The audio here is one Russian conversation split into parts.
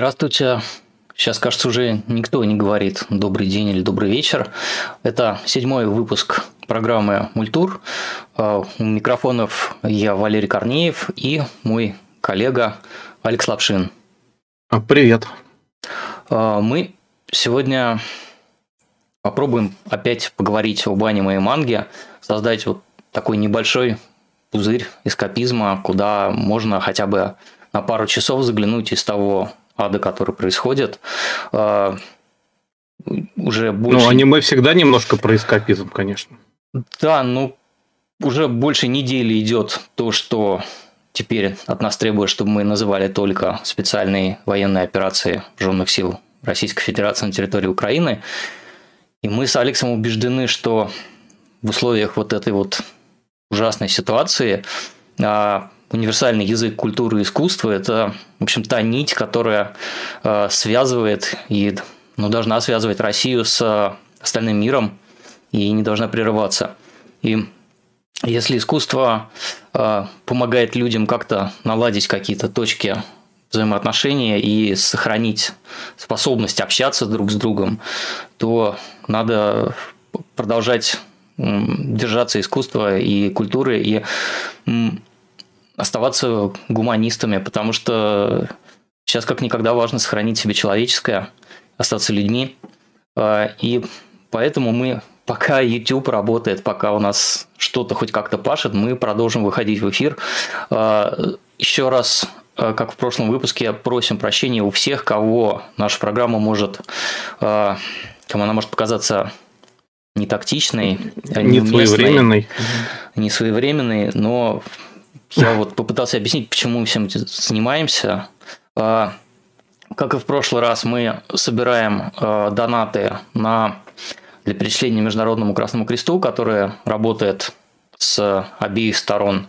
Здравствуйте. Сейчас, кажется, уже никто не говорит «добрый день» или «добрый вечер». Это седьмой выпуск программы «Мультур». А, у микрофонов я Валерий Корнеев и мой коллега Алекс Лапшин. А, привет. А, мы сегодня попробуем опять поговорить об аниме и манге, создать вот такой небольшой пузырь эскапизма, куда можно хотя бы на пару часов заглянуть из того ада, который происходит. А, уже больше... Ну, аниме всегда немножко про эскапизм, конечно. Да, ну, уже больше недели идет то, что теперь от нас требует, чтобы мы называли только специальные военные операции вооруженных сил Российской Федерации на территории Украины. И мы с Алексом убеждены, что в условиях вот этой вот ужасной ситуации а, универсальный язык культуры и искусства – это, в общем, та нить, которая э, связывает и ну, должна связывать Россию с остальным миром и не должна прерываться. И если искусство э, помогает людям как-то наладить какие-то точки взаимоотношения и сохранить способность общаться друг с другом, то надо продолжать держаться искусства и культуры и оставаться гуманистами, потому что сейчас как никогда важно сохранить себе человеческое, остаться людьми. А, и поэтому мы, пока YouTube работает, пока у нас что-то хоть как-то пашет, мы продолжим выходить в эфир. А, еще раз а, как в прошлом выпуске, просим прощения у всех, кого наша программа может, кому она может показаться не тактичной, не своевременной, не своевременной, но я вот попытался объяснить, почему мы всем этим занимаемся. А, как и в прошлый раз, мы собираем а, донаты на для перечисления Международному Красному Кресту, который работает с обеих сторон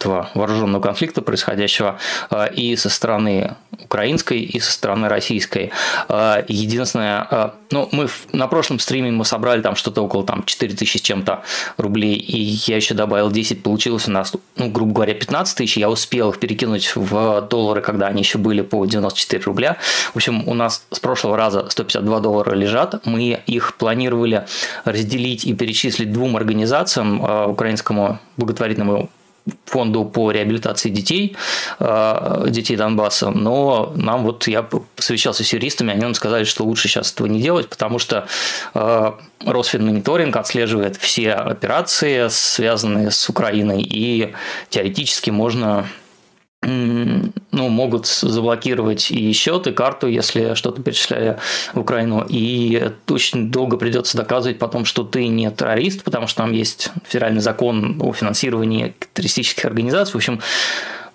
этого вооруженного конфликта происходящего а, и со стороны украинской, и со стороны российской. А, единственное, а, ну, мы на прошлом стриме мы собрали там что-то около там 4 тысячи с чем-то рублей, и я еще добавил 10, получилось у нас, ну, грубо говоря, 15 тысяч, я успел их перекинуть в доллары, когда они еще были по 94 рубля. В общем, у нас с прошлого раза 152 доллара лежат, мы их планировали разделить и перечислить двум организациям, украинскому благотворительному фонду по реабилитации детей, э, детей Донбасса, но нам вот я посвящался с юристами, они нам сказали, что лучше сейчас этого не делать, потому что э, Росфинмониторинг отслеживает все операции, связанные с Украиной, и теоретически можно ну, могут заблокировать и счет, и карту, если что-то перечисляли в Украину. И очень долго придется доказывать потом, что ты не террорист, потому что там есть федеральный закон о финансировании террористических организаций. В общем,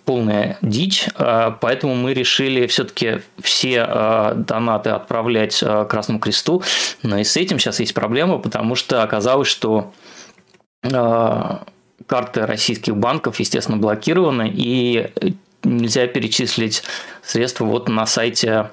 полная дичь, а, поэтому мы решили все-таки все а, донаты отправлять а, Красному Кресту, но и с этим сейчас есть проблема, потому что оказалось, что карты российских банков, естественно, блокированы, и нельзя перечислить средства вот на сайте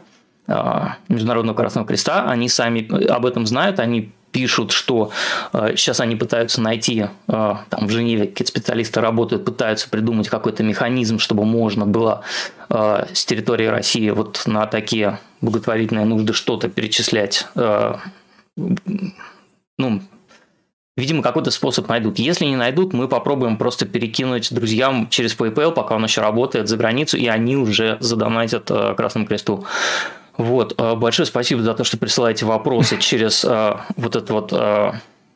а, Международного Красного Креста. Они сами об этом знают, они пишут, что э, сейчас они пытаются найти, э, там в Женеве какие-то специалисты работают, пытаются придумать какой-то механизм, чтобы можно было с территории России вот на такие благотворительные нужды что-то перечислять. Ну, Видимо, какой-то способ найдут. Если не найдут, мы попробуем просто перекинуть друзьям через PayPal, пока он еще работает за границу, и они уже задонатят э, Красному Кресту. Вот. Э, большое спасибо за то, что присылаете вопросы через э, вот этот вот,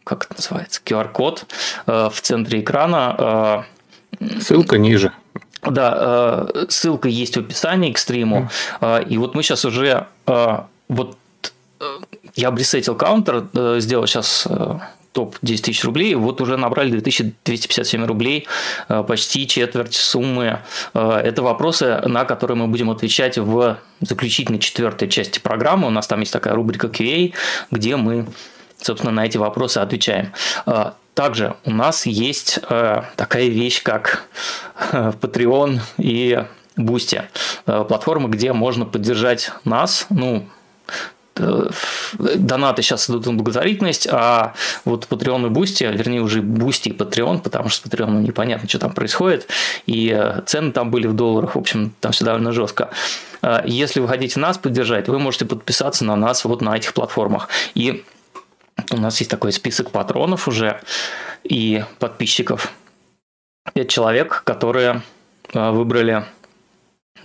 как это называется, QR-код в центре экрана. Ссылка ниже. Да, ссылка есть в описании к стриму. И вот мы сейчас уже вот я обресетил каунтер, сделал сейчас топ 10 тысяч рублей, вот уже набрали 2257 рублей, э, почти четверть суммы. Э, это вопросы, на которые мы будем отвечать в заключительной четвертой части программы. У нас там есть такая рубрика QA, где мы, собственно, на эти вопросы отвечаем. Э, также у нас есть такая вещь, как Patreon и Boosty. Платформа, где можно поддержать нас, ну, донаты сейчас идут на благотворительность, а вот Patreon и Boosty, вернее уже Boosty и Patreon, потому что с Patreon непонятно, что там происходит, и э, цены там были в долларах, в общем, там все довольно жестко. Если вы хотите нас поддержать, вы можете подписаться на нас вот на этих платформах. И у нас есть такой список патронов уже и подписчиков. Пять человек, которые выбрали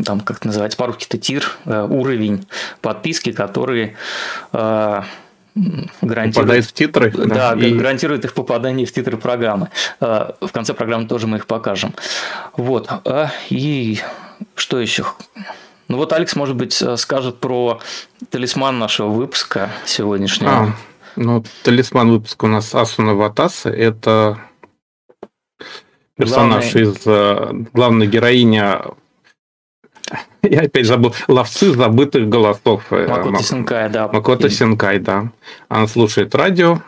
там, как это называется, по-русски-то тир, э, уровень подписки, который э, гарантирует... Попадает в титры? Да, да и... гарантирует их попадание в титры программы. Э, в конце программы тоже мы их покажем. Вот. И что еще? Ну вот Алекс, может быть, скажет про талисман нашего выпуска сегодняшнего. А, ну, талисман выпуска у нас Асуна Ватаса. Это персонаж Главный... из главной героиня я опять забыл. Ловцы забытых голосов. Э, Макото Синкай, да. Макото Синкай, да. Она слушает радио,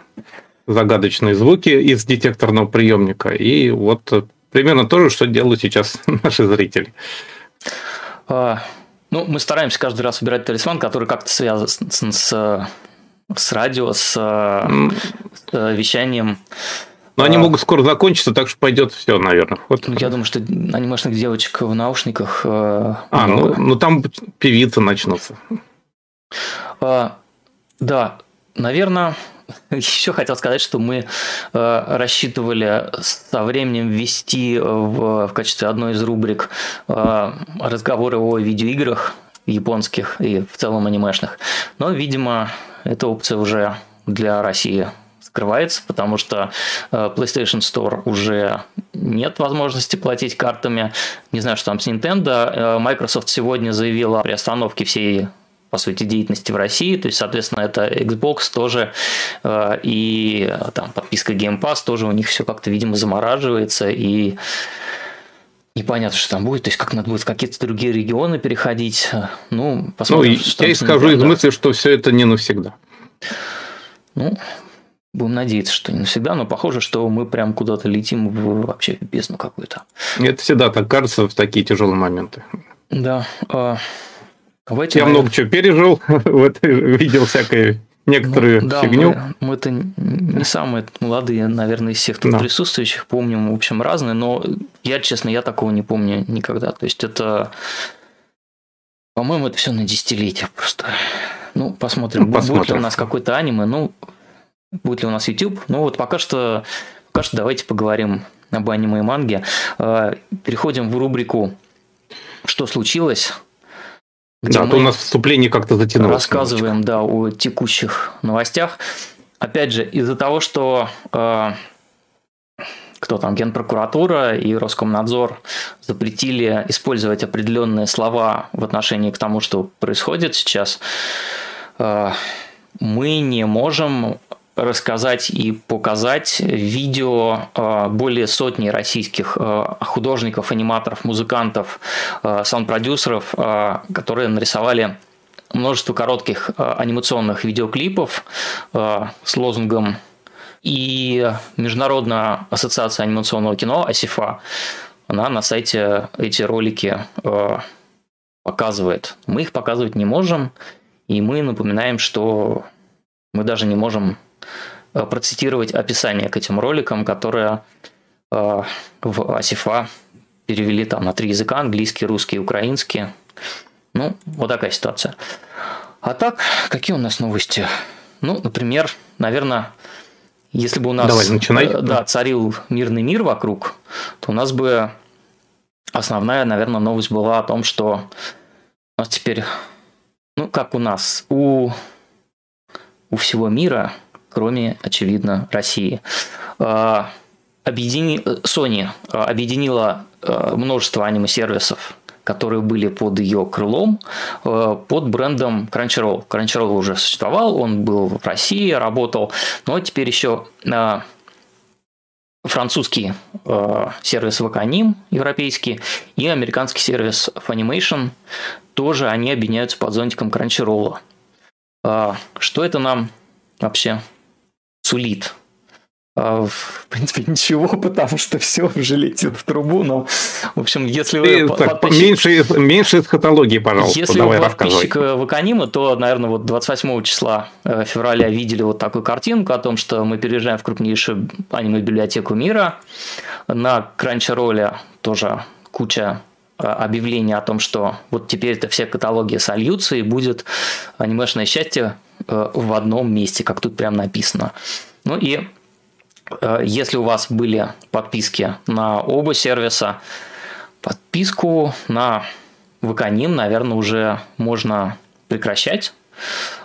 загадочные звуки из детекторного приемника. И вот э, примерно то же, что делают сейчас наши зрители. А, ну, мы стараемся каждый раз выбирать талисман, который как-то связан с, с, с радио, с, с вещанием. Но а, они могут скоро закончиться, так что пойдет все, наверное. Вот. Я думаю, что анимешных девочек в наушниках. Э, а, ну, ну там певицы начнутся. А, да, наверное, еще хотел сказать, что мы э, рассчитывали со временем ввести в, в качестве одной из рубрик э, разговоры о видеоиграх японских и в целом анимешных. Но, видимо, эта опция уже для России скрывается, потому что э, PlayStation Store уже нет возможности платить картами. Не знаю, что там с Nintendo. Э, Microsoft сегодня заявила о приостановке всей по сути, деятельности в России. То есть, соответственно, это Xbox тоже э, и там подписка Game Pass тоже у них все как-то, видимо, замораживается и непонятно, что там будет, то есть как надо будет в какие-то другие регионы переходить. Ну, посмотрим. Ну, я и скажу из мысли, что все это не навсегда. Ну, Будем надеяться, что не навсегда, но похоже, что мы прям куда-то летим в вообще бездну какую-то. Это всегда так кажется в такие тяжелые моменты. Да. А, давайте Я мы... много чего пережил, вот, видел всякое некоторую ну, да, фигню. Мы, мы это не самые молодые, наверное, из всех тут да. присутствующих, помним, в общем, разные, но я, честно, я такого не помню никогда. То есть это, по-моему, это все на десятилетия просто. Ну, посмотрим, ну, посмотрим. будет ли у нас какой-то аниме. Ну, будет ли у нас YouTube. Ну вот пока что, пока что давайте поговорим об аниме и манге. А, переходим в рубрику «Что случилось?». Где да, то у нас вступление как-то затянулось. Рассказываем, немножечко. да, о текущих новостях. Опять же, из-за того, что э, кто там, Генпрокуратура и Роскомнадзор запретили использовать определенные слова в отношении к тому, что происходит сейчас, э, мы не можем рассказать и показать видео э, более сотни российских э, художников, аниматоров, музыкантов, э, саунд-продюсеров, которые нарисовали множество коротких анимационных видеоклипов с лозунгом и Международная ассоциация анимационного кино, АСИФА, она на сайте эти ролики показывает. Мы их показывать не можем, и мы напоминаем, что мы даже не можем процитировать описание к этим роликам, которые э, в Асифа перевели там на три языка, английский, русский, украинский. Ну, вот такая ситуация. А так, какие у нас новости? Ну, например, наверное, если бы у нас Давай, начинай. Э, да, царил мирный мир вокруг, то у нас бы основная, наверное, новость была о том, что у нас теперь, ну, как у нас, у, у всего мира кроме, очевидно, России. А, объедини... Sony а, объединила а, множество аниме-сервисов которые были под ее крылом, под брендом Crunchyroll. Crunchyroll уже существовал, он был в России, работал, но теперь еще французский сервис Ваканим, европейский, и американский сервис Funimation, тоже они объединяются под зонтиком Crunchyroll. Что это нам вообще сулит. А, в принципе, ничего, потому что все уже летит в трубу. Но, в общем, если вы... так, подписчик... меньше, меньше эсхатологии, пожалуйста, Если давай вы подписчик Ваканима, то, наверное, вот 28 числа э, февраля видели вот такую картинку о том, что мы переезжаем в крупнейшую аниме-библиотеку мира. На Crunchyroll тоже куча э, объявлений о том, что вот теперь это все каталоги сольются и будет анимешное счастье э, в одном месте, как тут прям написано. Ну и Э, если у вас были подписки на оба сервиса, подписку на Ваканин, наверное, уже можно прекращать,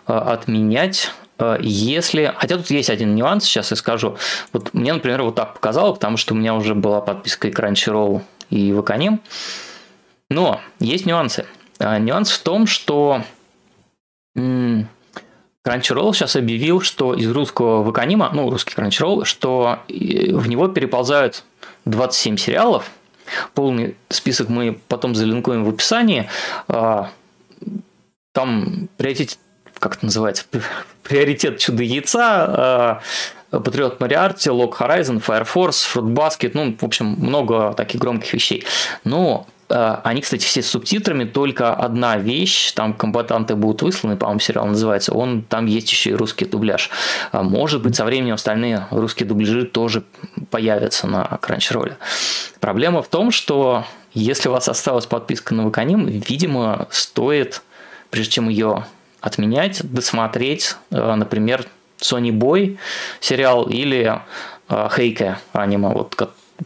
отменять. Если... Хотя тут есть один нюанс, сейчас я скажу. Вот мне, например, вот так показало, потому что у меня уже была подписка и Crunchyroll, и Ваканим. Но есть нюансы. Нюанс в том, что Crunchyroll сейчас объявил, что из русского ваканима, ну, русский Crunchyroll, что в него переползают 27 сериалов. Полный список мы потом залинкуем в описании. А, там приоритет, как это называется, приоритет чудо яйца, а, Патриот Мариарти, Лок Horizon, Fire Force, Fruit Basket, ну, в общем, много таких громких вещей. Но они, кстати, все с субтитрами, только одна вещь, там комбатанты будут высланы, по-моему, сериал называется, он, там есть еще и русский дубляж. А может быть, со временем остальные русские дубляжи тоже появятся на Crunchyroll. Проблема в том, что если у вас осталась подписка на Ваканим, видимо, стоит, прежде чем ее отменять, досмотреть, э, например, Sony Boy сериал или Хейке э, аниме, вот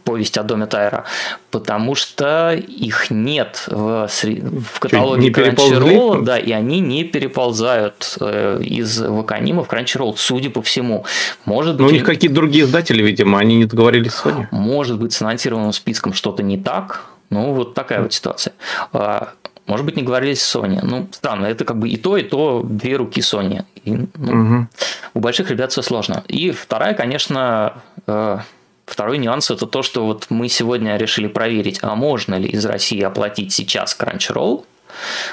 повесть о доме Тайра, потому что их нет в, в каталоге Crunchyroll, да, и они не переползают э, из Ваканима в Crunchyroll, судя по всему. Может быть, Но у них какие-то другие издатели, видимо, они не договорились с Sony. Может быть, с анонсированным списком что-то не так, ну, вот такая вот ситуация. А, может быть, не говорили с Sony. Ну, странно, это как бы и то, и то две руки Sony. И, ну, угу. У больших ребят все сложно. И вторая, конечно, э, Второй нюанс это то, что вот мы сегодня решили проверить, а можно ли из России оплатить сейчас Crunchyroll,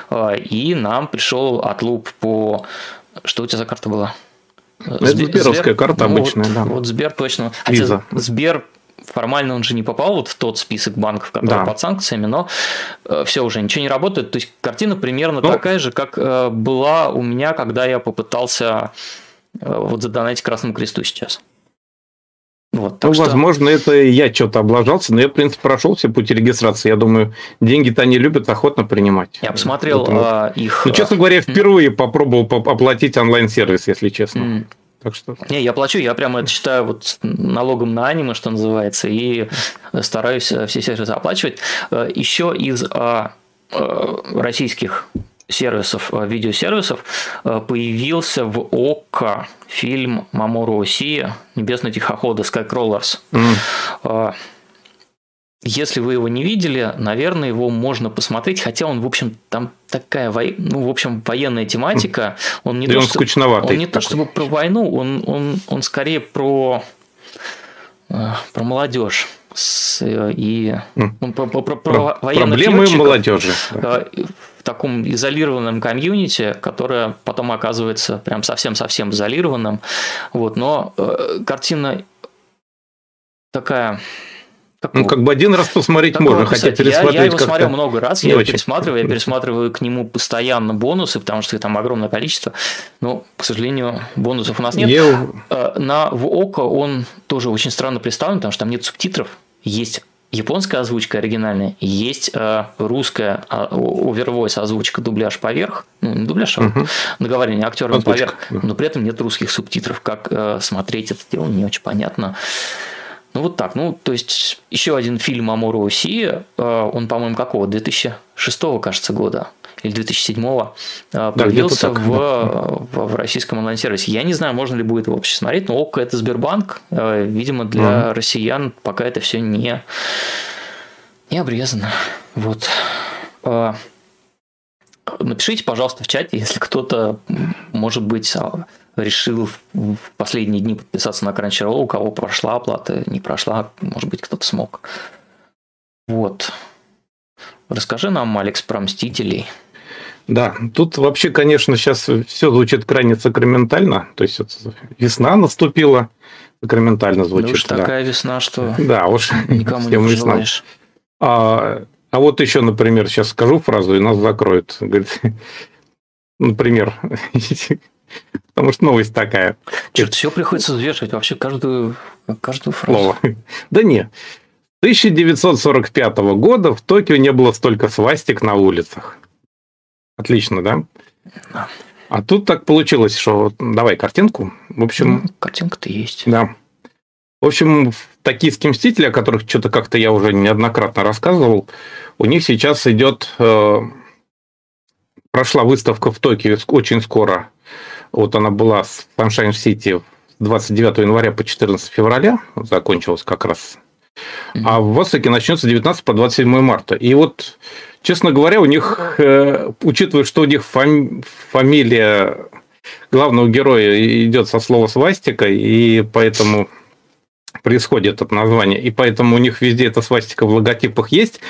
а, и нам пришел отлуп по... Что у тебя за карта была? Это Сберовская карта ну, обычная, вот, да. Вот Сбер точно. Хотя Сбер формально он же не попал вот в тот список банков, которые да. под санкциями, но э, все уже ничего не работает. То есть картина примерно ну, такая же, как э, была у меня, когда я попытался э, вот задонатить Красному Кресту сейчас. Вот, ну, что... возможно, это я что-то облажался, но я, в принципе, прошел все пути регистрации. Я думаю, деньги-то они любят охотно принимать. Я посмотрел вот, а, их... Ну, честно говоря, впервые попробовал оплатить онлайн-сервис, если честно. Mm. Так что... Не, я плачу, я прямо это считаю вот налогом на аниме, что называется, и стараюсь э, все сервисы оплачивать. Э, Еще из а, э, российских сервисов, э, видеосервисов, э, появился в ОККО фильм Мамору Осия «Небесный тихоходы» Skycrawlers. Mm. Если вы его не видели, наверное, его можно посмотреть, хотя он, в общем, там такая, во... ну, в общем, военная тематика. Он не, да то, он что... скучноватый. Он не то, чтобы про войну, он, он, он скорее про, про молодежь с, и ну, про, про, про, про проблемы молодежи в таком изолированном комьюнити, которое потом оказывается прям совсем-совсем изолированным. Вот, но э, картина такая Такого, ну, как бы один раз посмотреть можно, хотя пересматривать Я, я его смотрел много раз, я его пересматриваю, я пересматриваю к нему постоянно бонусы, потому что там огромное количество, но, к сожалению, бонусов у нас нет. Я... Э, на в ОКО он тоже очень странно представлен, потому что там нет субтитров, есть японская озвучка оригинальная, есть э, русская э, овервойс озвучка, дубляж поверх, ну не дубляж, а угу. договаривание актером озвучка, поверх, да. но при этом нет русских субтитров. Как э, смотреть это дело, не очень понятно. Ну вот так, ну то есть еще один фильм Амору Оси, э, он, по-моему, какого? 2006 кажется, года или 2007-го да, появился так, в, да. в, российском онлайн-сервисе. Я не знаю, можно ли будет его вообще смотреть, но ОККО это Сбербанк. Э, видимо, для mm россиян пока это все не, не обрезано. Вот. Э, напишите, пожалуйста, в чате, если кто-то, может быть, а, решил в последние дни подписаться на Crunchyroll, у кого прошла оплата, не прошла, может быть, кто-то смог. Вот. Расскажи нам, Алекс, про Мстителей. Да, тут вообще, конечно, сейчас все звучит крайне сакраментально. То есть вот весна наступила, сакраментально звучит. Да уж да. такая весна, что Да, уж никому не пожелаешь. А, а вот еще, например, сейчас скажу фразу, и нас закроют. Говорит, например, потому что новость такая. Черт, все приходится взвешивать, вообще каждую, каждую фразу. Слово. Да не. 1945 года в Токио не было столько свастик на улицах. Отлично, да? Да. А тут так получилось, что давай картинку. В общем, Ну, картинка-то есть. да. В общем, токийские мстители, о которых что-то как-то я уже неоднократно рассказывал, у них сейчас идет... э, прошла выставка в Токио очень скоро. Вот она была с Sunshine City с 29 января по 14 февраля. Закончилась как раз А в Востоке начнется 19 по 27 марта. И вот, честно говоря, у них, э, учитывая, что у них фам- фамилия главного героя идет со слова свастика, и поэтому происходит это название, и поэтому у них везде эта свастика в логотипах есть,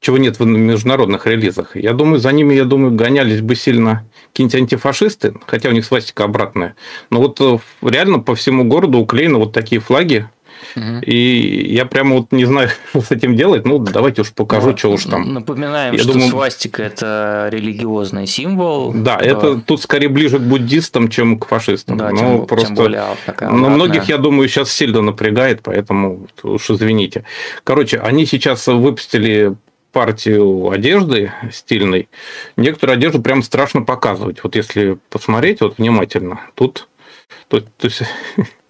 чего нет в международных релизах. Я думаю, за ними, я думаю, гонялись бы сильно какие-нибудь антифашисты, хотя у них свастика обратная. Но вот э, реально по всему городу уклеены вот такие флаги, И я прямо вот не знаю, что с этим делать. Ну, давайте уж покажу, Ну, что уж там. Напоминаем, Я что думаю- свастика это религиозный символ. Да, Э, это тут скорее ближе к буддистам, чем к фашистам. да, ну, тем, просто... тем более такая Но обратная. многих, я думаю, сейчас сильно напрягает, поэтому уж извините. Короче, они сейчас выпустили партию одежды стильной. Некоторую одежду прям страшно показывать. Вот если посмотреть вот внимательно, тут... То, то есть,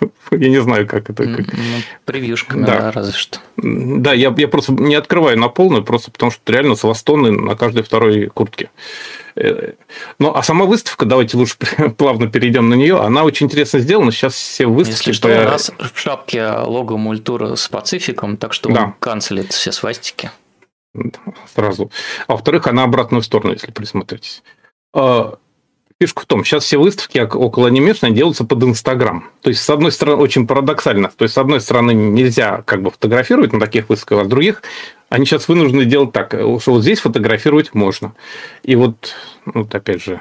я не знаю, как это... Как- ну, превьюшками, Да. да. разве что. Да, я, я просто не открываю на полную, просто потому что реально свастоны на каждой второй куртке. Э, Ну, а сама выставка, давайте лучше плавно перейдем на нее, она очень интересно сделана. Сейчас все выставки... Если что, по- у нас в шапке лого мультура с Пацификом, так что Да. он канцелит все свастики. сразу. А во-вторых, она обратную сторону, если присмотритесь. Фишка в том, сейчас все выставки ок- около анимешные делаются под Инстаграм. То есть, с одной стороны, очень парадоксально. То есть, с одной стороны, нельзя как бы фотографировать на таких выставках, а с других они сейчас вынуждены делать так, что вот здесь фотографировать можно. И вот, вот опять же,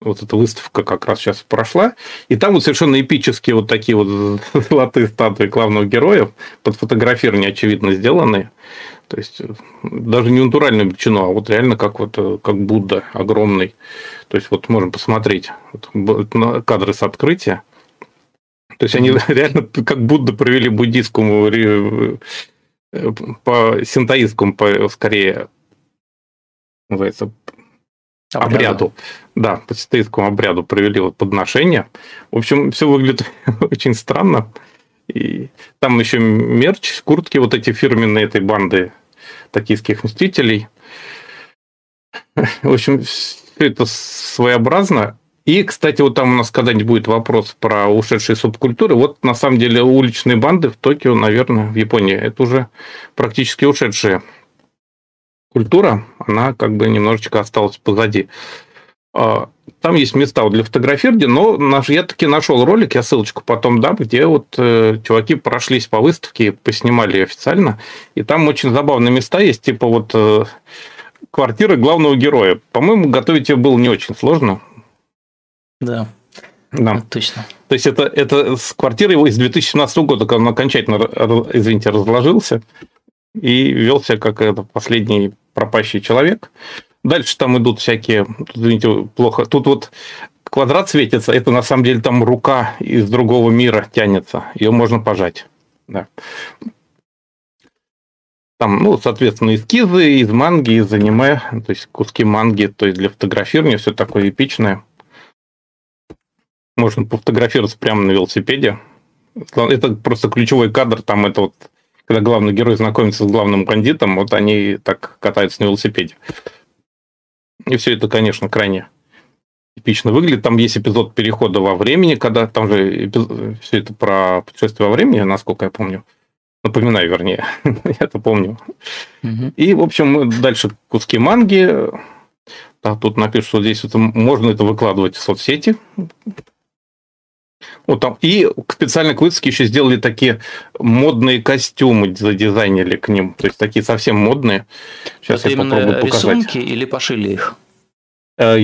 вот эта выставка как раз сейчас прошла, и там вот совершенно эпические вот такие вот золотые статуи главного героя под фотографирование, очевидно, сделанные. То есть э, даже не натуральную величину, а вот реально как вот э, как Будда огромный. То есть вот можем посмотреть вот, на кадры с открытия. То есть они реально как Будда провели буддийскому э, по синтоистскому по, скорее называется обряду. Да, по синтоистскому обряду провели вот подношение. В общем, все выглядит очень странно. И там еще мерч, куртки вот эти фирменные этой банды токийских мстителей. В общем, все это своеобразно. И, кстати, вот там у нас когда-нибудь будет вопрос про ушедшие субкультуры. Вот, на самом деле, уличные банды в Токио, наверное, в Японии, это уже практически ушедшая культура. Она как бы немножечко осталась позади. А, Там есть места для фотографирования, но наш, я таки нашел ролик, я ссылочку потом дам, где вот э, чуваки прошлись по выставке, поснимали официально, и там очень забавные места есть, типа вот э, квартира главного героя. По-моему, готовить ее было не очень сложно. Да, Да. это точно. То есть это, это с квартиры его из 2017 года, когда он окончательно, извините, разложился и вел себя как это, последний пропащий человек. Дальше там идут всякие, извините, плохо. Тут вот квадрат светится, это на самом деле там рука из другого мира тянется. Ее можно пожать. Да. Там, ну, соответственно, эскизы из манги, из аниме, то есть куски манги, то есть для фотографирования все такое эпичное. Можно пофотографироваться прямо на велосипеде. Это просто ключевой кадр, там это вот, когда главный герой знакомится с главным бандитом, вот они так катаются на велосипеде. И все это, конечно, крайне эпично выглядит. Там есть эпизод перехода во времени, когда там же все это про путешествие во времени, насколько я помню. Напоминаю, вернее. я это помню. И, в общем, дальше куски манги. Да, тут напишут, что здесь это, можно это выкладывать в соцсети. Вот там. И специально к выставке еще сделали такие модные костюмы, задизайнили к ним. То есть такие совсем модные. Сейчас это я попробую показать. рисунки или пошили их? Э,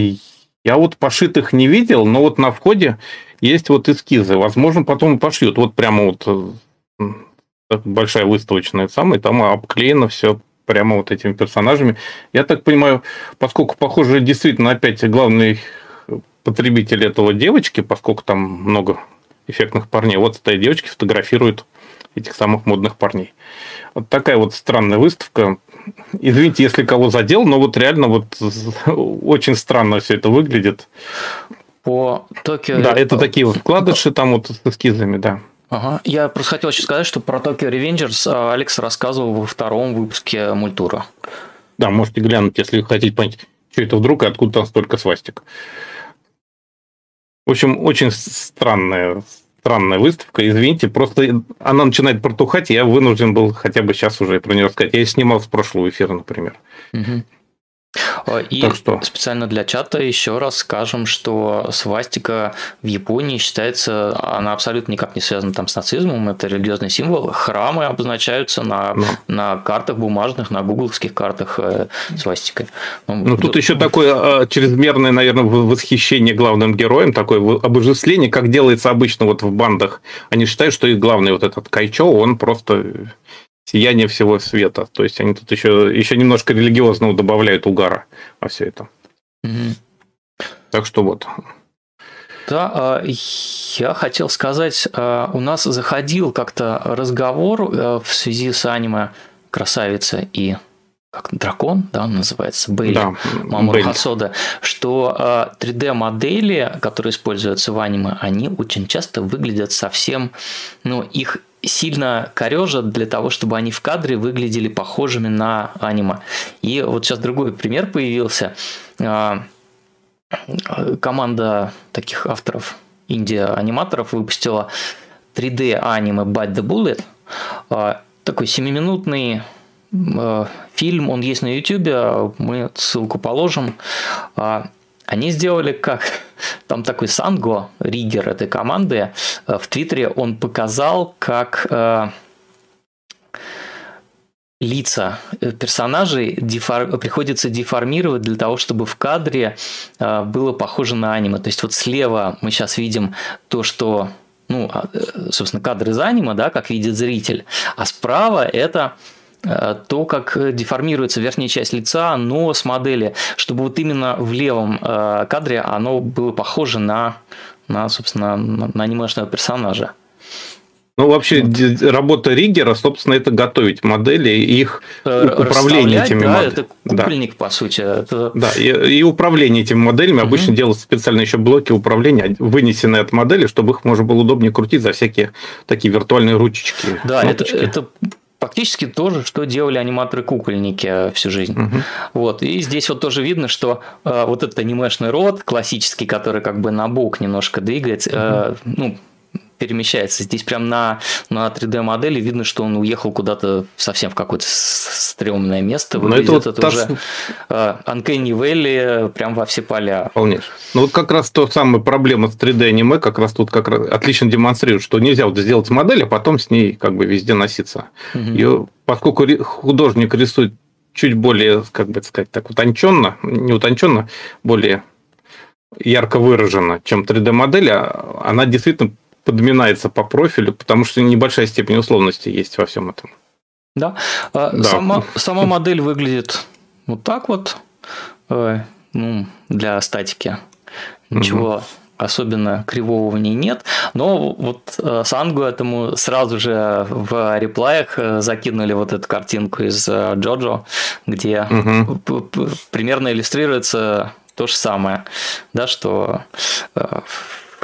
Я вот пошитых не видел, но вот на входе есть вот эскизы. Возможно, потом пошьют. Вот прямо вот большая выставочная самая, там обклеено все прямо вот этими персонажами. Я так понимаю, поскольку, похоже, действительно опять главный потребитель этого девочки, поскольку там много эффектных парней, вот этой девочки фотографирует этих самых модных парней. Вот такая вот странная выставка. Извините, если кого задел, но вот реально вот очень странно все это выглядит. По Токио... Да, это такие вот вкладыши там вот с эскизами, да. Ага. Я просто хотел еще сказать, что про Tokyo Revengers а, Алекс рассказывал во втором выпуске мультура. Да, можете глянуть, если хотите понять, что это вдруг и откуда там столько свастик. В общем, очень странная, странная выставка. Извините, просто она начинает протухать, и я вынужден был хотя бы сейчас уже про нее рассказать. Я снимал с прошлого эфира, например. Угу. Э, и так что... специально для чата еще раз скажем, что свастика в Японии считается, она абсолютно никак не связана там с нацизмом, это религиозный символ. Храмы обозначаются на, ну. на картах бумажных, на гугловских картах э, свастикой. Ну, ну тут еще такое э, чрезмерное, наверное, восхищение главным героем, такое обожествление, как делается обычно вот в бандах. Они считают, что их главный вот этот Кайчо, он просто сияние всего света. То есть они тут еще, еще немножко религиозного добавляют угара во все это. Угу. Так что вот. Да, а, я хотел сказать, а, у нас заходил как-то разговор э, в связи с аниме «Красавица и как дракон, да, называется, Бейли, да, Мамура Хасода, что 3D-модели, а, которые используются в аниме, они очень часто выглядят совсем, ну, их сильно корежат для того, чтобы они в кадре выглядели похожими на аниме. И вот сейчас другой пример появился. А, команда таких авторов, инди-аниматоров выпустила 3D аниме Bite the Bullet. А, такой 7-минутный а, фильм, он есть на YouTube, мы ссылку положим. Они сделали как? Там такой Санго, ригер этой команды, э, в Твиттере он показал, как э, лица э, персонажей дефор... приходится деформировать для того, чтобы в кадре э, было похоже на аниме. То есть вот слева мы сейчас видим то, что ну, а, э, собственно, кадр из аниме, да, как видит зритель, а справа это то, как деформируется верхняя часть лица, нос модели, чтобы вот именно в левом э, кадре оно было похоже на, на собственно, на анимешного персонажа. Ну, вообще, вот. работа Риггера, собственно, это готовить модели и их э, управление этими да, моделями. Это кукольник, да. по сути. Это... Да, и, и управление этими моделями. Угу. Обычно делают специально еще блоки управления, вынесенные от модели, чтобы их можно было удобнее крутить за всякие такие виртуальные ручечки. Да, это, это Фактически то же, что делали аниматоры-кукольники всю жизнь. Угу. Вот. И здесь вот тоже видно, что э, вот этот анимешный рот классический, который как бы на бок немножко двигается, угу. э, ну, перемещается. Здесь прям на, на 3D-модели видно, что он уехал куда-то совсем в какое-то стрёмное место. Выглядит это, вот это та... уже uh, Uncanny Valley прям во все поля. Вполне. Ну, вот как раз то самая проблема с 3D-аниме как раз тут как раз отлично демонстрирует, что нельзя вот сделать модель, а потом с ней как бы везде носиться. Угу. Ее, поскольку художник рисует чуть более, как бы сказать, так утонченно, не утонченно, более ярко выражена, чем 3D-модель, а она действительно подминается по профилю, потому что небольшая степень условности есть во всем этом. Да. А да. Сама, сама модель выглядит вот так вот. Э, ну, для статики. Ничего угу. особенно кривого в ней нет. Но вот э, Сангу этому сразу же в реплаях э, закинули вот эту картинку из Джоджо, где угу. примерно иллюстрируется то же самое, да, что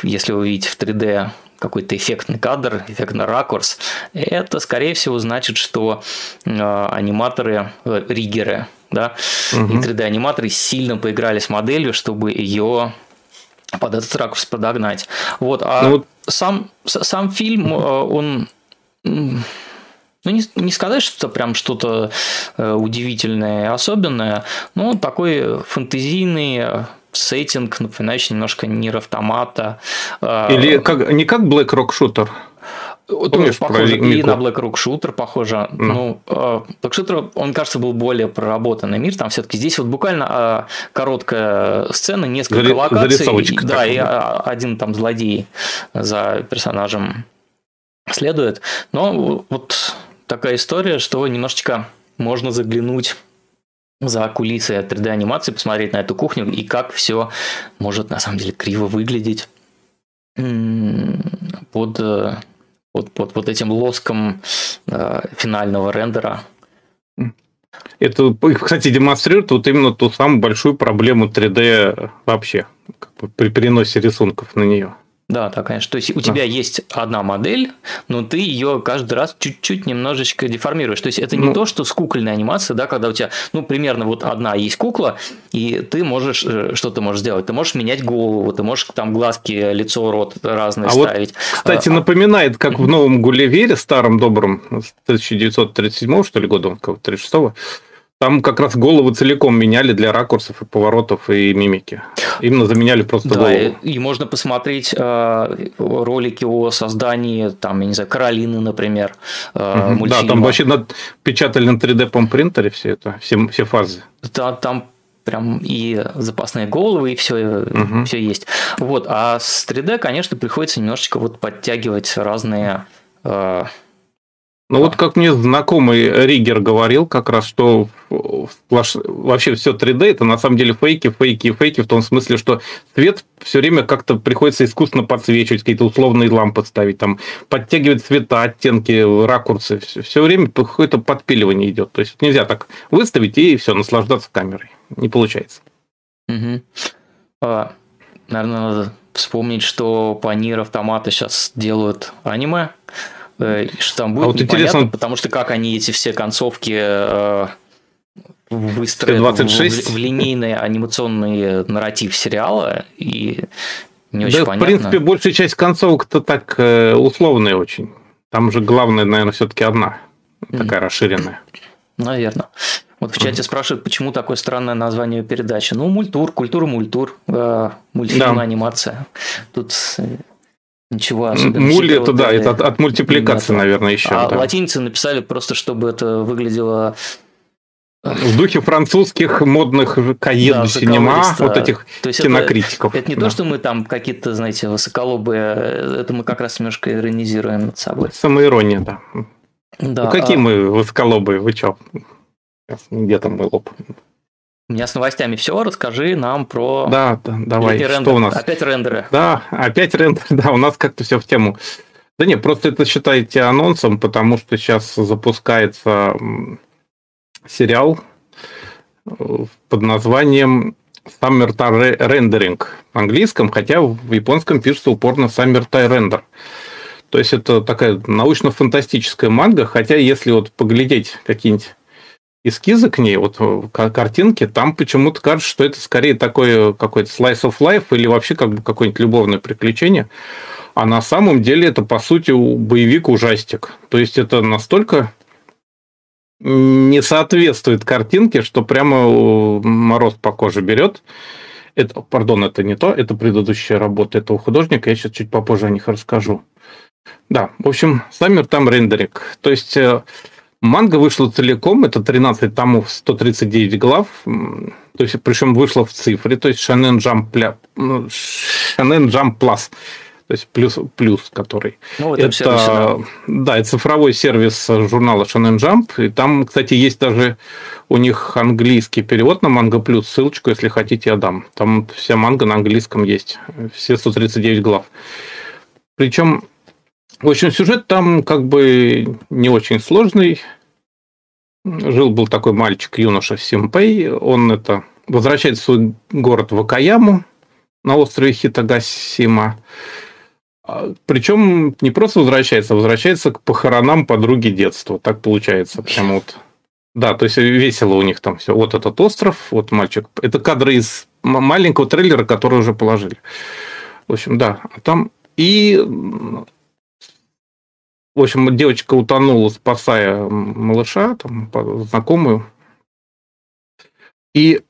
если вы видите в 3D какой-то эффектный кадр, эффектный ракурс, это, скорее всего, значит, что э, аниматоры, э, риггеры, да, угу. и 3D-аниматоры сильно поиграли с моделью, чтобы ее под этот ракурс подогнать. Вот, а ну, сам, сам фильм, э, он ну, не, не сказать, что это прям что-то удивительное, особенное, но такой фантазийный сеттинг, напоминающий немножко Нир Автомата. А, Или как, не как Black Rock Shooter? Тоже похоже. И на BlackRock Shooter похоже. Mm. Ну, Black Shooter, он, кажется, был более проработанный мир. Там все-таки здесь вот буквально короткая сцена, несколько Зари- локаций. Да, и один там злодей за персонажем следует. Но вот такая история, что немножечко можно заглянуть за кулисы 3D-анимации, посмотреть на эту кухню и как все может на самом деле криво выглядеть под, э, под, под, под этим лоском э, финального рендера. Это, кстати, демонстрирует вот именно ту самую большую проблему 3D вообще как бы при переносе рисунков на нее. Да, да, конечно. То есть у тебя есть одна модель, но ты ее каждый раз чуть-чуть немножечко деформируешь. То есть это не ну, то, что с кукольной анимацией, да, когда у тебя, ну, примерно вот одна есть кукла, и ты можешь, э, что ты можешь сделать? Ты можешь менять голову, ты можешь там глазки, лицо, рот разные а ставить. Вот, кстати, а, напоминает, как в новом Гулливере, старом добром, 1937 что ли года, 36-го, там как раз головы целиком меняли для ракурсов и поворотов и мимики. Именно заменяли просто да, голову. И, и можно посмотреть э, ролики о создании, там, я не знаю, Каролины, например, э, угу, Да, там вообще над, печатали на 3D принтере все это, все, все фазы. Да, там прям и запасные головы, и все, угу. все есть. Вот, а с 3D, конечно, приходится немножечко вот подтягивать разные э, ну вот как мне знакомый Ригер говорил как раз, что вообще все 3D это на самом деле фейки, фейки и фейки в том смысле, что свет все время как-то приходится искусственно подсвечивать, какие-то условные лампы ставить, там подтягивать цвета, оттенки, ракурсы. Все, все время какое-то подпиливание идет. То есть нельзя так выставить и все, наслаждаться камерой. Не получается. Угу. А, наверное, надо вспомнить, что по Нир автоматы сейчас делают аниме. Э, что там будет, а вот непонятно, интересно... потому что как они эти все концовки э, выстроят в, в, в линейный анимационный нарратив сериала, и не очень да, понятно. в принципе, большая часть концовок-то так э, условная очень. Там же главное, наверное, все-таки одна, такая mm. расширенная. Наверное. Вот в чате спрашивают, почему такое странное название передачи. Ну, мультур, культура мультур, э, мультфильм, да. анимация. Тут Ничего особенного. Мули это да, это от, от мультипликации, наверное, еще. А да. латиницы написали просто, чтобы это выглядело в духе французских модных каед да, синема, вот этих то есть кинокритиков. Это, это не да. то, что мы там какие-то, знаете, высоколобые, это мы как раз немножко иронизируем над собой. Самоирония, да. да ну, какие а... мы высоколобые, вы что? Где там мой лоб? У меня с новостями все. Расскажи нам про... Да, да давай. Что рендер... у нас? Опять рендеры. Да, опять рендеры. Да, у нас как-то все в тему. Да нет, просто это считайте анонсом, потому что сейчас запускается сериал э, под названием Summer Time Rendering в английском, хотя в японском пишется упорно Summer Time Render. То есть это такая научно-фантастическая манга, хотя если вот поглядеть какие-нибудь эскизы к ней, вот э, картинки, там почему-то кажется, что это скорее такой какой-то slice of life или вообще как бы какое-нибудь любовное приключение. А на самом деле это, по сути, боевик-ужастик. То есть это настолько не соответствует картинке, что прямо мороз по коже берет. Это, пардон, это не то, это предыдущая работа этого художника, я сейчас чуть попозже о них расскажу. Да, в общем, Summer Time Rendering. То есть э, Манга вышла целиком, это 13 томов, 139 глав, то есть, причем вышла в цифре, то есть Shonen Jump, Shonen Jump Plus, то есть плюс, плюс который. Ну, это, сервисе, да. да, это цифровой сервис журнала Shonen Jump, и там, кстати, есть даже у них английский перевод на Манга Плюс, ссылочку, если хотите, я дам. Там вся манга на английском есть, все 139 глав. Причем в общем, сюжет там как бы не очень сложный. Жил-был такой мальчик, юноша Симпей. Он это возвращается в свой город Вакаяму на острове Хитагасима. А, Причем не просто возвращается, а возвращается к похоронам подруги детства. Так получается. Прям вот. Да, то есть весело у них там все. Вот этот остров, вот мальчик. Это кадры из маленького трейлера, который уже положили. В общем, да. Там и в общем, девочка утонула, спасая малыша, там, знакомую. И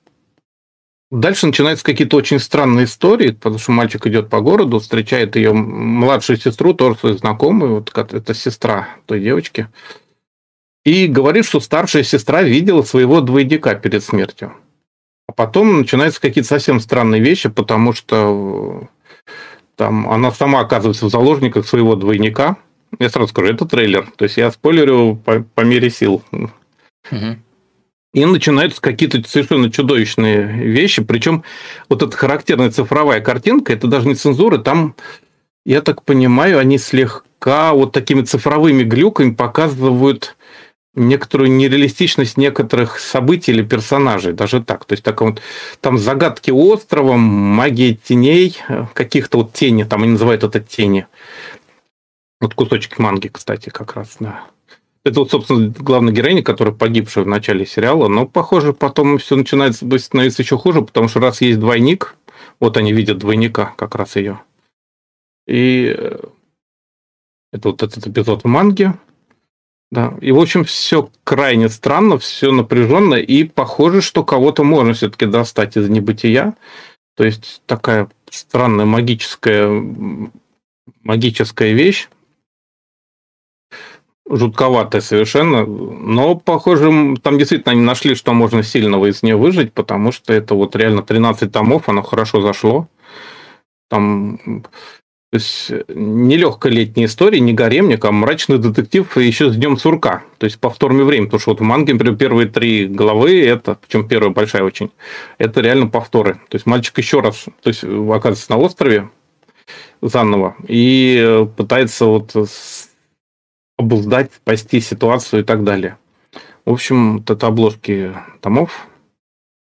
Дальше начинаются какие-то очень странные истории, потому что мальчик идет по городу, встречает ее младшую сестру, тоже свою знакомую, вот это сестра той девочки, и говорит, что старшая сестра видела своего двойника перед смертью. А потом начинаются какие-то совсем странные вещи, потому что там она сама оказывается в заложниках своего двойника. Я сразу скажу, это трейлер. То есть я спойлерю по, по мере сил. Угу. И начинаются какие-то совершенно чудовищные вещи. Причем вот эта характерная цифровая картинка, это даже не цензура, там, я так понимаю, они слегка вот такими цифровыми глюками показывают некоторую нереалистичность некоторых событий или персонажей, даже так. То есть так вот, там загадки острова, магия теней, каких-то вот тени, там они называют это тени. Вот кусочек манги, кстати, как раз, да. Это вот, собственно, главная героиня, которая погибшая в начале сериала, но, похоже, потом все начинает становиться еще хуже, потому что раз есть двойник, вот они видят двойника как раз ее. И э, это вот этот эпизод в манге. Да. И, в общем, все крайне странно, все напряженно, и похоже, что кого-то можно все-таки достать из небытия. То есть такая странная магическая, магическая вещь, жутковатая совершенно, но, похоже, там действительно они нашли, что можно сильного из нее выжить, потому что это вот реально 13 томов, оно хорошо зашло. Там то есть не легкая летняя история, не гаремник, а мрачный детектив еще с днем сурка. То есть повторное время. Потому что вот в манге, например, первые три главы, это, причем первая большая очень, это реально повторы. То есть мальчик еще раз то есть, оказывается на острове заново и пытается вот обуздать, спасти ситуацию и так далее. В общем, вот это обложки томов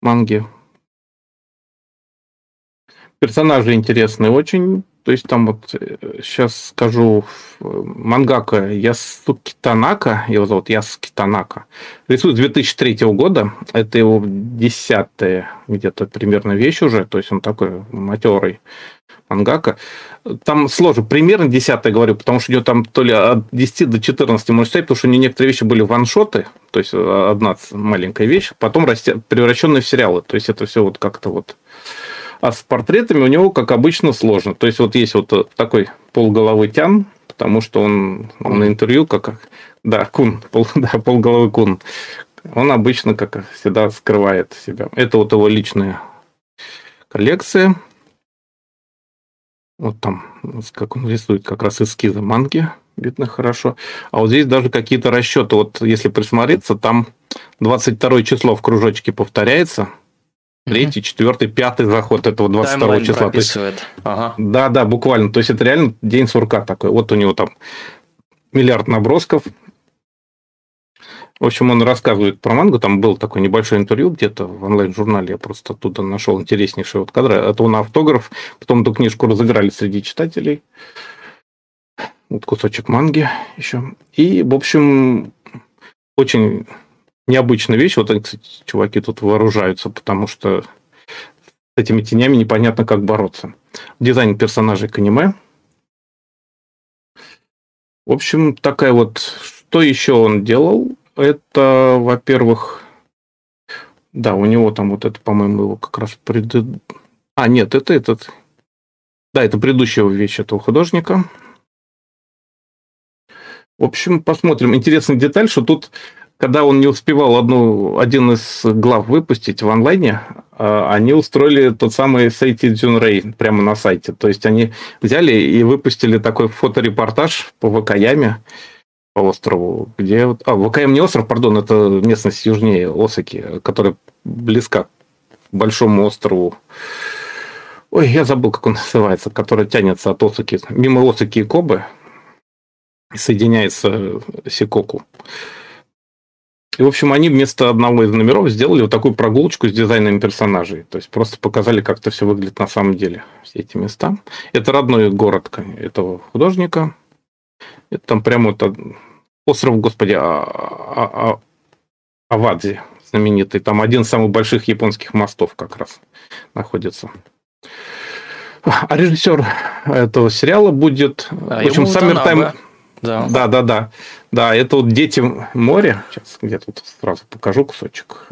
манги. Персонажи интересные очень. То есть там вот сейчас э, скажу мангака Ясуки Танака, его зовут Ясуки Танака, рисует с 2003 года, это его десятая где-то примерно вещь уже, то есть он такой матерый мангака. Там сложно, примерно 10 говорю, потому что идет там то ли от 10 до 14 можно читать, потому что у нее некоторые вещи были ваншоты, то есть э, одна маленькая вещь, потом превращенные в сериалы. То есть это все вот как-то вот... А с портретами у него, как обычно, сложно. То есть вот есть вот такой полголовы тян, потому что он, он на интервью как... Да, кун, пол, да, полголовы кун. Он обычно, как всегда, скрывает себя. Это вот его личная коллекция. Вот там, как он рисует как раз эскизы манги, видно хорошо. А вот здесь даже какие-то расчеты. Вот если присмотреться, там 22 число в кружочке повторяется. Третий, четвертый, пятый заход этого 22 Таймлайн числа. То есть, ага. Да, да, буквально. То есть это реально день сурка такой. Вот у него там миллиард набросков, в общем, он рассказывает про мангу. Там был такой небольшой интервью где-то в онлайн-журнале. Я просто оттуда нашел интереснейший вот кадр. Это он автограф. Потом эту книжку разыграли среди читателей. Вот кусочек манги еще. И, в общем, очень необычная вещь. Вот они, кстати, чуваки тут вооружаются, потому что с этими тенями непонятно, как бороться. Дизайн персонажей к аниме. В общем, такая вот... Что еще он делал? Это, во-первых, да, у него там вот это, по-моему, его как раз пред... А, нет, это этот... Да, это предыдущая вещь этого художника. В общем, посмотрим. Интересная деталь, что тут, когда он не успевал одну, один из глав выпустить в онлайне, а, они устроили тот самый Сейти Дзюнрей прямо на сайте. То есть они взяли и выпустили такой фоторепортаж по Вакаяме, по острову, где... А, ВКМ не остров, пардон, это местность южнее Осаки, которая близка к большому острову. Ой, я забыл, как он называется, который тянется от Осаки, мимо Осаки и Кобы, соединяется Сикоку. И, в общем, они вместо одного из номеров сделали вот такую прогулочку с дизайном персонажей. То есть просто показали, как это все выглядит на самом деле, все эти места. Это родной город этого художника. Это там прямо вот остров, господи, а, а, а, Авадзи знаменитый. Там один из самых больших японских мостов как раз находится. А режиссер этого сериала будет... А в общем, Summertime... Да. да, да, да. Да, это вот «Дети моря». Сейчас где тут сразу покажу кусочек.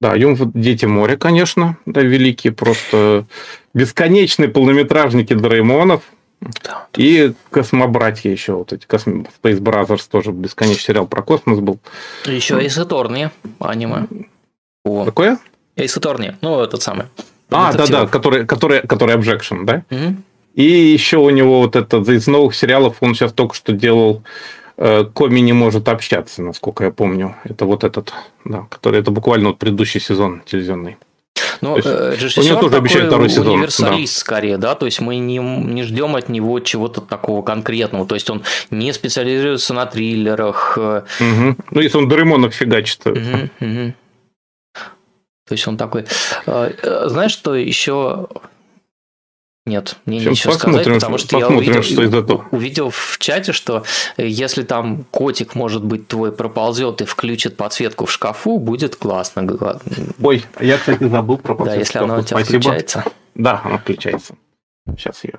Да, Юм Дети моря, конечно, да, великие, просто бесконечные полнометражники Дреймонов. Да. И Космобратья еще, вот эти Space Brothers тоже бесконечный сериал про космос был. Еще Эйс Аторни, аниме. О. Какое? Эйс Аторни, ну, этот самый. А, да-да, который, который, который Objection, да? Угу. И еще у него вот это из новых сериалов, он сейчас только что делал Э, Коми не может общаться, насколько я помню. Это вот этот, да, который это буквально вот предыдущий сезон телевизионный. Ну, режиссер у него тоже обещают второй сезон. универсалист да. скорее, да, то есть мы не, не ждем от него чего-то такого конкретного, то есть он не специализируется на триллерах. Угу. Ну, если он Доремонов фигачит. Угу, угу. То есть он такой... Э, знаешь, что еще нет, мне нечего сказать, потому что я увидел, что увидел в чате, что если там котик, может быть, твой проползет и включит подсветку в шкафу, будет классно. Ой, я, кстати, забыл про подсветку. Да, если она у тебя Спасибо. включается. Да, она включается. Сейчас я...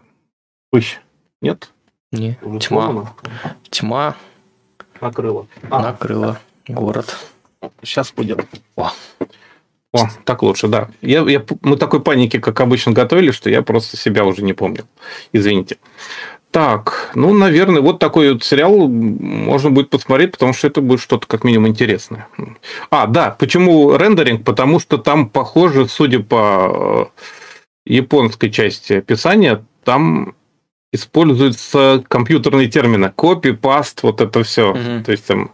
Пыщ. Нет? Не, Уже тьма. Сломано? Тьма. Накрыла. А. Накрыла город. Сейчас будет. О. О, так лучше, да. Я, я, мы такой паники, как обычно, готовили, что я просто себя уже не помнил. Извините. Так, ну, наверное, вот такой вот сериал можно будет посмотреть, потому что это будет что-то как минимум интересное. А, да, почему рендеринг? Потому что там, похоже, судя по э, японской части описания, там используются компьютерные термины. Копи, паст, вот это все. Угу. То есть там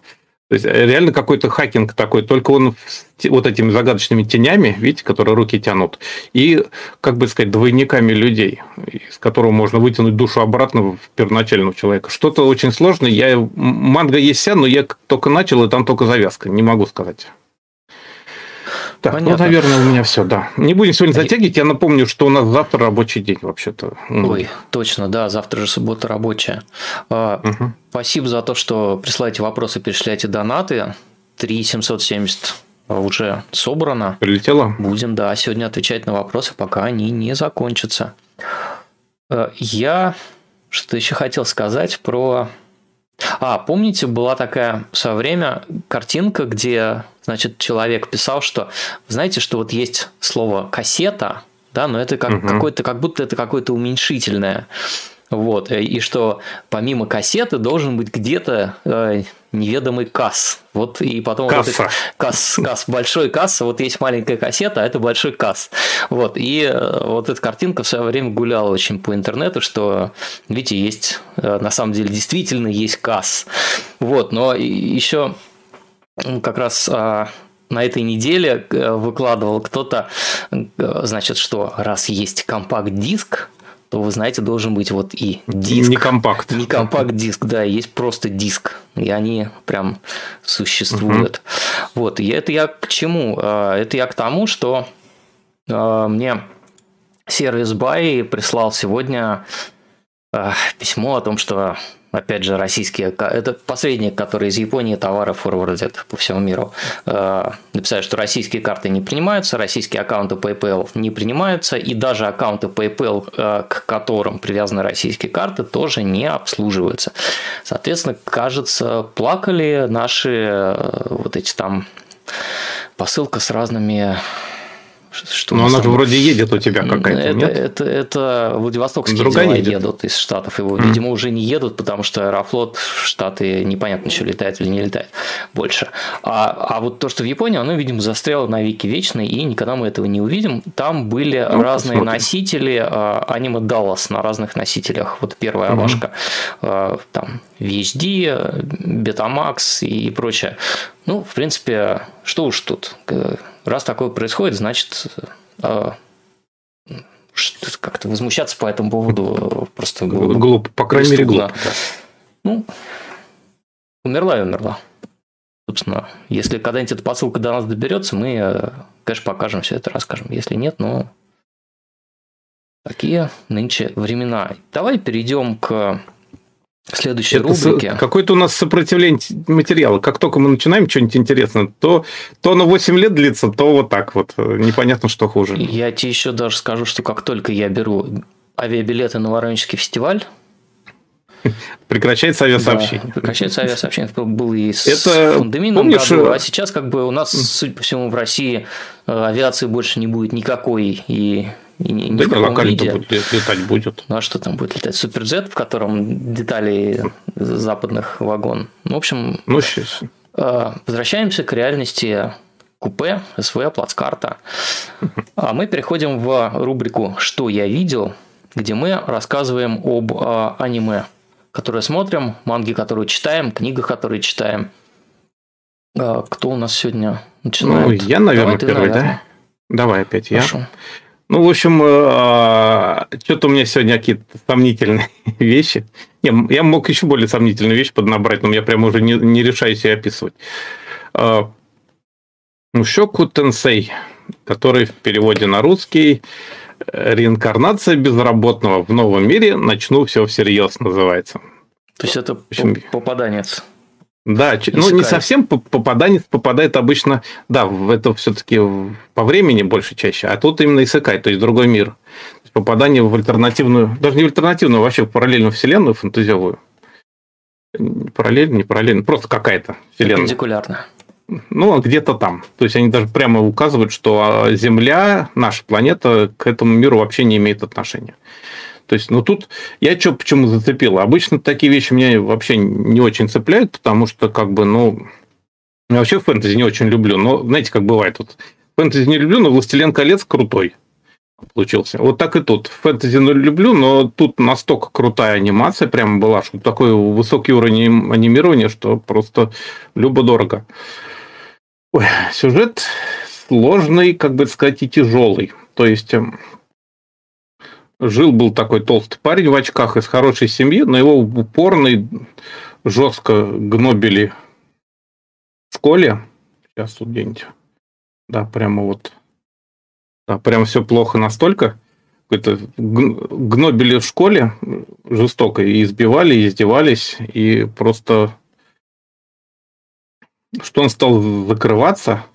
то есть э, реально какой-то хакинг такой, только он вот этими загадочными тенями, видите, которые руки тянут, и, как бы сказать, двойниками людей, из которого можно вытянуть душу обратно в первоначального человека. Что-то очень сложное. Я, манга есть вся, но я только начал, и там только завязка, не могу сказать. Так, ну, Понятно. ну, наверное, у меня все, да. Не будем сегодня затягивать. Я напомню, что у нас завтра рабочий день вообще-то. Ой, точно, да, завтра же суббота рабочая. Угу. Спасибо за то, что присылаете вопросы, перечисляете донаты. 3 770 уже собрано. Прилетело? Будем, да, сегодня отвечать на вопросы, пока они не закончатся. А, я что еще хотел сказать про а, помните, была такая в свое время картинка, где, значит, человек писал, что, знаете, что вот есть слово кассета, да, но это как угу. какой-то, как будто это какое-то уменьшительное. Вот, и что помимо кассеты должен быть где-то э, неведомый касс. Вот и потом касса. Вот касс, касс, большой касс, вот есть маленькая кассета, а это большой касс. Вот, и э, вот эта картинка в свое время гуляла очень по интернету, что, видите, есть, э, на самом деле, действительно есть касс. Вот, но еще как раз а, на этой неделе э, выкладывал кто-то, значит, что раз есть компакт-диск, то, вы знаете, должен быть вот и диск. Не компакт. Не компакт-диск, да, есть просто диск. И они прям существуют. Угу. Вот, и это я к чему? А, это я к тому, что а, мне сервис Buy прислал сегодня а, письмо о том, что опять же, российские, это посредник, который из Японии товары форвардит по всему миру, э, написали, что российские карты не принимаются, российские аккаунты PayPal не принимаются, и даже аккаунты PayPal, э, к которым привязаны российские карты, тоже не обслуживаются. Соответственно, кажется, плакали наши э, вот эти там посылка с разными что Но она же вроде едет у тебя какая-то, это, нет? Это, это Владивостокские Другая дела едет. едут из Штатов. Его, mm. видимо, уже не едут, потому что Аэрофлот в Штаты непонятно, еще летает или не летает больше. А, а вот то, что в Японии, оно, видимо, застряло на веки вечной, и никогда мы этого не увидим. Там были ну, разные посмотрим. носители, а, аниме Dallas на разных носителях. Вот первая mm-hmm. обложка. А, там VHD, Betamax и прочее. Ну, в принципе, что уж тут раз такое происходит, значит, а, как-то возмущаться по этому поводу просто глупо. Глупо, по крайней мере, глупо. Да. Ну, умерла и умерла. Собственно, если когда-нибудь эта посылка до нас доберется, мы, э, конечно, покажем все это, расскажем. Если нет, ну, такие нынче времена. Давай перейдем к следующей это рубрике. Какое-то у нас сопротивление материала. Как только мы начинаем что-нибудь интересное, то, то на 8 лет длится, то вот так вот. Непонятно, что хуже. Я тебе еще даже скажу, что как только я беру авиабилеты на Воронежский фестиваль, Прекращается авиасообщение. Да, прекращается авиасообщение. Это был и с Это, Фундамином помнишь, году, а сейчас как бы у нас, судя по всему, в России э, авиации больше не будет никакой и и да не локально будет летать будет. Ну а что там будет летать? Суперджет, в котором детали западных вагон. Ну, в общем, ну, сейчас. Э, возвращаемся к реальности купе, СВ, плацкарта. А мы переходим в рубрику «Что я видел?», где мы рассказываем об э, аниме, которые смотрим, манги, которые читаем, книгах, которые читаем. Э, кто у нас сегодня начинает? Ну, я, наверное, Давай первый, наверное. да? Давай опять Хорошо. я. Ну, в общем, э, что-то у меня сегодня какие-то сомнительные вещи. Не, я мог еще более сомнительные вещи поднабрать, но я прямо уже не, не решаюсь ее описывать. Э, Щеку Тенсей, который в переводе на русский «Реинкарнация безработного в новом мире. Начну все всерьез» называется. То есть это общем, попаданец. Да, Исекает. ну не совсем попаданец попадает обычно, да, в это все-таки по времени больше чаще, а тут именно Исекай, то есть другой мир. Попадание в альтернативную, даже не в альтернативную, а вообще в параллельную вселенную фантазиовую. Параллельно, не параллельно, просто какая-то вселенная. Перпендикулярно. Ну, где-то там. То есть они даже прямо указывают, что а, Земля, наша планета, к этому миру вообще не имеет отношения. То есть, ну тут я что почему зацепил? Обычно такие вещи меня вообще не очень цепляют, потому что, как бы, ну, я вообще фэнтези не очень люблю. Но, знаете, как бывает, вот фэнтези не люблю, но «Властелин колец» крутой получился. Вот так и тут. Фэнтези не люблю, но тут настолько крутая анимация прямо была, что такой высокий уровень анимирования, что просто любо-дорого. Ой, сюжет сложный, как бы сказать, и тяжелый. То есть эм, жил-был такой толстый парень в очках из хорошей семьи, но его упорный жестко гнобили в школе. Сейчас тут где-нибудь. Да, прямо вот. Да, прям все плохо настолько. Это гнобили в школе жестоко и избивали, и издевались, и просто что он стал закрываться,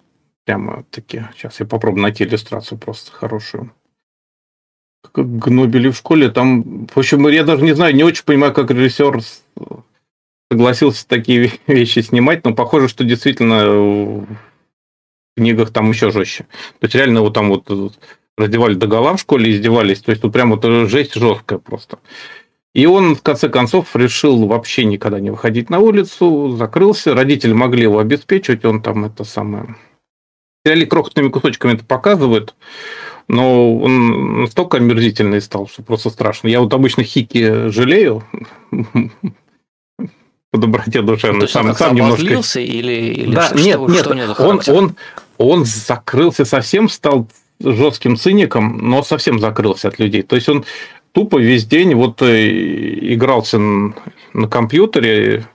прямо таки, сейчас я попробую найти иллюстрацию просто хорошую как гнобили в школе. Там, в общем, я даже не знаю, не очень понимаю, как режиссер согласился такие вещи снимать, но похоже, что действительно в книгах там еще жестче. То есть реально вот там вот раздевали до гола в школе, издевались. То есть тут прям вот жесть жесткая просто. И он, в конце концов, решил вообще никогда не выходить на улицу, закрылся. Родители могли его обеспечивать, он там это самое... Сериале крохотными кусочками это показывают но он настолько омерзительный стал, что просто страшно. Я вот обычно Хики жалею по доброте душевной. Ну, сам, сам немножко... или, или да, что, нет, нет, что нет он, он, он закрылся совсем, стал жестким циником, но совсем закрылся от людей. То есть он тупо весь день вот э, игрался на компьютере,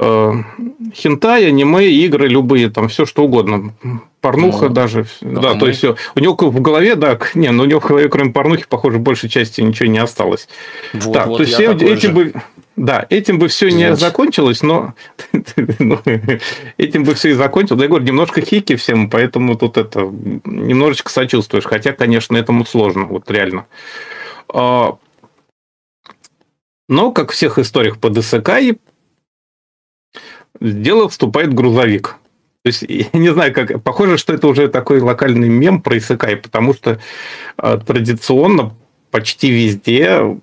хентай, аниме, игры любые, там все что угодно порнуха ну, даже. Да, то есть все. У него в голове, да, не, но у него в голове, кроме порнухи, похоже, большей части ничего не осталось. Вот, да, вот то есть этим же. бы. Да, этим бы все не закончилось, но ну, этим бы все и закончилось. Я говорю, немножко хики всем, поэтому тут это немножечко сочувствуешь. Хотя, конечно, этому сложно, вот реально. А, но, как в всех историях по ДСК, дело вступает грузовик. То есть, я не знаю, как... Похоже, что это уже такой локальный мем про Исакай, потому что э, традиционно почти везде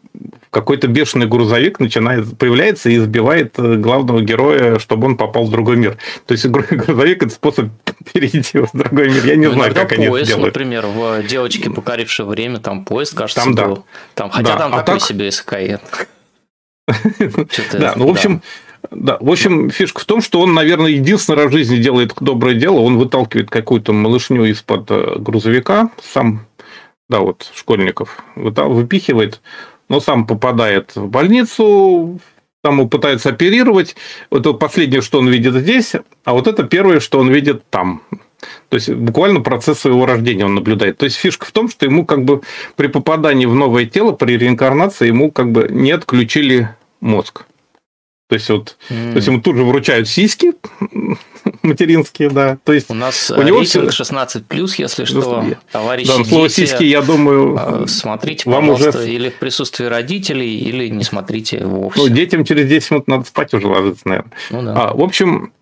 какой-то бешеный грузовик начинает появляется и избивает э, главного героя, чтобы он попал в другой мир. То есть грузовик это способ перейти в другой мир. Я не ну, знаю, как поезд, они это делают. Например, в девочке покорившее время там поезд, кажется, там, был. Да. Там, хотя да. там а такой так... себе СК. Да, ну в общем, да, в общем, фишка в том, что он, наверное, единственный раз в жизни делает доброе дело. Он выталкивает какую-то малышню из-под э, грузовика, сам, да, вот, школьников, выпихивает, но сам попадает в больницу, там пытаются оперировать. Это последнее, что он видит здесь, а вот это первое, что он видит там. То есть буквально процесс своего рождения он наблюдает. То есть фишка в том, что ему как бы при попадании в новое тело, при реинкарнации, ему как бы не отключили мозг. То есть вот, mm. то есть ему тут же вручают сиськи материнские, да. То есть у нас у него рейтинг 16 плюс, если что, товарищи. Да, слово сиськи, я думаю, а, смотрите, вам уже или в присутствии родителей, или не смотрите вовсе. Ну, детям через 10 минут надо спать уже ложиться, наверное. Ну, да. а, в общем,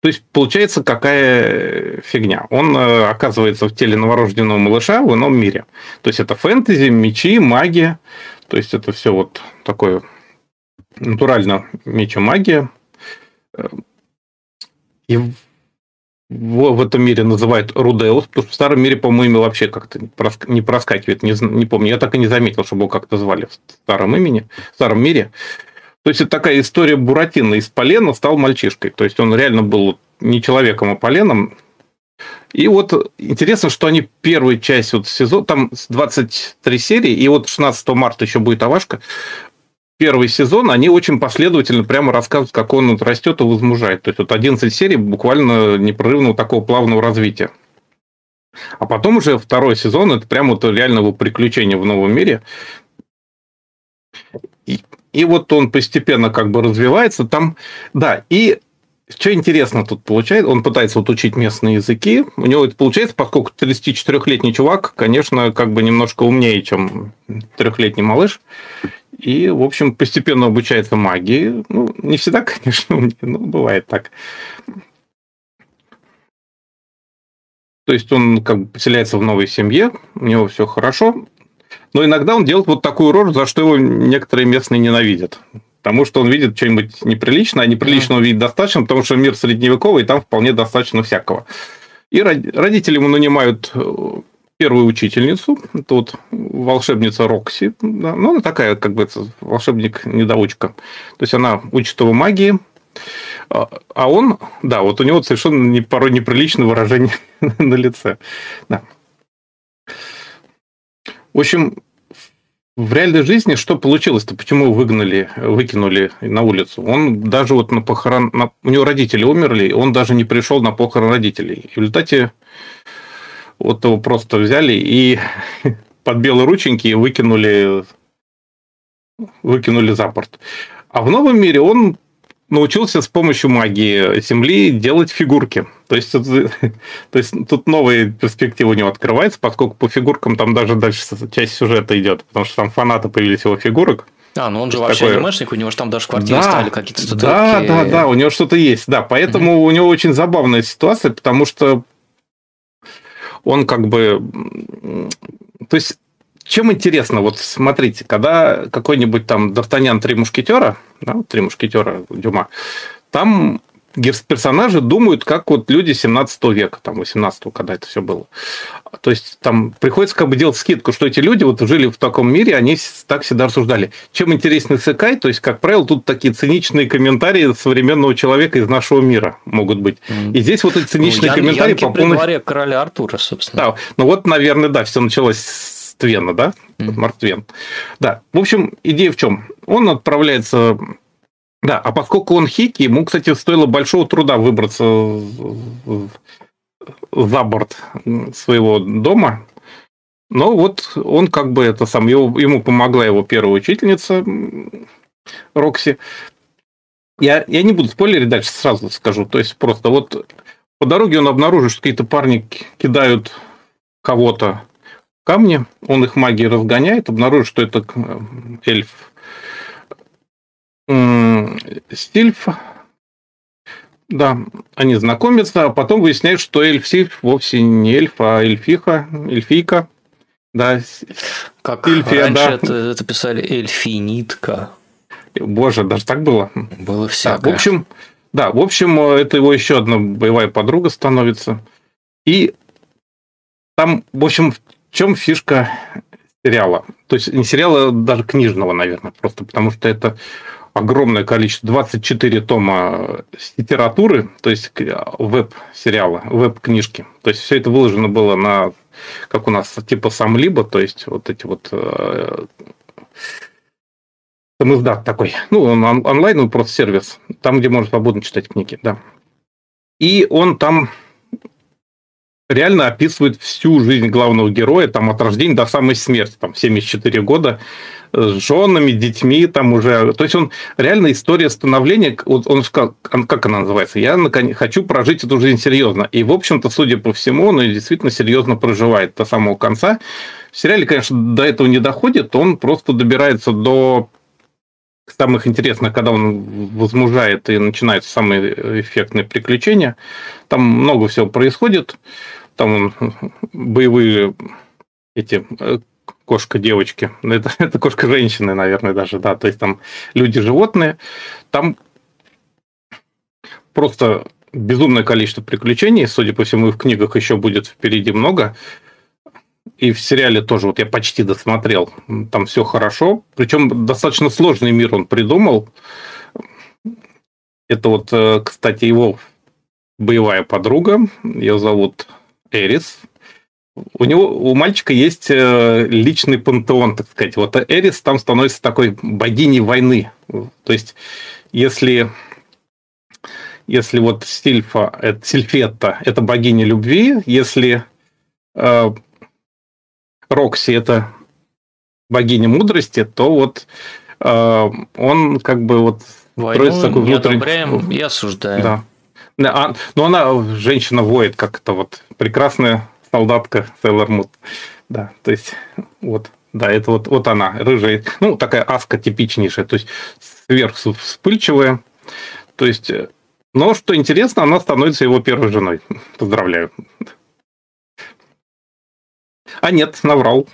то есть получается какая фигня. Он э, оказывается в теле новорожденного малыша в ином мире. То есть это фэнтези, мечи, магия. То есть это все вот такое натурально меч и магия. И в, в этом мире называют Рудеус, потому что в старом мире, по-моему, вообще как-то не проскакивает, не, не помню. Я так и не заметил, чтобы его как-то звали в старом имени, в старом мире. То есть это такая история Буратино из полена стал мальчишкой. То есть он реально был не человеком, а поленом. И вот интересно, что они первую часть вот сезона, там 23 серии, и вот 16 марта еще будет Авашка, первый сезон, они очень последовательно прямо рассказывают, как он растет и возмужает. То есть вот 11 серий буквально непрерывного такого плавного развития. А потом уже второй сезон, это прямо вот реально его приключение в новом мире. И, и вот он постепенно как бы развивается там. Да, и что интересно тут получается, он пытается вот учить местные языки, у него это получается, поскольку 34-летний чувак, конечно, как бы немножко умнее, чем трехлетний малыш, и, в общем, постепенно обучается магии. Ну, не всегда, конечно, но бывает так. То есть он как бы поселяется в новой семье, у него все хорошо, но иногда он делает вот такую роль, за что его некоторые местные ненавидят. Потому что он видит что-нибудь неприличное, а неприличного mm. видит достаточно, потому что мир средневековый, и там вполне достаточно всякого. И родители ему нанимают э, первую учительницу, тут волшебница Рокси, да, ну, она такая, как бы, волшебник-недоучка. То есть, она учит его магии, а, а он, да, вот у него совершенно не, порой неприличное выражение на лице. Да. В общем, в реальной жизни что получилось-то? Почему выгнали, выкинули на улицу? Он даже вот на похорон... На... У него родители умерли, он даже не пришел на похорон родителей. И в результате вот его просто взяли и под белые рученьки выкинули, выкинули за борт. А в новом мире он научился с помощью магии Земли делать фигурки. То есть, то есть тут новые перспективы у него открываются, поскольку по фигуркам там даже дальше часть сюжета идет, потому что там фанаты появились его фигурок. А, ну он же вообще такое... анимешник, у него же там даже в квартире да, стали какие-то статуэтки. Да, да, да, у него что-то есть, да. Поэтому угу. у него очень забавная ситуация, потому что он как бы... То есть, чем интересно, вот смотрите, когда какой-нибудь там Д'Артаньян «Три мушкетера», да, «Три мушкетера» Дюма, там персонажи думают, как вот люди 17 века, там 18 когда это все было. То есть там приходится как бы делать скидку, что эти люди вот жили в таком мире, они так всегда рассуждали. Чем интереснее Сэкай, то есть, как правило, тут такие циничные комментарии современного человека из нашего мира могут быть. И здесь вот эти циничные ну, комментарии Янки по полной... дворе короля Артура, собственно. Да, ну вот, наверное, да, все началось с Твена, да? Mm. Марк Твен. Да. В общем, идея в чем? Он отправляется да, а поскольку он хики, ему, кстати, стоило большого труда выбраться за борт своего дома. Но вот он как бы это сам, его, ему помогла его первая учительница Рокси. Я, я не буду спойлерить, дальше сразу скажу. То есть просто вот по дороге он обнаружит, что какие-то парни кидают кого-то камни, он их магией разгоняет, обнаружит, что это эльф Стильф, да, они знакомятся, а потом выясняют, что эльф Сильф вовсе не эльф, а эльфиха, эльфийка. Да, как Эльфия, раньше да. это, это писали эльфинитка. Боже, даже так было? Было всякое. Да, в общем, да, в общем, это его еще одна боевая подруга становится. И там, в общем, в чем фишка сериала? То есть не сериала, даже книжного, наверное, просто потому что это огромное количество, 24 тома литературы, то есть веб-сериала, веб-книжки. То есть все это выложено было на, как у нас, типа сам либо, то есть вот эти вот э, там издат такой, ну, он онлайн, просто сервис, там, где можно свободно читать книги, да. И он там реально описывает всю жизнь главного героя, там от рождения до самой смерти, там 74 года, с женами, детьми, там уже. То есть он реально история становления, вот он сказал, как она называется, я хочу прожить эту жизнь серьезно. И, в общем-то, судя по всему, он действительно серьезно проживает до самого конца. В сериале, конечно, до этого не доходит, он просто добирается до самых интересных, когда он возмужает и начинаются самые эффектные приключения. Там много всего происходит. Там боевые эти э, кошка девочки. Это, это кошка женщины, наверное, даже, да. То есть там люди-животные. Там просто безумное количество приключений. Судя по всему, в книгах еще будет впереди много. И в сериале тоже, вот я почти досмотрел, там все хорошо. Причем достаточно сложный мир он придумал. Это вот, э, кстати, его боевая подруга. Ее зовут Эрис. У него, у мальчика есть э, личный пантеон, так сказать. Вот Эрис там становится такой богиней войны. То есть, если если вот Сильфа, это, Сильфетта – это богиня любви, если э, Рокси – это богиня мудрости, то вот э, он как бы вот Войну такой внутренний... одобряем и осуждаем. Да. А, но она, женщина, воет как-то вот прекрасная солдатка Сейлор Мут. Да, то есть вот, да, это вот, вот она, рыжая, ну, такая аска типичнейшая, то есть сверху вспыльчивая, то есть, э, но что интересно, она становится его первой женой. Поздравляю. А нет, наврал.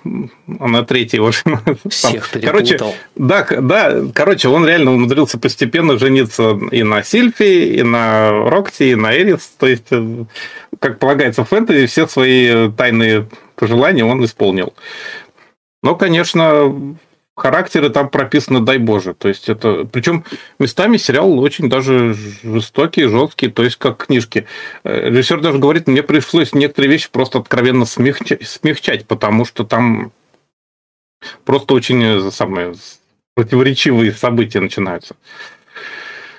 Она третья уже. Всех Короче, да, да, короче, он реально умудрился постепенно жениться и на Сильфи, и на Рокти, и на Эрис. То есть, э, как полагается в фэнтези, все свои тайные пожелания он исполнил. Но, конечно, характеры там прописаны, дай боже. То есть это... Причем местами сериал очень даже жестокий, жесткий, то есть как книжки. Э, режиссер даже говорит, мне пришлось некоторые вещи просто откровенно смягчать, смягчать потому что там просто очень э, самые противоречивые события начинаются.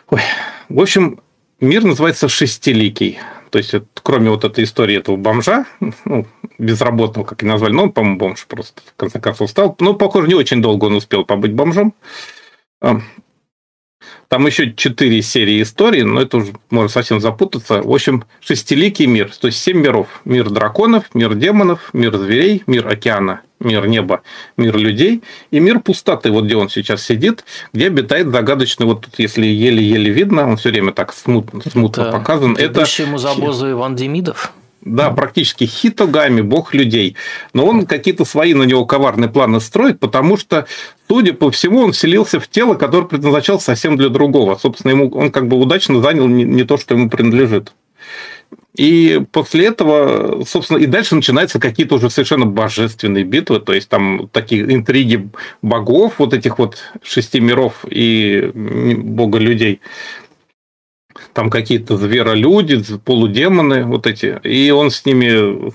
Ой. В общем, мир называется «Шестиликий». То есть, кроме вот этой истории этого бомжа, ну, безработного, как и назвали, но он, по-моему, бомж просто в конце концов стал. Ну, похоже, не очень долго он успел побыть бомжом. Там еще четыре серии истории, но это уже можно совсем запутаться. В общем, шестиликий мир, то есть семь миров. Мир драконов, мир демонов, мир зверей, мир океана, мир неба, мир людей и мир пустоты, вот где он сейчас сидит, где обитает загадочный, вот тут, если еле-еле видно, он все время так смутно, смутно это показан. Это музабозу Иван Демидов? Да, практически Хитогами, бог людей. Но он какие-то свои на него коварные планы строит, потому что, судя по всему, он вселился в тело, которое предназначалось совсем для другого. Собственно, ему, он как бы удачно занял не, не то, что ему принадлежит. И после этого, собственно, и дальше начинаются какие-то уже совершенно божественные битвы, то есть там такие интриги богов, вот этих вот шести миров и бога людей там какие-то зверолюди, полудемоны вот эти, и он с ними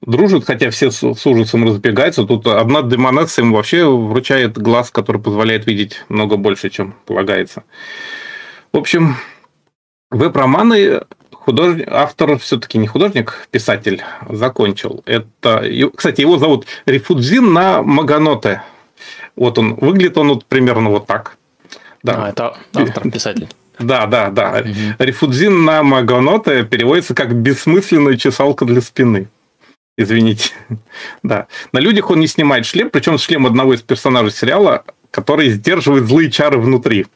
дружит, хотя все с, ужасом разбегаются. Тут одна демонесса ему вообще вручает глаз, который позволяет видеть много больше, чем полагается. В общем, веб-романы художник, автор все-таки не художник, писатель закончил. Это, кстати, его зовут Рифудзин на Маганоте. Вот он, выглядит он вот примерно вот так. Да. А, это автор-писатель. Да, да, да. Угу. Рифудзин на Маганоте переводится как «бессмысленная чесалка для спины». Извините. да. На людях он не снимает шлем, причем шлем одного из персонажей сериала, который сдерживает злые чары внутри.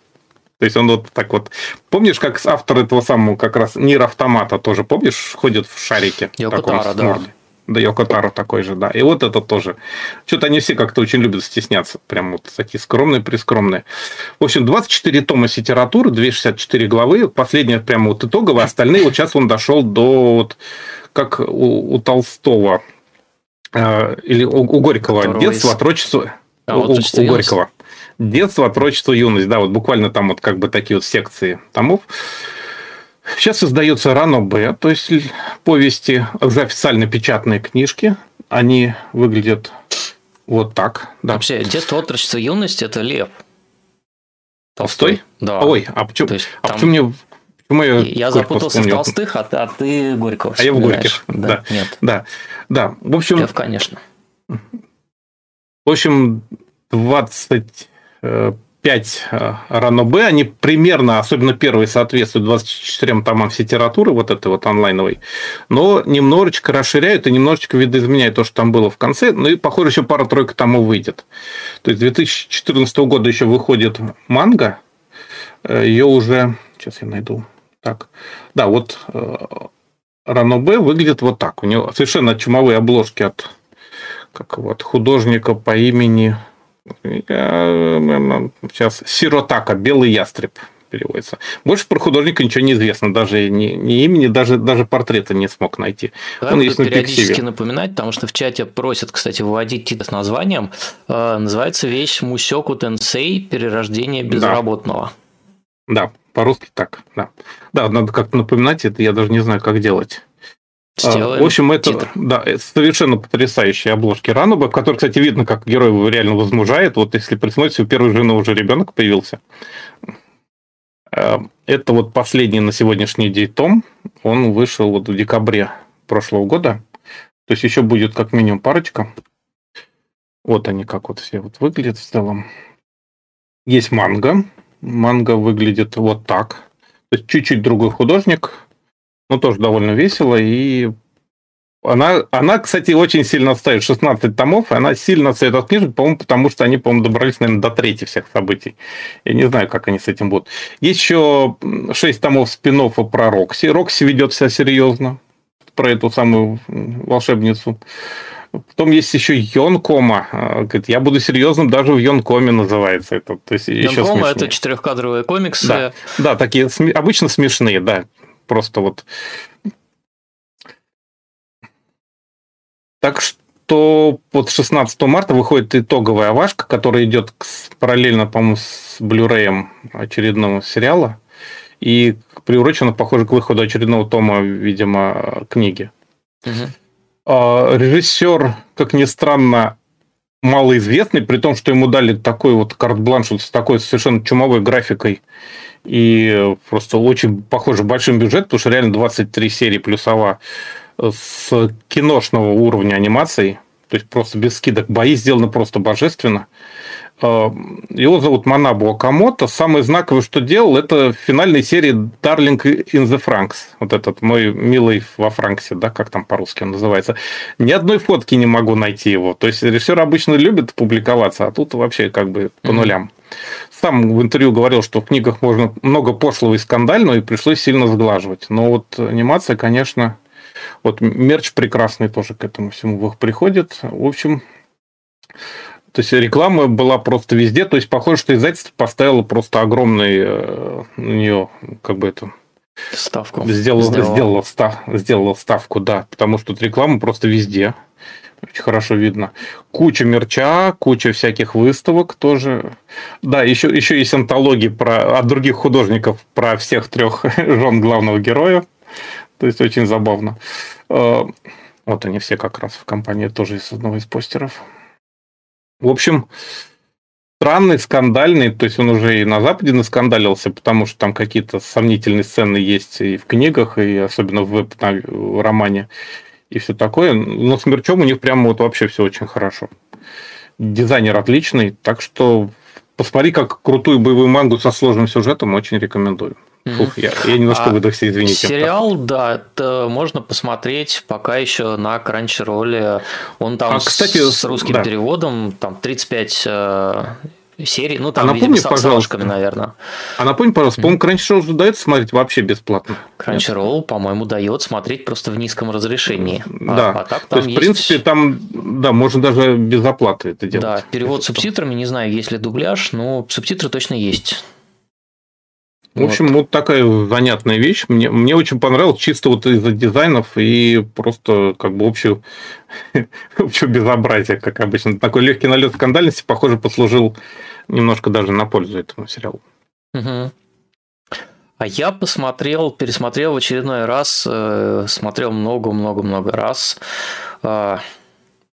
То есть он вот так вот... Помнишь, как автор этого самого как раз Нир Автомата тоже, помнишь, ходит в шарике? Йокотара, да. Морде. Да, Йокотаро такой же, да. И вот это тоже. Что-то они все как-то очень любят стесняться. Прям вот такие скромные, прискромные. В общем, 24 тома литературы, 264 главы. Последняя прямо вот итоговая. Остальные вот сейчас он дошел до вот как у, у Толстого э, или у, у Горького. Детство, из... отрочество. А, у, у Горького. Детство, отрочество, юность. Да, вот буквально там вот как бы такие вот секции томов. Сейчас издается Рано Б, то есть повести за официально печатные книжки. Они выглядят вот так. Да. Вообще, детство, отрочество, юность – это лев. Толстой? Да. Ой, а почему, есть, а там... почему мне Почему я я запутался вспомнил? в Толстых, а ты, а ты Горького А я в Горьких, да. да. Нет. Да, да. В общем... Лев, конечно. В общем, 20 5 э, рано Б, они примерно, особенно первые, соответствуют 24 томам все литературы, вот этой вот онлайновой, но немножечко расширяют и немножечко видоизменяют то, что там было в конце, ну и, похоже, еще пара-тройка томов выйдет. То есть 2014 года еще выходит манга, э, ее уже, сейчас я найду, так, да, вот э, Рано выглядит вот так, у него совершенно чумовые обложки от, как вот, художника по имени Сейчас Сиротака, белый ястреб переводится. Больше про художника ничего не известно, даже ни, ни имени, даже, даже портрета не смог найти. Да, Он есть периодически пикселе. напоминать, потому что в чате просят, кстати, выводить титр с названием. Э, называется вещь Мусёку Тенсей «Перерождение безработного». Да, да по-русски так, да. Да, надо как-то напоминать это, я даже не знаю, как делать. А, Сделаем в общем, это титр. да, совершенно потрясающие обложки Рануба, в которой, кстати, видно, как герой реально возмужает. Вот если присмотреться, у первой жены уже ребенок появился. А, это вот последний на сегодняшний день том. Он вышел вот в декабре прошлого года. То есть еще будет как минимум парочка. Вот они как вот все вот выглядят в целом. Есть манга. Манга выглядит вот так. То есть чуть-чуть другой художник, ну, тоже довольно весело. И она, она, кстати, очень сильно отстает. 16 томов, и она сильно отстает от книжек, по-моему, потому что они, по-моему, добрались, наверное, до трети всех событий. Я не знаю, как они с этим будут. Есть еще 6 томов спин про Рокси. Рокси ведет себя серьезно, про эту самую волшебницу. Потом есть еще Йонкома. Говорит, я буду серьезным, даже в Йонкоме называется это. То есть Йонкома это четырехкадровые комиксы. Да, да такие обычно смешные, да. Просто вот... Так что вот 16 марта выходит итоговая авашка, которая идет параллельно, по-моему, с Blu-ray очередного сериала. И приурочена, похоже, к выходу очередного тома, видимо, книги. Угу. Режиссер, как ни странно, малоизвестный, при том, что ему дали такой вот карт-бланш с такой совершенно чумовой графикой и просто очень похоже большим бюджет, потому что реально 23 серии плюсова с киношного уровня анимации, то есть просто без скидок. Бои сделаны просто божественно. А, его зовут Манабу Акамото. Самое знаковое, что делал, это в финальной серии Darling in the Franks. Вот этот мой милый во Франксе, да, как там по-русски он называется. Ни одной фотки не могу найти его. То есть режиссер обычно любит публиковаться, а тут вообще как бы по нулям. Сам в интервью говорил, что в книгах можно много пошлого и скандального, и пришлось сильно сглаживать. Но вот анимация, конечно, вот мерч прекрасный тоже к этому всему приходит. В общем, то есть реклама была просто везде. То есть похоже, что издательство поставило просто огромный э, на нее, как бы это... Ставку. Сделало, сделало. Сделало, став, сделало ставку, да. Потому что тут реклама просто везде. Очень хорошо видно. Куча мерча, куча всяких выставок тоже. Да, еще, еще есть антологии про, от других художников про всех трех жен главного героя. То есть очень забавно. Э, вот они все как раз в компании тоже из одного из постеров. В общем, странный, скандальный, то есть он уже и на Западе наскандалился, потому что там какие-то сомнительные сцены есть и в книгах, и особенно в веб-романе и все такое. Но с мерчом у них прямо вот вообще все очень хорошо. Дизайнер отличный, так что посмотри, как крутую боевую мангу со сложным сюжетом, очень рекомендую. Фух, я, я немножко а выдохся, извините. Сериал, да, это можно посмотреть пока еще на Crunchyroll. Он там а, кстати, с русским да. переводом, там 35 серий, ну там, а напомни, видимо, пожалуйста, наверное. А напомни, пожалуйста, по-моему, Crunchyroll же дает смотреть вообще бесплатно. Crunchyroll, по-моему, дает смотреть просто в низком разрешении. Да, а, а так, то есть, есть, в принципе, там, да, можно даже без оплаты это делать. Да, перевод с субтитрами, не знаю, есть ли дубляж, но субтитры точно есть. В общем, вот. вот такая занятная вещь. Мне, мне очень понравилось чисто вот из-за дизайнов и просто как бы общее, общее безобразие, как обычно. Такой легкий налет скандальности, похоже, послужил немножко даже на пользу этому сериалу. А я посмотрел, пересмотрел в очередной раз, э, смотрел много-много-много раз э,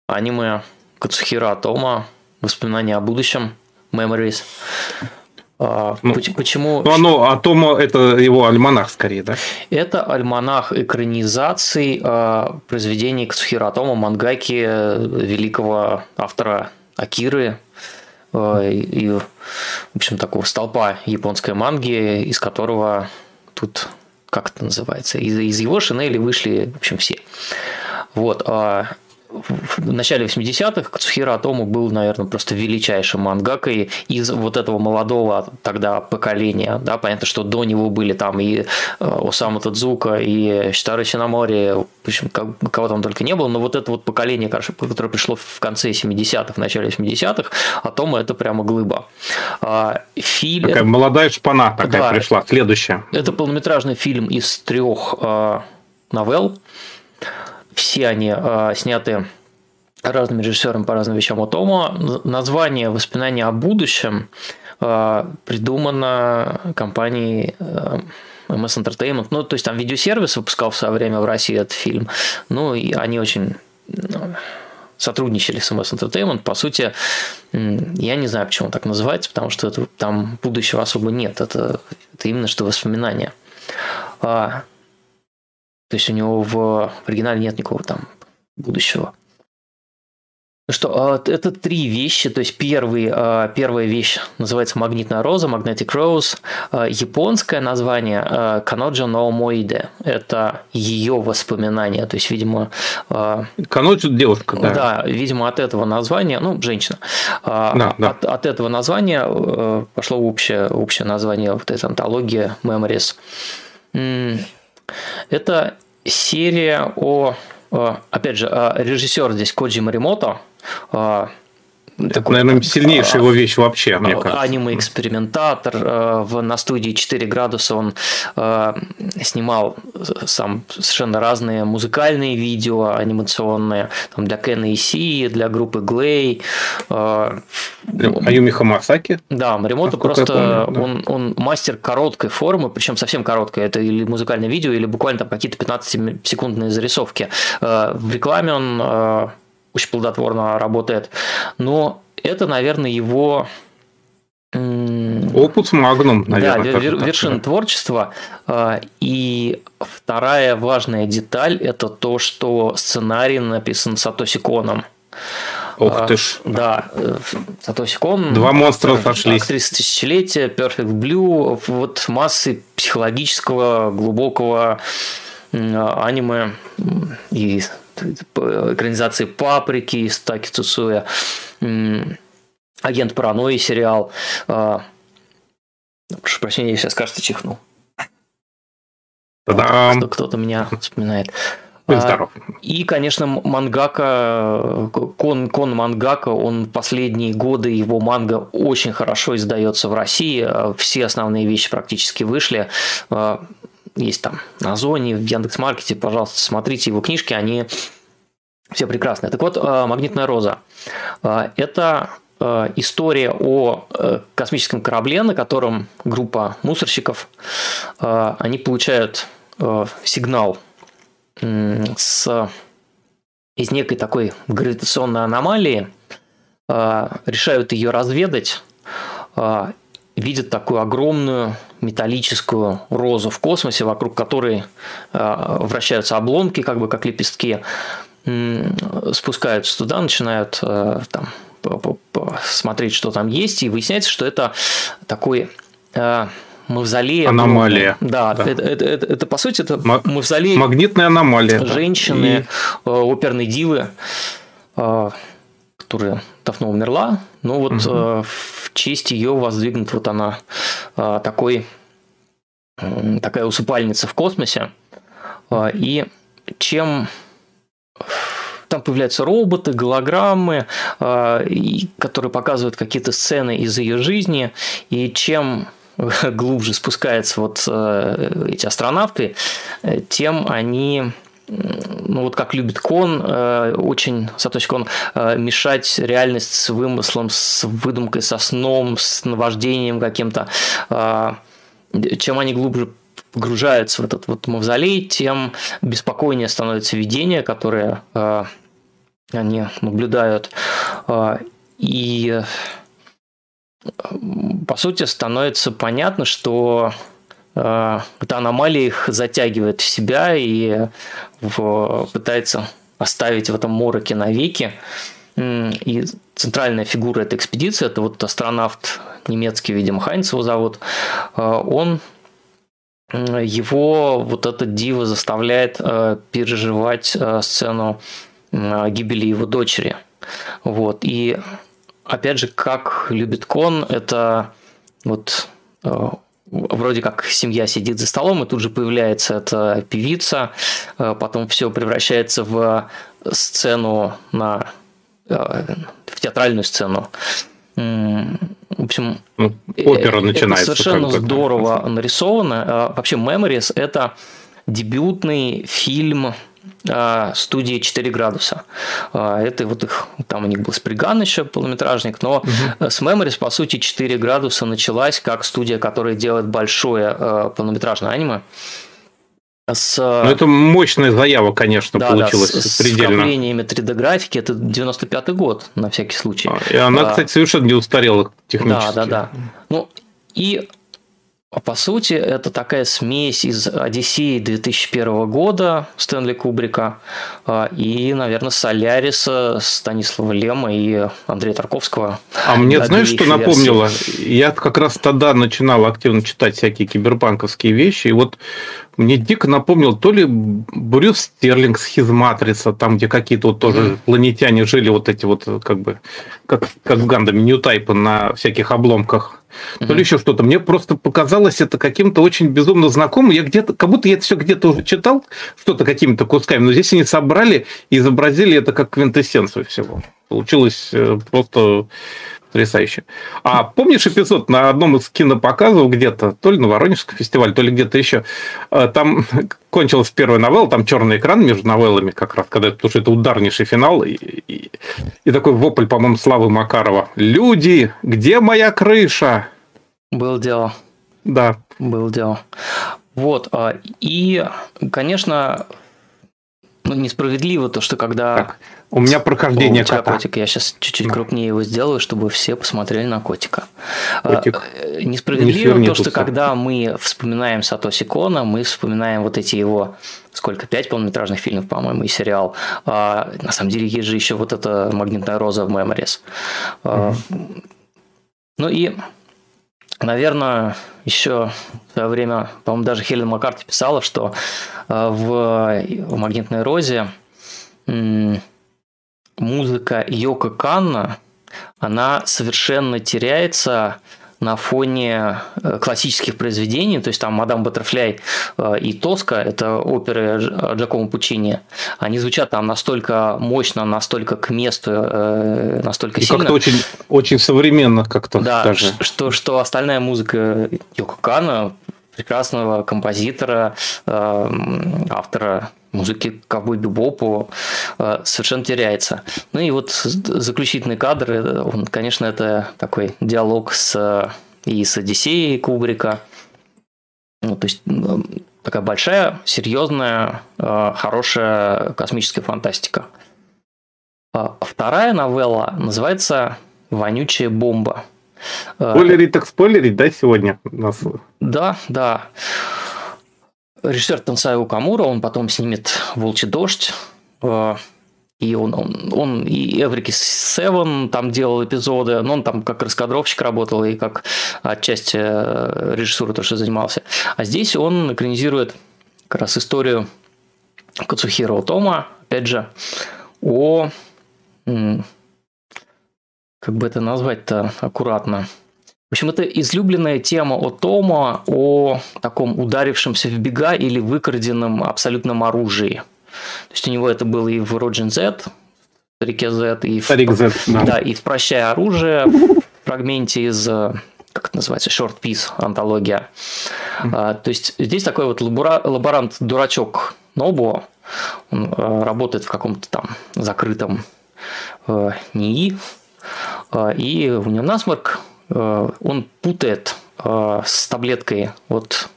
аниме Кацухира Атома «Воспоминания о будущем», Memories. А, ну, почему? Ну, оно, Атома это его альманах скорее, да? Это альманах экранизаций э, произведений Кацухира Атома, мангаки великого автора Акиры э, и, в общем, такого столпа японской манги, из которого тут, как это называется, из, из его шинели вышли, в общем, все. Вот. В начале 80-х Кацухира Атому был, наверное, просто величайшим мангакой из вот этого молодого тогда поколения. Да, понятно, что до него были там и э, Осама Тадзука, и Шитары Шинамори, в общем, кого там только не было, но вот это вот поколение, которое пришло в конце 70-х, в начале 80-х, Атома это прямо глыба. А, фильм... Такая молодая шпана такая да, пришла, следующая. Это полнометражный фильм из трех а, новелл, все они э, сняты разными режиссерами по разным вещам от Омо. Название «Воспоминания о будущем» э, придумано компанией э, MS Entertainment. Ну, то есть там видеосервис выпускал в свое время в России этот фильм. Ну, и они очень ну, сотрудничали с MS Entertainment. По сути, я не знаю, почему так называется, потому что это, там будущего особо нет. Это, это именно что воспоминания. А, то есть у него в, в оригинале нет никакого там будущего. Ну что, а, это три вещи. То есть первый, а, первая вещь называется «Магнитная роза», «Magnetic Rose». А, японское название «Каноджо но Моиде». Это ее воспоминания. То есть, видимо... Каноджо – девушка, да. Да, видимо, от этого названия, ну, женщина. Да, да. От, от этого названия э, пошло общее, общее название вот этой антологии «Memories». Это серия о, опять же, режиссер здесь Коджи Маримото, это, такой, наверное, сильнейшая его вещь вообще, мне кажется. Аниме-экспериментатор. Э, на студии 4 градуса он э, снимал сам совершенно разные музыкальные видео анимационные там, для Кена и Си, для группы Глей. Э, Аюми Хамасаки? Да, Маримото просто помню, да. Он, он мастер короткой формы, причем совсем короткой. Это или музыкальное видео, или буквально там какие-то 15-секундные зарисовки. В рекламе он очень плодотворно работает. Но это, наверное, его Опус магнум, наверное. Да, вер, вершина да. творчества. А, и вторая важная деталь – это то, что сценарий написан Сатоси Коном. Ох а, ты ж. Да, э, Сатоси Кон. Два монстра сошлись. Актриса тысячелетия, Perfect Blue, вот массы психологического, глубокого аниме и экранизации «Паприки» из Таки Цуцуя, «Агент паранойи» сериал. А, прошу прощения, я сейчас, кажется, чихнул. Кто- кто-то меня вспоминает. Здоров. И, конечно, мангака, кон, кон мангака, он последние годы, его манга очень хорошо издается в России. Все основные вещи практически вышли. Есть там на Озоне, в Яндекс.Маркете, пожалуйста, смотрите его книжки, они все прекрасные. Так вот, э, «Магнитная роза» э, – это э, история о космическом корабле, на котором группа мусорщиков, они получают сигнал с, из некой такой гравитационной аномалии, решают ее разведать видят такую огромную металлическую розу в космосе, вокруг которой э, вращаются обломки, как бы как лепестки, спускаются туда, начинают э, там смотреть, что там есть, и выясняется, что это такой э, мавзолей. Аномалия. Да, да. Это, это, это, это по сути это мавзолей. Магнитная аномалия. Женщины, и... оперной дивы которая давно умерла, но вот угу. э, в честь ее воздвигнут вот она э, такой э, такая усыпальница в космосе. Э, и чем там появляются роботы, голограммы, э, и, которые показывают какие-то сцены из ее жизни, и чем глубже спускаются вот э, эти астронавты, э, тем они ну вот как любит Кон, э, очень Сатоси Кон, э, мешать реальность с вымыслом, с выдумкой, со сном, с наваждением каким-то. Э, чем они глубже погружаются в этот вот мавзолей, тем беспокойнее становится видение, которое они наблюдают. И по сути, становится понятно, что эта аномалия их затягивает в себя и в, пытается оставить в этом мороке навеки. И центральная фигура этой экспедиции, это вот астронавт немецкий, видимо, Хайнц его зовут, он его вот этот диво заставляет э, переживать э, сцену э, гибели его дочери. Вот. И опять же, как любит Кон, это вот вроде как семья сидит за столом, и тут же появляется эта певица, потом все превращается в сцену на в театральную сцену. В общем, ну, опера это начинается. Совершенно здорово нарисовано. А, вообще, Memories – это дебютный фильм студии 4 градуса. А, это вот их, там у них был Сприган еще полнометражник, но угу. с Memories, по сути, 4 градуса началась как студия, которая делает большое полнометражное аниме с... Ну, это мощная заява, конечно, да, получилась да, с, предельно. С вкраплениями 3D-графики, это 95-й год, на всякий случай. А, и она, а, кстати, совершенно не устарела технически. Да, да, да. Ну, и по сути, это такая смесь из «Одиссеи» 2001 года Стэнли Кубрика а, и, наверное, «Соляриса» Станислава Лема и Андрея Тарковского. А мне знаешь, что напомнило? Я как раз тогда начинал активно читать всякие киберпанковские вещи, и вот мне дико напомнил то ли Брюс Стерлинг с Хизматрица, там, где какие-то вот тоже mm-hmm. планетяне жили, вот эти вот, как бы, как, как в Гандаме, ньютайпы на всяких обломках, mm-hmm. то ли еще что-то. Мне просто показалось это каким-то очень безумно знакомым. Я где-то, как будто я это все где-то уже читал, что-то какими-то кусками, но здесь они собрали и изобразили это как квинтэссенцию всего. Получилось э, просто Потрясающе. А помнишь эпизод на одном из кинопоказов где-то, то ли на Воронежском фестивале, то ли где-то еще, э, там кончилась первая новелла, там черный экран между новеллами как раз, когда, потому что это ударнейший финал, и, и, и такой вопль, по-моему, Славы Макарова. «Люди, где моя крыша?» Был дело. Да. Был дело. Вот, а, и, конечно, ну, несправедливо то, что когда... Так, у меня прохождение у тебя кота. котик, я сейчас чуть-чуть да. крупнее его сделаю, чтобы все посмотрели на котика. Котик. А, несправедливо не то, что когда мы вспоминаем Сатоси Кона, мы вспоминаем вот эти его сколько, пять полнометражных фильмов, по-моему, и сериал. А, на самом деле есть же еще вот эта «Магнитная роза» в Memories. А, ну и, наверное, еще в свое время, по-моему, даже Хелен Маккарти писала, что а, в, в «Магнитной розе» музыка Йока Канна, она совершенно теряется на фоне э, классических произведений, то есть там «Мадам Баттерфляй» э, и «Тоска» – это оперы Джакомо Пучини, они звучат там настолько мощно, настолько к месту, э, настолько и сильно. как-то очень, очень современно как-то да, даже. Что, что остальная музыка Йоко Кана прекрасного композитора, автора музыки ковбой бибопу совершенно теряется. Ну и вот заключительный кадр, он, конечно, это такой диалог с и с Одиссеей Кубрика. Ну, то есть такая большая, серьезная, хорошая космическая фантастика. А вторая новелла называется «Вонючая бомба». Спойлерить так спойлерить, да, сегодня? Нас... Да, да. Режиссер Тансай Камура, он потом снимет «Волчий дождь», э, и он, он, он и Эврики Севен там делал эпизоды, но он там как раскадровщик работал и как отчасти э, режиссуры тоже занимался. А здесь он экранизирует как раз историю Кацухиро Тома, опять же, о как бы это назвать-то аккуратно. В общем, это излюбленная тема о Тома, о таком ударившемся в бега или выкраденном абсолютном оружии. То есть у него это было и в Роджин Z, в Старике Z, и в, Старик Z, да. да, и в Прощая оружие, в фрагменте из как это называется, short piece, антология. Mm-hmm. А, то есть здесь такой вот лаборант-дурачок Нобу, он а, работает в каком-то там закрытом а, НИИ, и у него насморк, а, он путает а, с таблеткой вот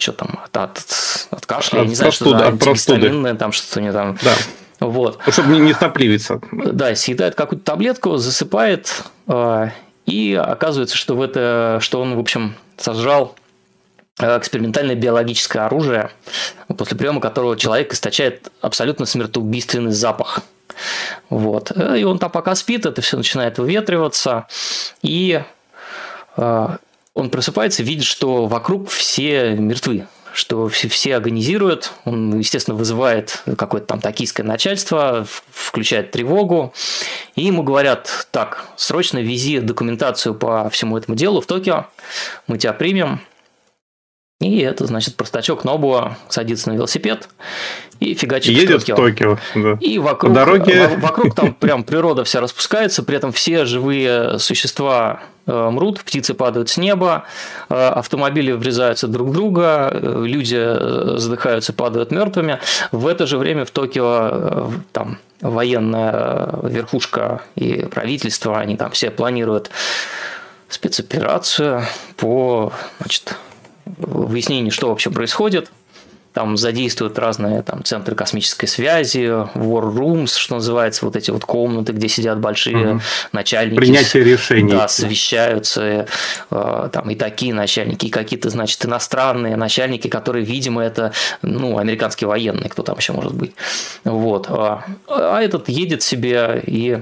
что там, от, от, от кашля, от я не знаю, что за антигистаминное, там что-то не там. Да. Вот. Чтобы не, не стопливиться. Да, съедает какую-то таблетку, засыпает, И оказывается, что, в это, что он, в общем, сожрал экспериментальное биологическое оружие, после приема которого человек источает абсолютно смертоубийственный запах. Вот. И он там пока спит, это все начинает выветриваться, и э, он просыпается, видит, что вокруг все мертвы, что все, все агонизируют, он, естественно, вызывает какое-то там токийское начальство, включает тревогу, и ему говорят, так, срочно вези документацию по всему этому делу в Токио, мы тебя примем, и это, значит, простачок Нобуа садится на велосипед и фигачит Едет в Токио. в Токио да. И вокруг, дороге... вокруг там прям природа вся распускается, при этом все живые существа э, мрут, птицы падают с неба, э, автомобили врезаются друг в друга, э, люди задыхаются, падают мертвыми. В это же время в Токио там военная верхушка и правительство, они там все планируют спецоперацию по значит, выяснении, что вообще происходит. Там задействуют разные там, центры космической связи, war rooms, что называется, вот эти вот комнаты, где сидят большие угу. начальники. Принятие решений. Да, совещаются э, там и такие начальники, и какие-то, значит, иностранные начальники, которые, видимо, это, ну, американские военные, кто там еще может быть. Вот. А, а этот едет себе и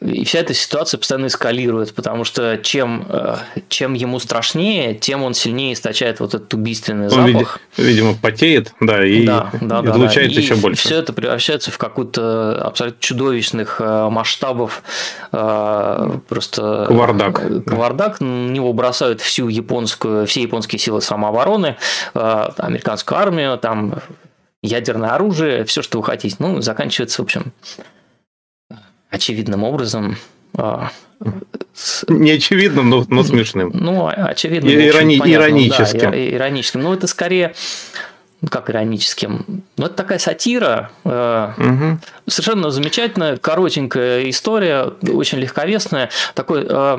и вся эта ситуация постоянно эскалирует, потому что чем, э, чем ему страшнее, тем он сильнее источает вот этот убийственный он, запах. видимо, потеет, да, и да, да, излучает да, еще и больше. все это превращается в какую-то абсолютно чудовищных э, масштабов э, просто... Кавардак. Кавардак. На него бросают всю японскую, все японские силы самообороны, американскую армию, там ядерное оружие, все, что вы хотите. Ну, заканчивается, в общем, очевидным образом а, не очевидным, но, но смешным. Ну, очевидным. Ирони- понятным, ироническим. Да, ироническим. Ну, это скорее как ироническим. Ну, это такая сатира. Угу. Совершенно замечательная, коротенькая история, очень легковесная. Такой э,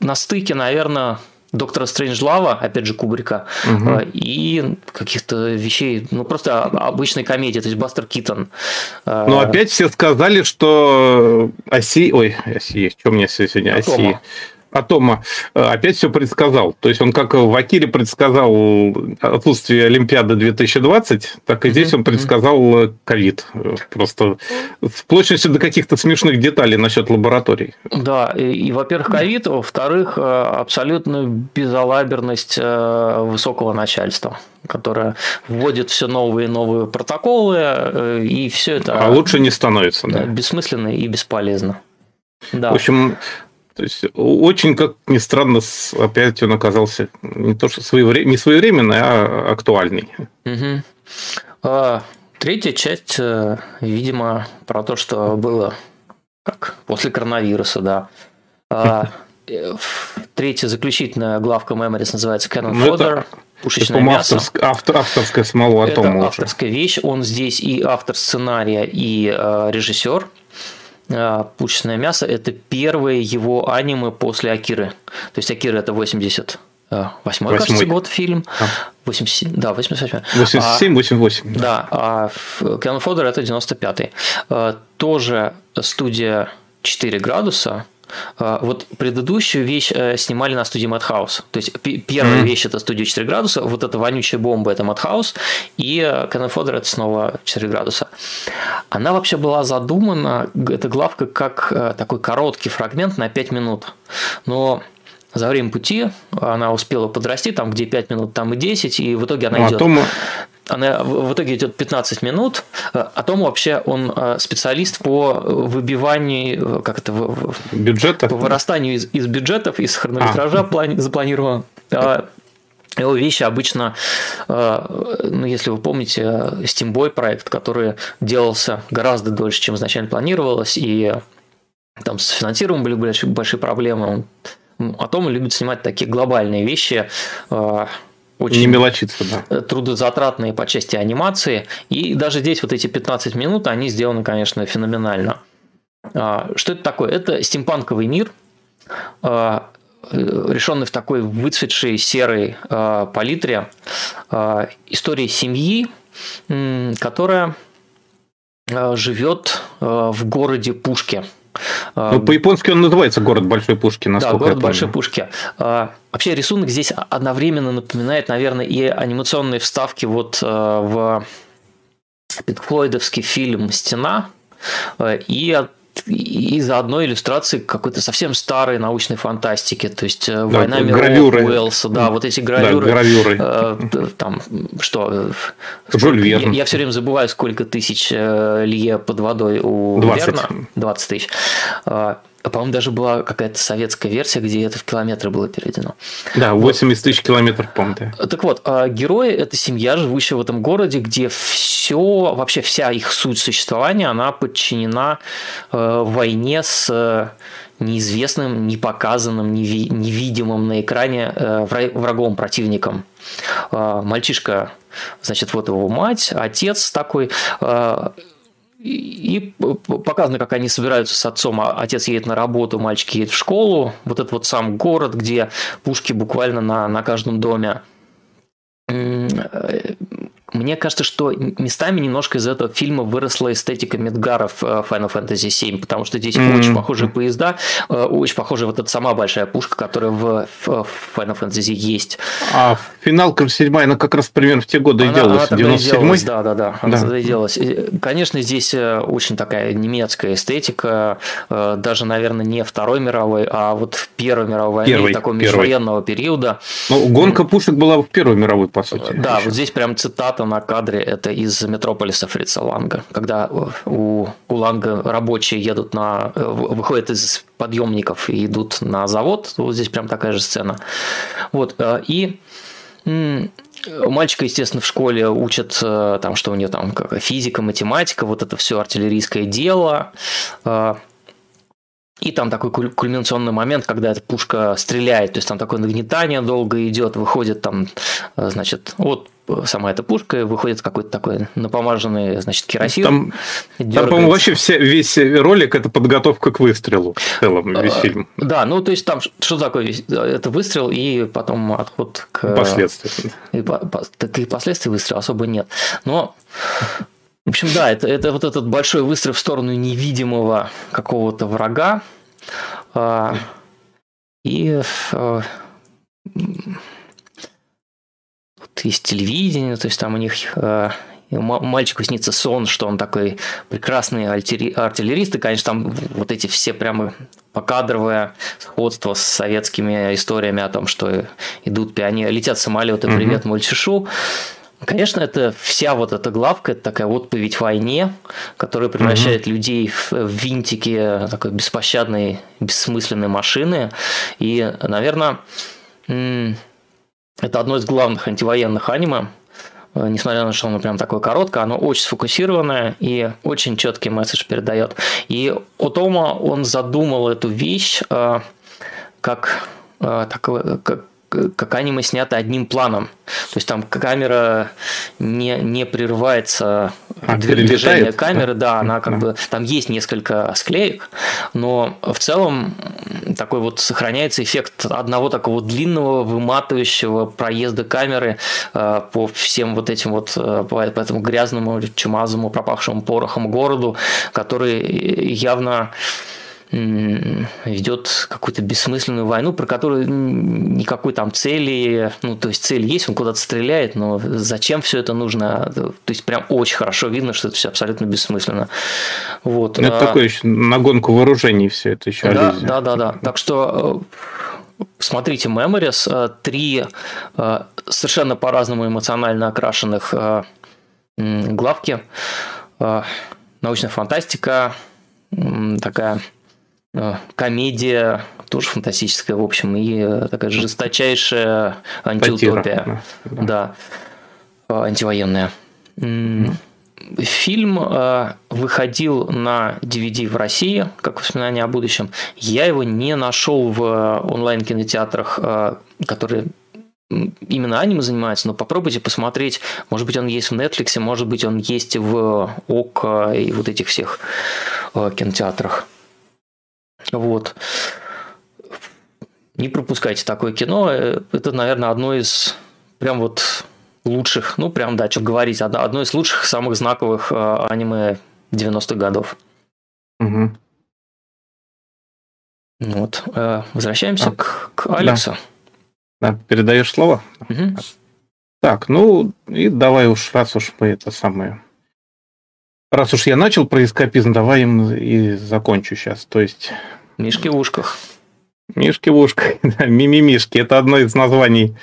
на стыке, наверное, Доктора Стрэнджлава, опять же, Кубрика, угу. и каких-то вещей, ну, просто обычной комедии, то есть Бастер Китон. А, ну, опять все сказали, что оси... Ой, оси, что у меня сегодня? Оси. Атома э, опять все предсказал. То есть он как в Акире предсказал отсутствие Олимпиады 2020, так и здесь он предсказал э, ковид. Просто с площадью до каких-то смешных деталей насчет лабораторий. Да, и, и во-первых, ковид, во-вторых, э, абсолютную безалаберность высокого начальства которое вводит все новые и новые протоколы, и все это... А лучше не становится, да. Бессмысленно и бесполезно. Да. В общем, то есть очень, как ни странно, опять он оказался не то что своевре... не своевременный, а актуальный. Угу. А, третья часть, э, видимо, про то, что было как после коронавируса, да. А, э, третья заключительная главка Memories называется Cannon ну, Fodder. Это... Пушечное мясо. Авторск, автор, авторская самого. Это авторская уже. вещь. Он здесь и автор сценария, и э, режиссер. А, «Пушечное мясо» – это первое его аниме после «Акиры». То есть «Акира» – это 80 Восьмой, кажется, год фильм. А. 87, да, 88. 87, 88. Да, да а Кеннон Фодер это 95-й. А, тоже студия 4 градуса, а, вот предыдущую вещь э, снимали на студии Madhouse. То есть первая mm-hmm. вещь это студия 4 градуса, вот эта вонючая бомба это Madhouse, и Canon Fodder это снова 4 градуса. Она вообще была задумана, эта главка, как э, такой короткий фрагмент на 5 минут. Но за время пути она успела подрасти, там где 5 минут, там и 10, и в итоге она ну, идет. А она в итоге идет 15 минут. А Том вообще он э, специалист по выбиванию, как это, бюджета, по вырастанию из, из бюджетов, из хронометража а. плани, запланировано. А его вещи обычно, э, ну, если вы помните, Steamboy проект, который делался гораздо дольше, чем изначально планировалось, и там с финансированием были большие, большие проблемы. Он, а Том любит снимать такие глобальные вещи, э, очень не мелочиться, да. Э, трудозатратные по части анимации. И даже здесь вот эти 15 минут, они сделаны, конечно, феноменально. А, что это такое? Это стимпанковый мир, а, решенный в такой выцветшей серой палитре. История семьи, которая живет в городе Пушке. Ну, по-японски он называется «Город Большой Пушки», насколько Да, «Город Большой Пушки». Вообще рисунок здесь одновременно напоминает, наверное, и анимационные вставки вот в Пинкфлойдовский фильм «Стена», и и заодно иллюстрации какой-то совсем старой научной фантастики, то есть э, да, «Война миров» Уэллса, да, вот эти гравюры. Да, гравюры. Э, там, что? Жюль Верн. Я, я все время забываю, сколько тысяч э, лье под водой у 20. Верна. 20 тысяч. Э, по-моему, даже была какая-то советская версия, где это в километры было переведено. Да, 80 тысяч километров, помню. Так вот, а герои – это семья, живущая в этом городе, где все, вообще вся их суть существования, она подчинена э, войне с э, неизвестным, непоказанным, невидимым на экране э, врагом, противником. Мальчишка, значит, вот его мать, отец такой, и показано, как они собираются с отцом. А отец едет на работу, мальчик едет в школу. Вот этот вот сам город, где пушки буквально на, на каждом доме. Мне кажется, что местами немножко из этого фильма выросла эстетика Медгаров э, Final Fantasy VII, потому что здесь mm-hmm. очень похожие поезда, э, очень похожа вот эта сама большая пушка, которая в Final Fantasy есть. А финалка седьмая, она как раз примерно в те годы она, и делалась, она 97-й? Да, да, да, она да. и делалась. Конечно, здесь э, очень такая немецкая эстетика, даже, наверное, не Второй мировой, а вот Первой мировой войны, первый, такого межвоенного периода. Ну, гонка пушек была в Первой мировой, по сути. Да, вот здесь прям цитата на кадре это из Метрополиса Фрица Ланга, когда у, у Ланга рабочие едут на, выходят из подъемников и идут на завод, вот здесь прям такая же сцена. Вот, э, и Мальчика, естественно, в школе учат, э, там, что у нее там физика, математика, вот это все артиллерийское дело. Э, и там такой кульминационный момент, когда эта пушка стреляет, то есть там такое нагнетание долго идет, выходит там, значит, вот сама эта пушка, выходит какой-то такой напомаженный, значит, керосин. Там, там по-моему, вообще вся, весь ролик – это подготовка к выстрелу в целом, весь а, фильм. Да, ну, то есть там что такое? Это выстрел и потом отход к… Последствия. И, так и последствий выстрела особо нет. Но в общем, да, это, это вот этот большой выстрел в сторону невидимого какого-то врага. А, и а, есть телевидение, то есть там у них э, мальчику снится сон, что он такой прекрасный артиллерист, и, конечно, там вот эти все прямо покадровое сходство с советскими историями о том, что идут пионеры, летят самолеты, привет, угу. мальчишу. Конечно, это вся вот эта главка, это такая отповедь войне, которая превращает угу. людей в винтики такой беспощадной, бессмысленной машины. И, наверное, это одно из главных антивоенных аниме. Э, несмотря на то, что оно прям такое короткое, оно очень сфокусированное и очень четкий месседж передает. И Отома, он задумал эту вещь э, как, э, такое, как как аниме снято одним планом. То есть там камера не, не прерывается а, движение камеры, да, она как бы там есть несколько склеек, но в целом такой вот сохраняется эффект одного такого длинного выматывающего проезда камеры э, по всем вот этим вот э, по, по этому грязному, чумазому, пропахшему порохом городу, который явно ведет какую-то бессмысленную войну, про которую никакой там цели, ну, то есть цель есть, он куда-то стреляет, но зачем все это нужно? То есть прям очень хорошо видно, что это все абсолютно бессмысленно. Вот. Ну, это а... такое еще на гонку вооружений все это еще да, да, да, да. Так что э, смотрите Memories, э, три э, совершенно по-разному эмоционально окрашенных главки, научная фантастика, такая комедия, тоже фантастическая, в общем, и э, такая жесточайшая антиутопия. Да, да. Э, антивоенная. Фильм выходил на DVD в России, как воспоминание о будущем. Я его не нашел в онлайн-кинотеатрах, которые именно аниме занимаются, но попробуйте посмотреть. Может быть, он есть в Netflix, может быть, он есть в ОК и вот этих всех кинотеатрах. Вот. Не пропускайте такое кино. Это, наверное, одно из прям вот лучших, ну прям, да, что говорить, одно из лучших, самых знаковых э, аниме 90-х годов. Угу. Вот. Э, возвращаемся а, к, к Алексу. Да. да, передаешь слово? Угу. Так, ну и давай уж, раз уж мы это самое... Раз уж я начал про эскапизм, давай им и закончу сейчас. То есть... Мишки в ушках. Мишки в ушках, да, мимимишки. Это одно из названий,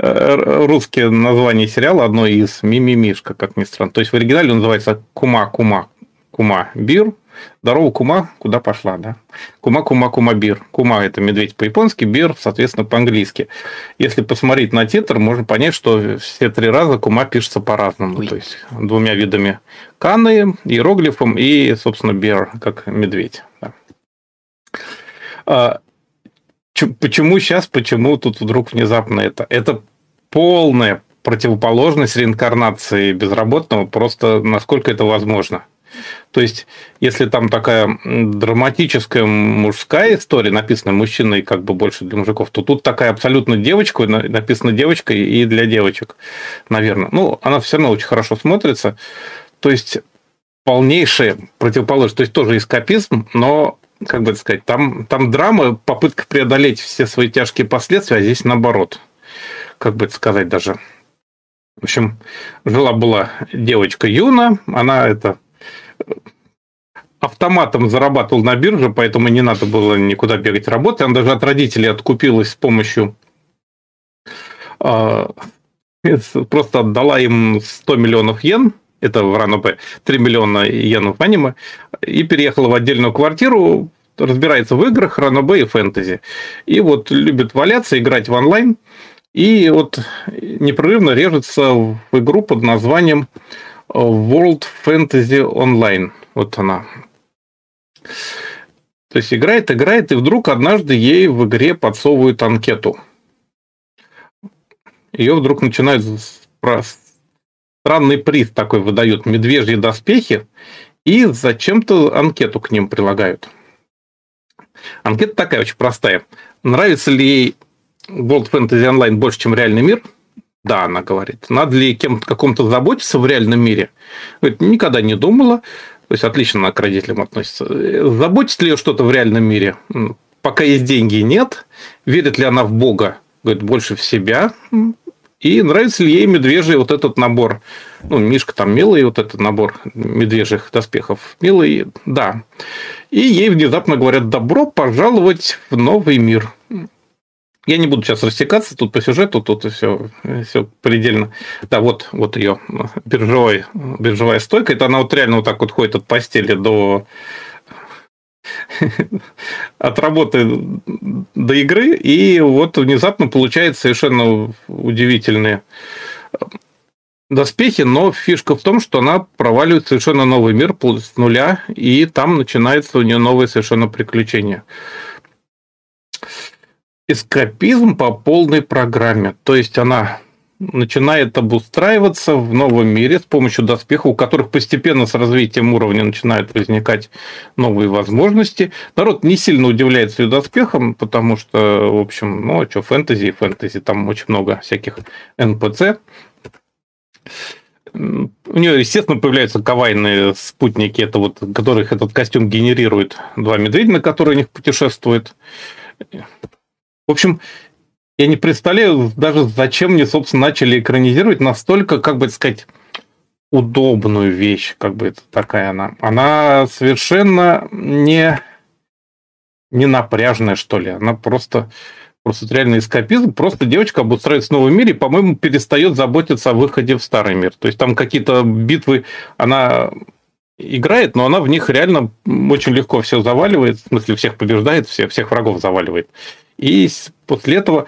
э, русские названия сериала, одно из мимимишка, как ни странно. То есть в оригинале он называется Кума-Кума. Кума Бир, Здорово, Кума, куда пошла, да? Кума, Кума, Кума, Бир. Кума – это медведь по-японски, Бир, соответственно, по-английски. Если посмотреть на титр, можно понять, что все три раза Кума пишется по-разному. То есть, двумя видами каны, иероглифом и, собственно, Бир, как медведь. Да. А, почему сейчас, почему тут вдруг внезапно это? Это полная противоположность реинкарнации безработного, просто насколько это возможно – то есть, если там такая драматическая мужская история, написана мужчиной как бы больше для мужиков, то тут такая абсолютно девочка, написана девочкой и для девочек, наверное. Ну, она все равно очень хорошо смотрится. То есть, полнейшая противоположность. То есть, тоже эскапизм, но как бы это сказать, там, там драма, попытка преодолеть все свои тяжкие последствия, а здесь наоборот. Как бы это сказать даже. В общем, жила-была девочка Юна, она это автоматом зарабатывал на бирже, поэтому не надо было никуда бегать работать. Она даже от родителей откупилась с помощью... А, просто отдала им 100 миллионов йен, это в РАНОП, 3 миллиона йенов в аниме, и переехала в отдельную квартиру, разбирается в играх, ранобе и фэнтези. И вот любит валяться, играть в онлайн, и вот непрерывно режется в игру под названием World Fantasy Online. Вот она. То есть играет, играет, и вдруг однажды ей в игре подсовывают анкету. Ее вдруг начинают странный приз такой выдают, медвежьи доспехи, и зачем-то анкету к ним прилагают. Анкета такая очень простая. Нравится ли ей World Fantasy Online больше, чем реальный мир – да, она говорит. Надо ли кем-то каком-то заботиться в реальном мире? Говорит, никогда не думала. То есть отлично она к родителям относится. Заботится ли ее что-то в реальном мире? Пока есть деньги, нет. Верит ли она в Бога? Говорит, больше в себя. И нравится ли ей медвежий вот этот набор? Ну, Мишка там милый, вот этот набор медвежьих доспехов. Милый, да. И ей внезапно говорят, добро пожаловать в новый мир. Я не буду сейчас растекаться тут по сюжету, тут все, все предельно. Да, вот, вот ее биржевой, биржевая стойка. Это она вот реально вот так вот ходит от постели до от работы до игры, и вот внезапно получается совершенно удивительные доспехи, но фишка в том, что она проваливает совершенно новый мир с нуля, и там начинается у нее новое совершенно приключение эскапизм по полной программе. То есть она начинает обустраиваться в новом мире с помощью доспехов, у которых постепенно с развитием уровня начинают возникать новые возможности. Народ не сильно удивляется ее доспехам, потому что, в общем, ну, а что, фэнтези, фэнтези, там очень много всяких НПЦ. У нее, естественно, появляются кавайные спутники, это вот, которых этот костюм генерирует два медведя, на которые у них путешествует. В общем, я не представляю даже, зачем мне, собственно, начали экранизировать настолько, как бы сказать, удобную вещь, как бы это такая она. Она совершенно не, не напряжная, что ли. Она просто, просто реально эскапизм. Просто девочка обустраивается в новом мире и, по-моему, перестает заботиться о выходе в старый мир. То есть там какие-то битвы, она играет, но она в них реально очень легко все заваливает, в смысле всех побеждает, всех, всех врагов заваливает. И после этого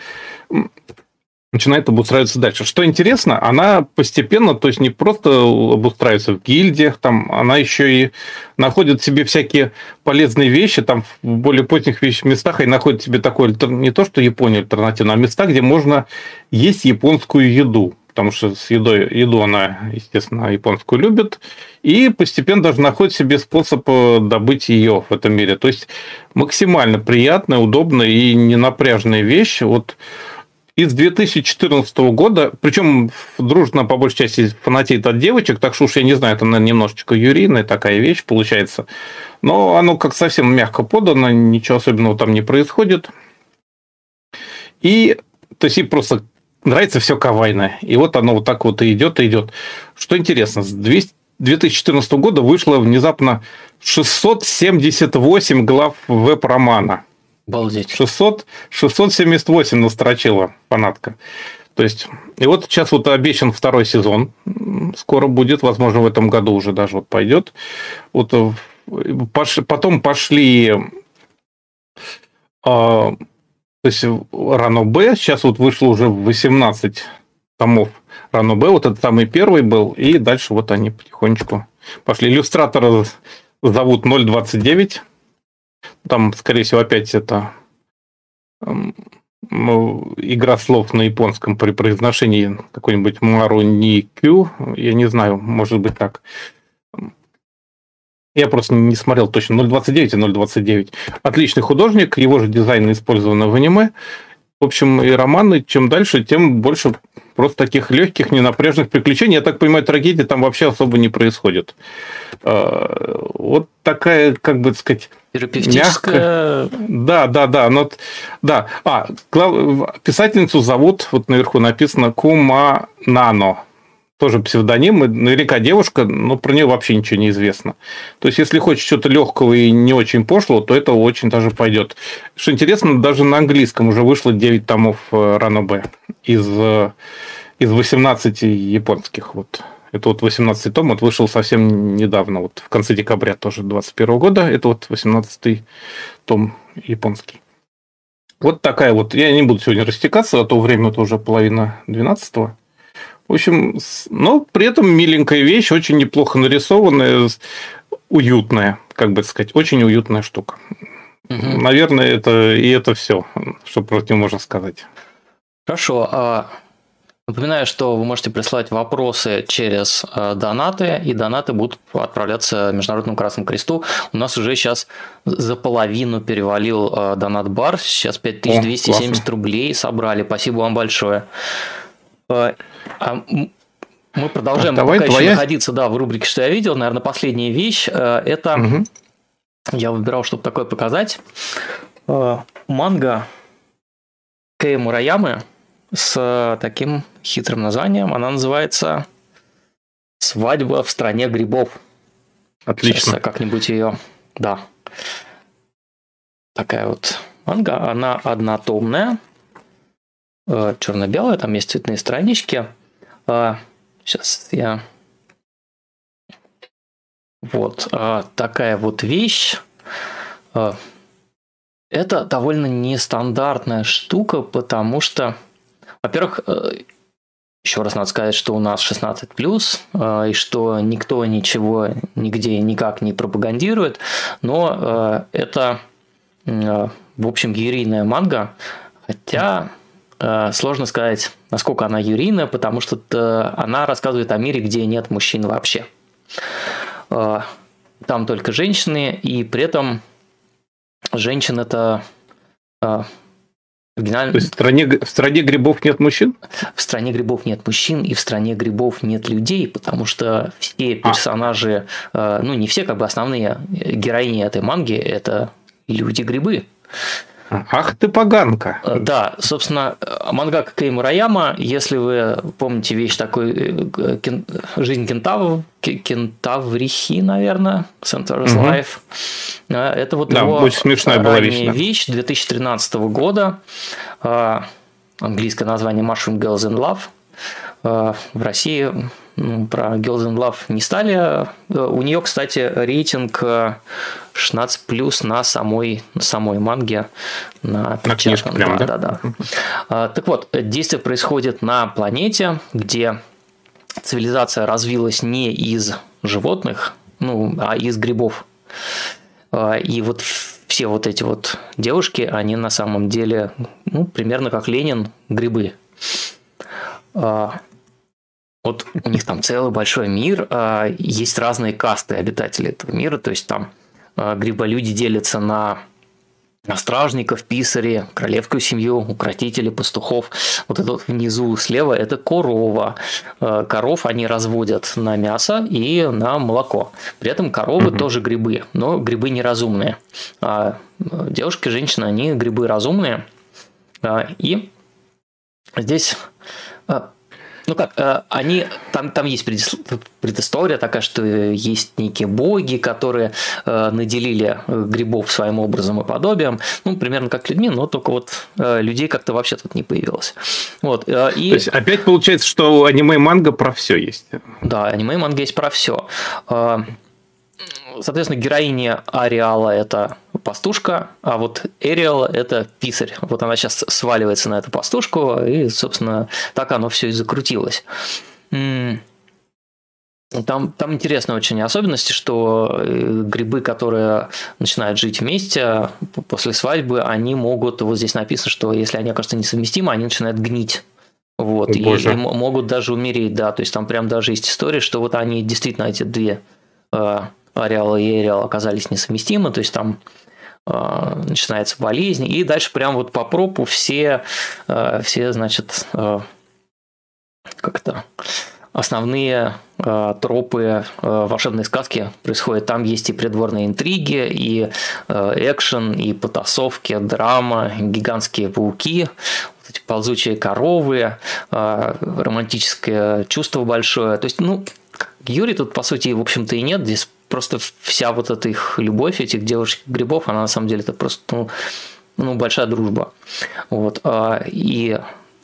начинает обустраиваться дальше. Что интересно, она постепенно, то есть не просто обустраивается в гильдиях, там она еще и находит себе всякие полезные вещи, там в более поздних местах и находит себе такое, не то что Япония альтернативно, а места, где можно есть японскую еду потому что с едой, еду она, естественно, японскую любит, и постепенно даже находит себе способ э, добыть ее в этом мире. То есть максимально приятная, удобная и ненапряжная вещь. Вот из 2014 года, причем дружно по большей части фанатеет от девочек, так что уж я не знаю, это, наверное, немножечко юрийная такая вещь получается. Но оно как совсем мягко подано, ничего особенного там не происходит. И, то есть, и просто нравится все кавайное. И вот оно вот так вот и идет, и идет. Что интересно, с 200, 2014 года вышло внезапно 678 глав веб-романа. Балдеть. 600, 678 настрочила фанатка. То есть, и вот сейчас вот обещан второй сезон. Скоро будет, возможно, в этом году уже даже вот пойдет. Вот э, пош, потом пошли а, то есть Рано Б, сейчас вот вышло уже 18 томов Рано Б, вот это самый первый был, и дальше вот они потихонечку пошли. Иллюстратора зовут 029, там, скорее всего, опять это ну, игра слов на японском при произношении какой-нибудь Мару Никю, я не знаю, может быть так. Я просто не смотрел точно. 0.29 и 0.29. Отличный художник, его же дизайн использован в аниме. В общем, и романы, чем дальше, тем больше просто таких легких, ненапряжных приключений. Я так понимаю, трагедии там вообще особо не происходит. А, вот такая, как бы сказать, Терапевтическая... Мягко. Да, да, да. Но, да. А, писательницу зовут, вот наверху написано Кума Нано тоже псевдоним, наверняка девушка, но про нее вообще ничего не известно. То есть, если хочешь что-то легкого и не очень пошлого, то это очень даже пойдет. Что интересно, даже на английском уже вышло 9 томов э, Рано Б из, э, из 18 японских. Вот. Это вот 18 том, вот вышел совсем недавно, вот в конце декабря тоже 21 года. Это вот 18 том японский. Вот такая вот. Я не буду сегодня растекаться, а то время это уже половина 12 -го. В общем, но при этом миленькая вещь, очень неплохо нарисованная, уютная, как бы сказать, очень уютная штука. Угу. Наверное, это и это все, что против можно сказать. Хорошо. А, напоминаю, что вы можете присылать вопросы через а, донаты, и донаты будут отправляться Международному Красному Кресту. У нас уже сейчас за половину перевалил а, донат-бар, сейчас 5270 О, рублей собрали. Спасибо вам большое. А мы продолжаем Давай, пока твоя... еще находиться да, в рубрике «Что я видел». Наверное, последняя вещь э, – это… Угу. Я выбирал, чтобы такое показать. Э, манга Кэй Мураямы с таким хитрым названием. Она называется «Свадьба в стране грибов». Отлично. Сейчас как-нибудь ее… Да. Такая вот манга. Она однотомная. Э, черно-белая, там есть цветные странички. Сейчас я... Вот а, такая вот вещь. Это довольно нестандартная штука, потому что, во-первых, э, еще раз надо сказать, что у нас 16 плюс, и что никто ничего нигде никак не пропагандирует, но это, в общем, герийная манга, хотя Э, сложно сказать, насколько она юрийная, потому что она рассказывает о мире, где нет мужчин вообще. Э, там только женщины, и при этом женщин это э, оригинально... То есть в стране, в стране грибов нет мужчин? В стране грибов нет мужчин, и в стране грибов нет людей, потому что все а. персонажи, а. ну не все, как бы основные героини этой манги, это люди-грибы. Ах ты поганка. Э, да, собственно, мангака Кей Мураяма, если вы помните вещь такой э, кен, «Жизнь кентав, кентаврихи», наверное, Center's угу. Life, э, это вот да, его очень смешная была вещь, да. вещь 2013 года, английское название Mushroom Girls in Love, в России про Girls in Love не стали. У нее, кстати, рейтинг 16 плюс на самой, на самой манге. На, на книжку прям, да? Да, да. да. Так вот, действие происходит на планете, где цивилизация развилась не из животных, ну, а из грибов. И вот все вот эти вот девушки, они на самом деле, ну, примерно как Ленин, грибы. А, вот у них там целый большой мир, а, есть разные касты обитателей этого мира, то есть там а, гриболюди делятся на стражников, писари, королевскую семью, укротители, пастухов. Вот это вот внизу слева – это корова. Э, коров они разводят на мясо и на молоко. При этом коровы угу. тоже грибы, но грибы неразумные. А девушки, женщины, они грибы разумные. А, и здесь ну как, э, они, там, там есть предыстория такая, что есть некие боги, которые э, наделили э, грибов своим образом и подобием, ну, примерно как людьми, но только вот людей как-то вообще тут не появилось. Вот, и... То есть, опять получается, что аниме и манга про все есть. Да, аниме и манга есть про все. Соответственно, героиня Ариала – это пастушка, а вот Эриал – это писарь. Вот она сейчас сваливается на эту пастушку, и, собственно, так оно все и закрутилось. Там, там интересная очень особенность, что э, грибы, которые начинают жить вместе после свадьбы, они могут, вот здесь написано, что если они окажутся несовместимы, они начинают гнить. Вот, и, и могут даже умереть, да, то есть там прям даже есть история, что вот они действительно эти две э, Ареал и Эриал оказались несовместимы, то есть там э, начинается болезнь, и дальше прям вот по пропу все, э, все значит, э, как-то основные э, тропы э, волшебной сказки происходят. Там есть и придворные интриги, и э, экшен, и потасовки, драма, гигантские пауки, вот эти ползучие коровы, э, романтическое чувство большое. То есть, ну, Юрий тут, по сути, в общем-то, и нет. Здесь просто вся вот эта их любовь, этих девушек-грибов, она на самом деле это просто ну, ну, большая дружба. Вот. А, и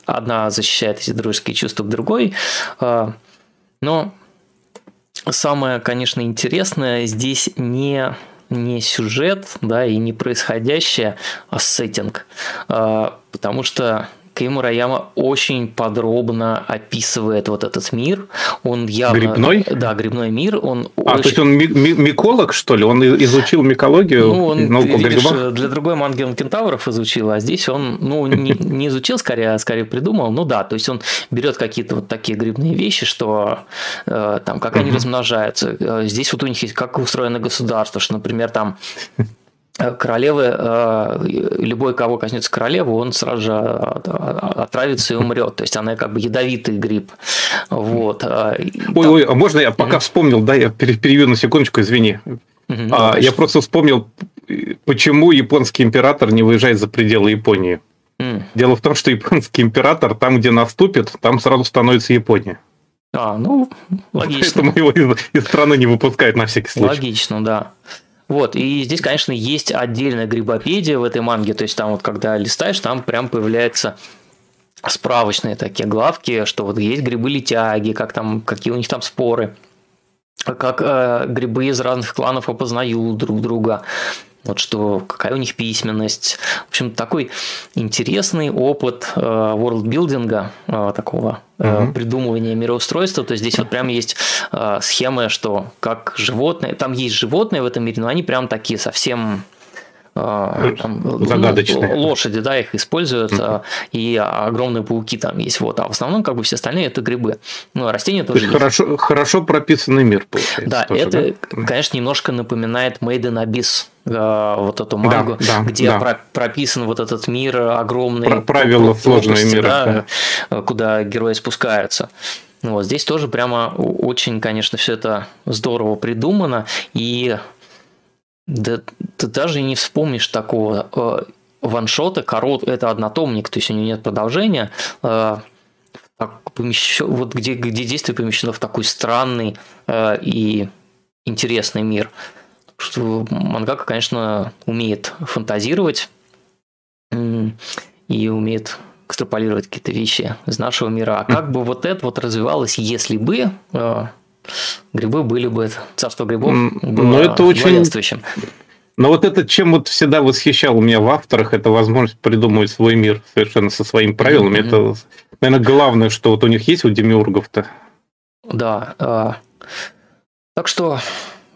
одна защищает эти дружеские чувства к другой. А, но самое, конечно, интересное здесь не не сюжет, да, и не происходящее, а сеттинг. А, потому что Кей Мураяма очень подробно описывает вот этот мир. Он явно... Грибной? Да, грибной мир. Он а, очень... то есть он ми- ми- миколог, что ли? Он изучил микологию? Ну, он, науку видишь, для другой манги он кентавров изучил, а здесь он, ну, не, не изучил, скорее, а скорее придумал. Ну да, то есть он берет какие-то вот такие грибные вещи, что э, там, как они размножаются. Э, здесь вот у них есть, как устроено государство, что, например, там королевы, э, любой, кого коснется королевы, он сразу же отравится и умрет. То есть она как бы ядовитый гриб. Вот. Э, ой, ой, а можно я пока вспомнил, да, я переведу на секундочку, извини. а, я просто вспомнил, почему японский император не выезжает за пределы Японии. Mm. Дело в том, что японский император там, где наступит, там сразу становится Япония. А, ну, логично. Поэтому его из, из страны не выпускают на всякий случай. Логично, да. Вот, и здесь, конечно, есть отдельная грибопедия в этой манге, то есть там вот когда листаешь, там прям появляются справочные такие главки, что вот есть грибы-летяги, как там, какие у них там споры, как э, грибы из разных кланов опознают друг друга, вот что, какая у них письменность. В общем, такой интересный опыт э, ворлдбилдинга, э, такого угу. придумывания мироустройства. То есть здесь вот прям есть э, схемы, что как животные, там есть животные в этом мире, но они прям такие совсем там, ну, загадочные. Ну, лошади, да, их используют, uh и огромные пауки там есть, вот, а в основном как бы все остальные это грибы. Ну, а растения тоже То есть. Хорошо, хорошо прописанный мир, получается. Да, тоже, это, да? конечно, немножко напоминает Made in Abyss, Э, вот эту мангу, да, да, где да. Про, прописан вот этот мир огромный. Про правила сложного мира. Да, да. Э, куда герои спускаются. Вот здесь тоже прямо очень, конечно, все это здорово придумано. И да, ты даже не вспомнишь такого э, ваншота, корот, это однотомник, то есть у него нет продолжения, э, помещен, вот где, где действие помещено в такой странный э, и интересный мир что мангака, конечно, умеет фантазировать и умеет экстраполировать какие-то вещи из нашего мира. А как бы вот это вот развивалось, если бы грибы были бы, царство грибов было Но это очень... Но вот это, чем вот всегда восхищал у меня в авторах, это возможность придумывать свой мир совершенно со своими правилами. Mm-hmm. Это, наверное, главное, что вот у них есть у демиургов-то. Да. Э, так что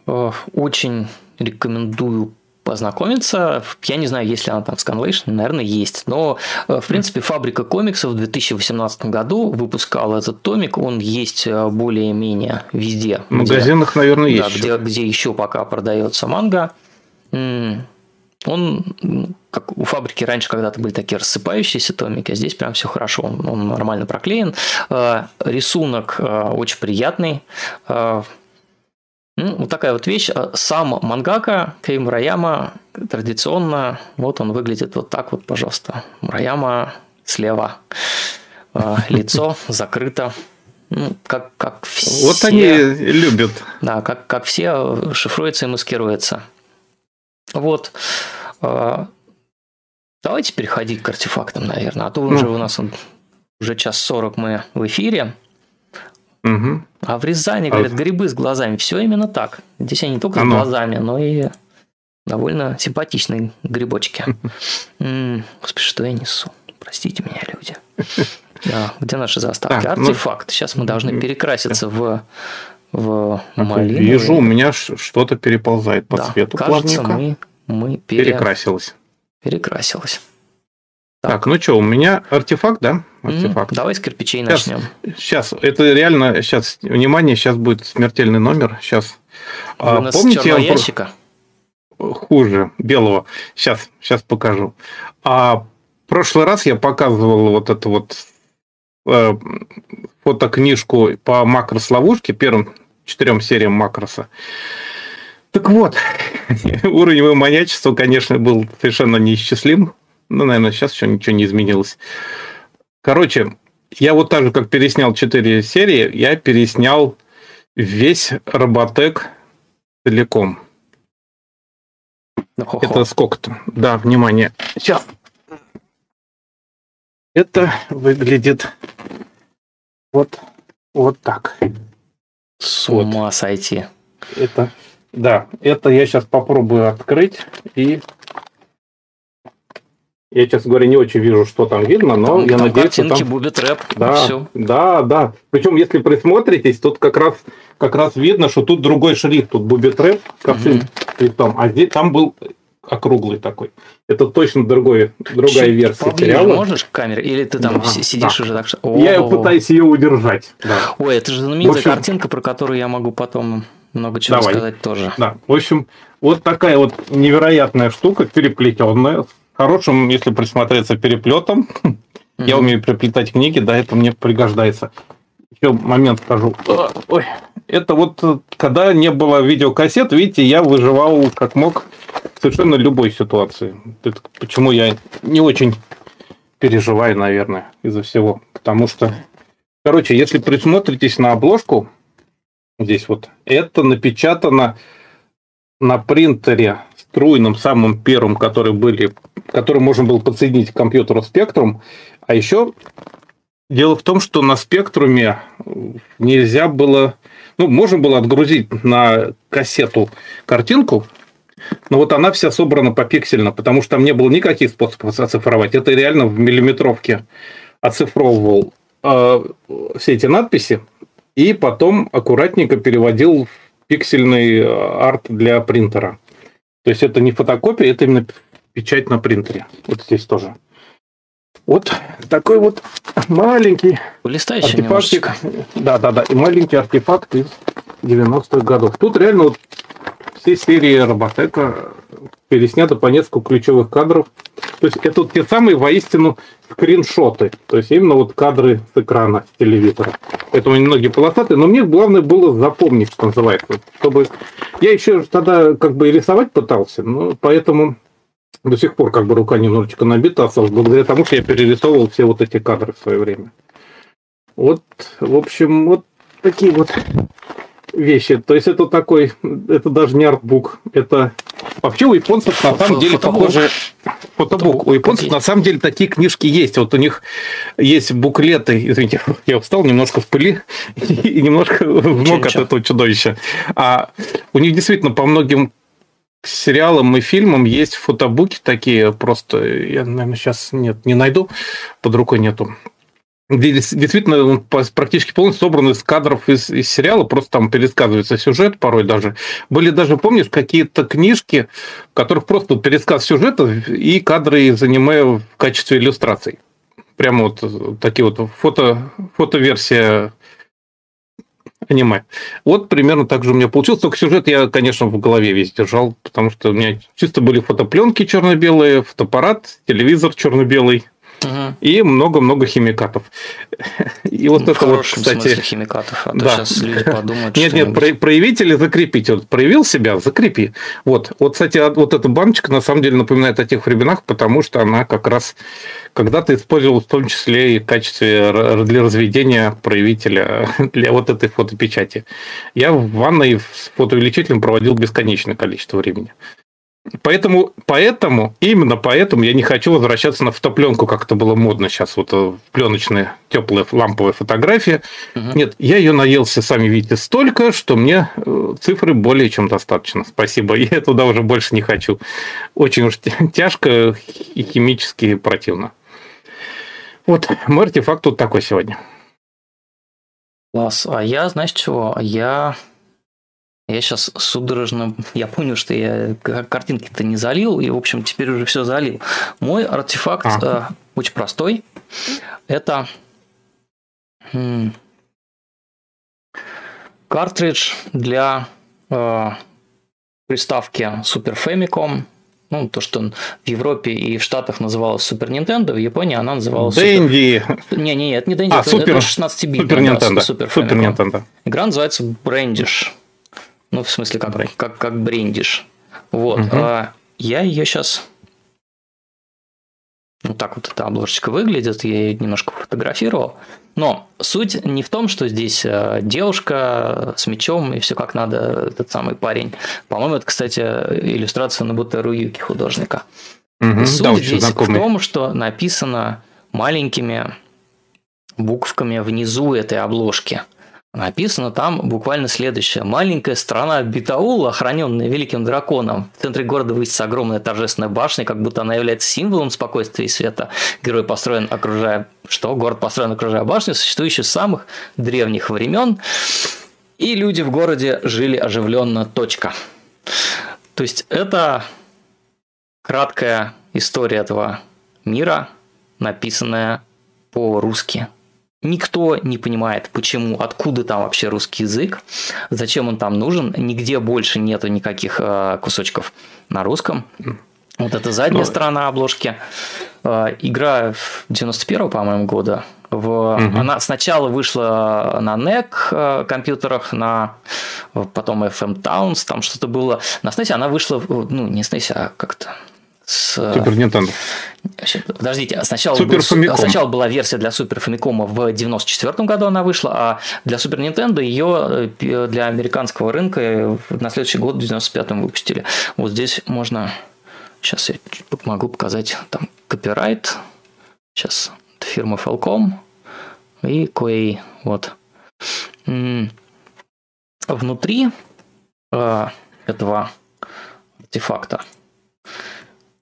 Э, очень рекомендую познакомиться. Я не знаю, есть ли она там в Scanlation, наверное, есть. Но, э, в принципе, фабрика комиксов в 2018 году выпускала этот томик. Он есть э, более-менее везде. В магазинах, где, наверное, есть. Да, где, где еще пока продается манга. Он, как у фабрики раньше когда-то были такие рассыпающиеся томики, а здесь прям все хорошо, он, он нормально проклеен. Э, рисунок очень приятный. Ну, вот такая вот вещь. Сам мангака Кей Мураяма традиционно, вот он выглядит вот так вот, пожалуйста. Мураяма слева. Лицо закрыто. Ну, как, как все... Вот они любят. Да, как, как все шифруется и маскируется. Вот. А, давайте переходить к артефактам, наверное. А то ну. уже у нас уже час сорок мы в эфире. Угу. А в Рязани, говорят, а... грибы с глазами. Все именно так. Здесь они не только Оно. с глазами, но и довольно симпатичные грибочки. Господи, что я несу? Простите меня, люди. Где наши заставки? Ну, Артефакт. Ну... Сейчас мы должны перекраситься в в малиновый. Вижу, у меня что-то переползает по да, цвету кажется, плавненько. мы, мы пере... перекрасилось. Перекрасилось. Так. так, ну что, у меня артефакт, да? Артефакт. Mm, давай с кирпичей сейчас, начнем. Сейчас, это реально, сейчас, внимание, сейчас будет смертельный номер. Сейчас. А, помните, я ящика? Хуже, белого. Сейчас, сейчас покажу. А прошлый раз я показывал вот это вот э, фотокнижку по макрос-ловушке, первым четырем сериям макроса. Так вот, уровень моего маньячества, конечно, был совершенно неисчислим. Ну, наверное, сейчас еще ничего не изменилось. Короче, я вот так же, как переснял четыре серии, я переснял весь Роботек целиком. Хо-хо. Это сколько-то? Да, внимание. Сейчас. Это выглядит вот, вот так. С ума вот. сойти. Это, да, это я сейчас попробую открыть и я, честно говоря, не очень вижу, что там видно, но там, я там надеюсь, картинки, что там... Буби Трэп, да, все. Да, да. Причем, если присмотритесь, тут как раз, как раз видно, что тут другой шрифт. Тут Буби Трэп косым угу. а здесь там был округлый такой. Это точно другой, другая Чуть версия сериала. можешь к камере? Или ты там да, сидишь да. уже так что... Я ее пытаюсь ее удержать. Да. Ой, это же знаменитая общем... картинка, про которую я могу потом много чего Давай. сказать тоже. Да, в общем, вот такая вот невероятная штука, переплетенная, хорошим, если присмотреться, переплетом. Я умею переплетать книги, да, это мне пригождается. Еще момент скажу. Ой, это вот когда не было видеокассет, видите, я выживал как мог в совершенно любой ситуации. Это почему я не очень переживаю, наверное, из-за всего. Потому что, короче, если присмотритесь на обложку, здесь вот, это напечатано на принтере струйном, самым первым, который были, который можно было подсоединить к компьютеру Spectrum. А еще дело в том, что на Спектруме нельзя было ну, можно было отгрузить на кассету картинку, но вот она вся собрана попиксельно, потому что там не было никаких способов оцифровать. Это реально в миллиметровке оцифровывал э, все эти надписи и потом аккуратненько переводил в пиксельный э, арт для принтера. То есть это не фотокопия, это именно печать на принтере. Вот здесь тоже. Вот такой вот маленький артефактик. Да, да, да. И маленький артефакт из 90-х годов. Тут реально вот все серии Роботека переснято по несколько ключевых кадров. То есть это вот те самые воистину скриншоты. То есть именно вот кадры с экрана с телевизора. Поэтому они многие полосатые. Но мне главное было запомнить, что называется. Чтобы... Я еще тогда как бы и рисовать пытался, но поэтому до сих пор как бы рука немножечко набита осталась, благодаря тому, что я перерисовывал все вот эти кадры в свое время. Вот, в общем, вот такие вот вещи. То есть это такой, это даже не артбук, это вообще у японцев на самом деле фотобук. похоже фотобук. У японцев на самом деле такие книжки есть. Вот у них есть буклеты. Извините, я встал немножко в пыли и немножко в ног от этого чудовища. А у них действительно по многим сериалам и фильмам есть фотобуки такие, просто я, наверное, сейчас нет, не найду, под рукой нету. Действительно он практически полностью собран из кадров из, из сериала, просто там пересказывается сюжет порой даже. Были даже, помнишь, какие-то книжки, в которых просто пересказ сюжета и кадры из аниме в качестве иллюстраций. Прямо вот такие вот фото, фотоверсия понимаю. Вот примерно так же у меня получилось. Только сюжет я, конечно, в голове весь держал, потому что у меня чисто были фотопленки черно-белые, фотоаппарат, телевизор черно-белый. Угу. И много-много химикатов. И вот в это вот, кстати... химикатов, а да. сейчас люди подумают, Нет, нет, про, проявить или закрепить. Вот проявил себя, закрепи. Вот, вот, кстати, а, вот эта баночка на самом деле напоминает о тех временах, потому что она как раз когда-то использовалась в том числе и в качестве для разведения проявителя для вот этой фотопечати. Я в ванной с фотоувеличителем проводил бесконечное количество времени. Поэтому, поэтому, именно поэтому я не хочу возвращаться на фотопленку, как это было модно сейчас, вот э, пленочная теплая ламповая фотография. Угу. Нет, я ее наелся, сами видите, столько, что мне э, цифры более чем достаточно. Спасибо, я туда уже больше не хочу. Очень уж тяжко и химически противно. Вот, мой артефакт тут такой сегодня. Класс. А я, знаешь чего? Я я сейчас судорожно, я понял, что я картинки-то не залил, и, в общем, теперь уже все залил. Мой артефакт а. э, очень простой. Это м- картридж для э, приставки Super Famicom. Ну, то, что в Европе и в Штатах называлось Super Nintendo, в Японии она называлась Дэнди. Super... Не, не, это не Дэнди, а, это, Super... это 16 бит. Да, Super, Super Nintendo. Игра называется Brandish. Ну, в смысле, как, как, как брендишь. Вот. Угу. А, я ее сейчас... Вот так вот эта обложечка выглядит, я ее немножко фотографировал. Но суть не в том, что здесь э, девушка с мечом и все как надо, этот самый парень. По-моему, это, кстати, иллюстрация на Бутеру Юки художника. Угу, суть да, здесь знакомый. в том, что написано маленькими буквками внизу этой обложки – Написано там буквально следующее. Маленькая страна Битаул, охраненная великим драконом. В центре города высится огромная торжественная башня, как будто она является символом спокойствия и света. Герой построен, окружая... Что? Город построен, окружая башню, существующую с самых древних времен. И люди в городе жили оживленно. Точка. То есть это краткая история этого мира, написанная по-русски. Никто не понимает, почему, откуда там вообще русский язык, зачем он там нужен. Нигде больше нету никаких э, кусочков на русском. Вот это задняя Но... сторона обложки. Э, игра 91 по-моему, года. В... Угу. Она сначала вышла на NEC э, компьютерах, на потом FM Towns, там что-то было. На SNES она вышла, ну, не SNES, а как-то с... Супер Nintendo. Подождите, сначала, Super был, сначала была версия для Супер Famicom в 94 году она вышла, а для Супер Nintendo ее э, для американского рынка на следующий год в 95-м выпустили. Вот здесь можно... Сейчас я могу показать там копирайт. Сейчас фирма Falcom и Quay. Вот. Внутри э, этого артефакта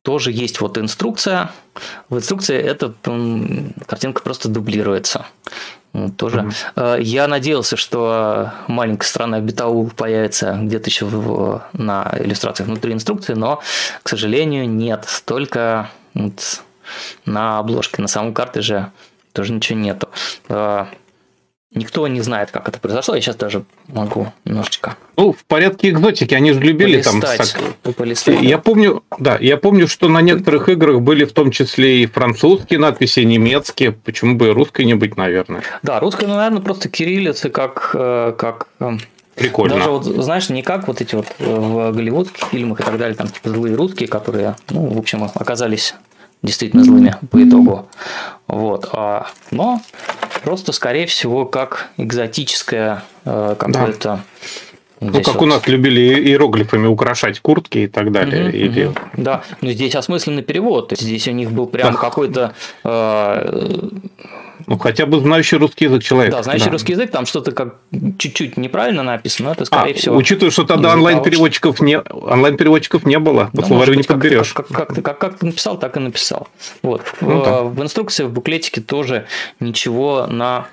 тоже есть вот инструкция. В инструкции эта картинка просто дублируется. Тоже. Mm-hmm. Я надеялся, что маленькая страна Битау появится где-то еще в, на иллюстрациях внутри инструкции, но, к сожалению, нет. Только на обложке, на самом картридже тоже ничего нету. Никто не знает, как это произошло. Я сейчас даже могу немножечко. Ну, в порядке экзотики, они же любили полистать, там. Полистать, я помню, да, я помню, что на некоторых играх были в том числе и французские надписи, и немецкие. Почему бы и русской не быть, наверное? Да, русская, ну, наверное, просто кириллица, как, э, как э, Прикольно. Даже вот, знаешь, не как вот эти вот э, в голливудских фильмах и так далее, там типа злые русские, которые, ну, в общем, оказались действительно злыми по итогу. Вот. А, но просто, скорее всего, как экзотическое э, какое-то... Да. Ну, как вот. у нас любили иероглифами украшать куртки и так далее. Угу, Или... угу. Да, но здесь осмысленный перевод. Здесь у них был прям да. какой-то э, ну, хотя бы знающий русский язык человек. Да, знающий да. русский язык, там что-то как чуть-чуть неправильно написано, это, скорее а, всего... Учитывая, что тогда онлайн-переводчиков не, онлайн-переводчиков не было, по да, словарю не подберешь. Как, как, как, ты, как, как ты написал, так и написал. Вот. Ну, да. в, в инструкции, в буклетике тоже ничего на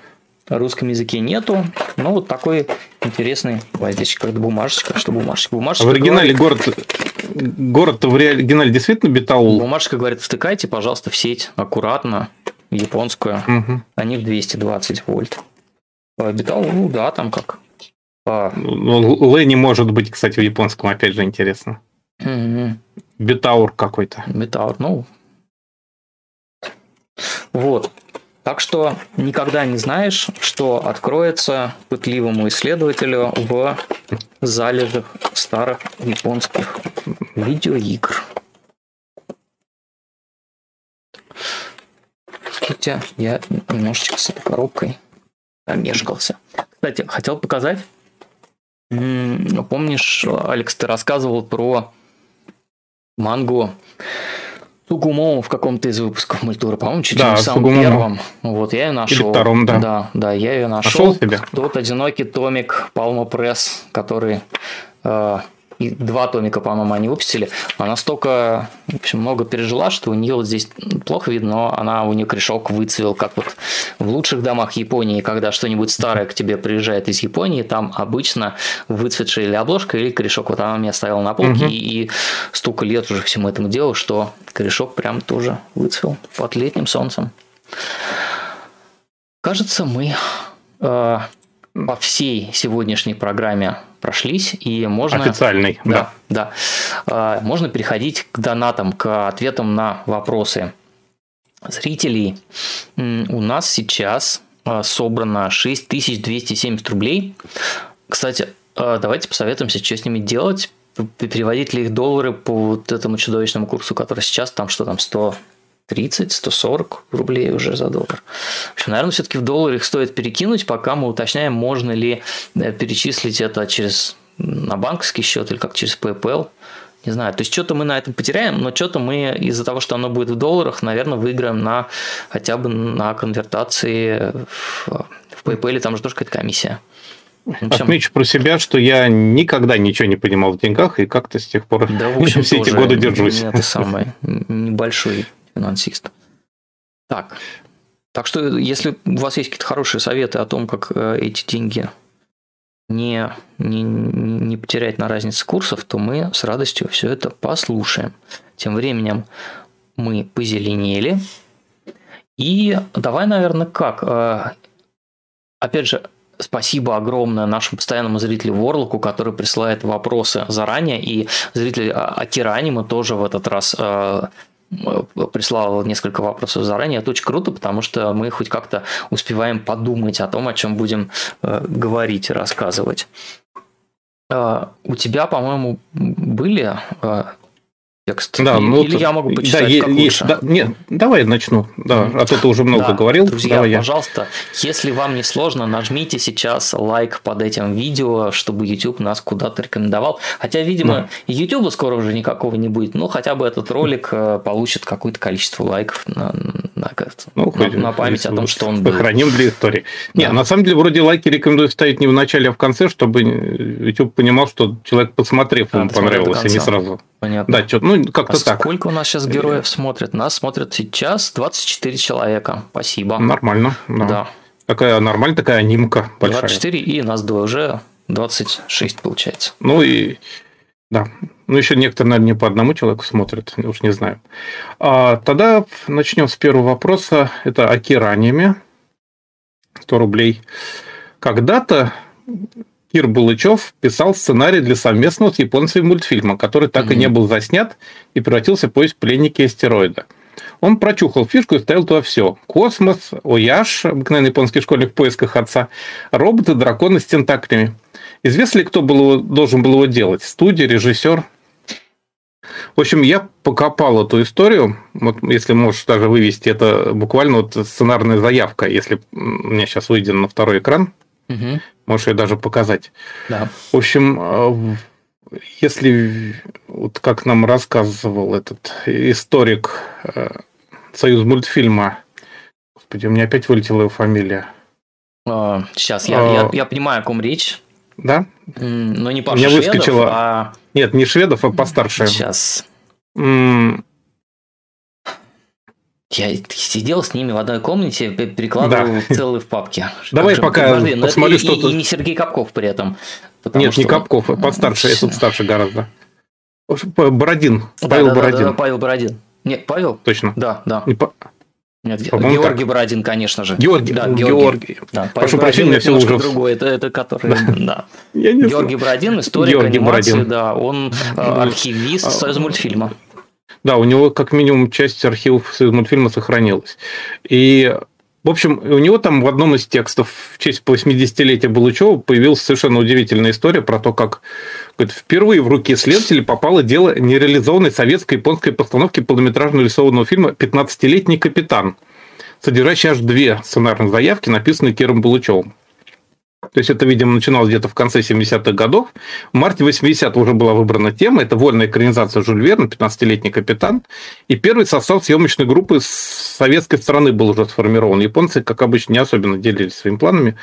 русском языке нету. Ну, вот такой интересный. Вот здесь как-то бумажечка. Что бумажечка? Бумажечка а в оригинале говорит... город... Город в оригинале действительно Бетаул? Бумажечка говорит, втыкайте, пожалуйста, в сеть аккуратно японскую, угу. они в 220 вольт. Орбитал, ну да, там как А... Ну, Лэни может быть, кстати, в японском, опять же, интересно. Угу. Бетаур какой-то. Бетаур, ну. Вот. Так что никогда не знаешь, что откроется пытливому исследователю в залежах старых японских видеоигр. Хотя я немножечко с этой коробкой помешкался. Кстати, хотел показать. Помнишь, Алекс, ты рассказывал про мангу Сугумо в каком-то из выпусков мультуры, по-моему, чуть да, ли в самом Сугумо. первом. Вот, я ее нашел. Или втором, да. Да, да, я ее нашел. Нашел себе? Тот одинокий томик Palmo Press, который э, и два томика, по-моему, они выпустили. Она столько, в общем, много пережила, что у нее вот здесь плохо видно, но она у нее корешок выцвел, как вот в лучших домах Японии, когда что-нибудь старое к тебе приезжает из Японии, там обычно выцветшая или обложка, или корешок. Вот она меня оставила на полке, угу. и, и столько лет уже всему этому делу, что корешок прям тоже выцвел под летним солнцем. Кажется, мы э, по всей сегодняшней программе прошлись, и можно... Официальный, да. Да, да. Можно переходить к донатам, к ответам на вопросы зрителей. У нас сейчас а, собрано 6270 рублей. Кстати, а, давайте посоветуемся, что с ними делать. Переводить ли их доллары по вот этому чудовищному курсу, который сейчас там, что там, 100 30-140 рублей уже за доллар. В общем, наверное, все-таки в доллар их стоит перекинуть, пока мы уточняем, можно ли э, перечислить это через на банковский счет или как через PayPal. Не знаю, то есть что-то мы на этом потеряем, но что-то мы из-за того, что оно будет в долларах, наверное, выиграем на хотя бы на конвертации в, в PayPal, там же тоже какая-то комиссия. Общем, Отмечу про себя, что я никогда ничего не понимал в деньгах, и как-то с тех пор да, в общем, все эти годы держусь. Это самый небольшой финансист. Так. Так что, если у вас есть какие-то хорошие советы о том, как э, эти деньги не, не, не потерять на разнице курсов, то мы с радостью все это послушаем. Тем временем мы позеленели. И давай, наверное, как? Э, опять же, спасибо огромное нашему постоянному зрителю Ворлоку, который присылает вопросы заранее. И зритель Акира Анима тоже в этот раз э, прислал несколько вопросов заранее. Это очень круто, потому что мы хоть как-то успеваем подумать о том, о чем будем э, говорить и рассказывать. Э, у тебя, по-моему, были э, текст. Да, ну, Или я могу почитать, да, как есть, лучше? Да, нет, давай начну. Да, а то ты уже много да, говорил. Друзья, давай пожалуйста, я. если вам не сложно, нажмите сейчас лайк под этим видео, чтобы YouTube нас куда-то рекомендовал. Хотя, видимо, да. YouTube скоро уже никакого не будет, но хотя бы этот ролик э, получит какое-то количество лайков на, на, ну, на, на память о том, что он был. Похороним для истории. Да. Не, на самом деле, вроде лайки рекомендую ставить не в начале, а в конце, чтобы YouTube понимал, что человек, посмотрев, ему понравилось, а не сразу. Понятно. Да, что, ну, как-то а так. Сколько у нас сейчас героев смотрят? Нас смотрят сейчас 24 человека. Спасибо. Нормально. Да. да. Такая нормальная такая анимка большая. 24 и нас двое уже 26 получается. Ну и да. Ну, еще некоторые, наверное, не по одному человеку смотрят, уж не знаю. А, тогда начнем с первого вопроса. Это о кераниями. 100 рублей. Когда-то Кир Булычев писал сценарий для совместного с японцами мультфильма, который так mm-hmm. и не был заснят и превратился в поиск пленники астероида. Он прочухал фишку и ставил туда все. Космос, Ояш, обыкновенный японский школьник в поисках отца, роботы, драконы с тентаклями. Известно ли, кто был должен был его делать? Студия, режиссер? В общем, я покопал эту историю. Вот, если можешь даже вывести, это буквально вот сценарная заявка, если у меня сейчас выйдет на второй экран. Угу. Можешь ее даже показать. Да. В общем, э, если вот как нам рассказывал этот историк э, Союз мультфильма, господи, у меня опять вылетела его фамилия. Сейчас, я, а, я, я понимаю, о ком речь. Да? Но не Паша Шведов, выскочила... а... Нет, не Шведов, а постарше. Сейчас. Я сидел с ними в одной комнате, перекладывал да. целые в папке. Давай пока Подожди, посмотрю, что тут. И не Сергей Капков при этом. Нет, что... не Капков, а подстарше, я тут старше гораздо. Бородин, Павел да, Бородин. Да, да, Павел Бородин. Нет, Павел? Точно. Да, да. Не, Нет, Георгий так. Бородин, конечно же. Георгий. Да, Георгий. Георгий. Да, Прошу прощения, мне все уже... другой, это, это который, да. Я не Георгий Бородин, историк Георгий анимации, Бородин. да, он э, архивист Союз мультфильма. Да, у него как минимум часть архивов Союз мультфильма сохранилась. И в общем, у него там в одном из текстов в честь 80-летия Балычева появилась совершенно удивительная история про то, как говорит, впервые в руки следователей попало дело нереализованной советско-японской постановки полнометражного рисованного фильма «15-летний капитан», содержащий аж две сценарных заявки, написанные Киром Балычевым. То есть это, видимо, начиналось где-то в конце 70-х годов. В марте 80-го уже была выбрана тема. Это вольная экранизация Жюль Верна, 15-летний капитан. И первый состав съемочной группы с советской стороны был уже сформирован. Японцы, как обычно, не особенно делились своими планами.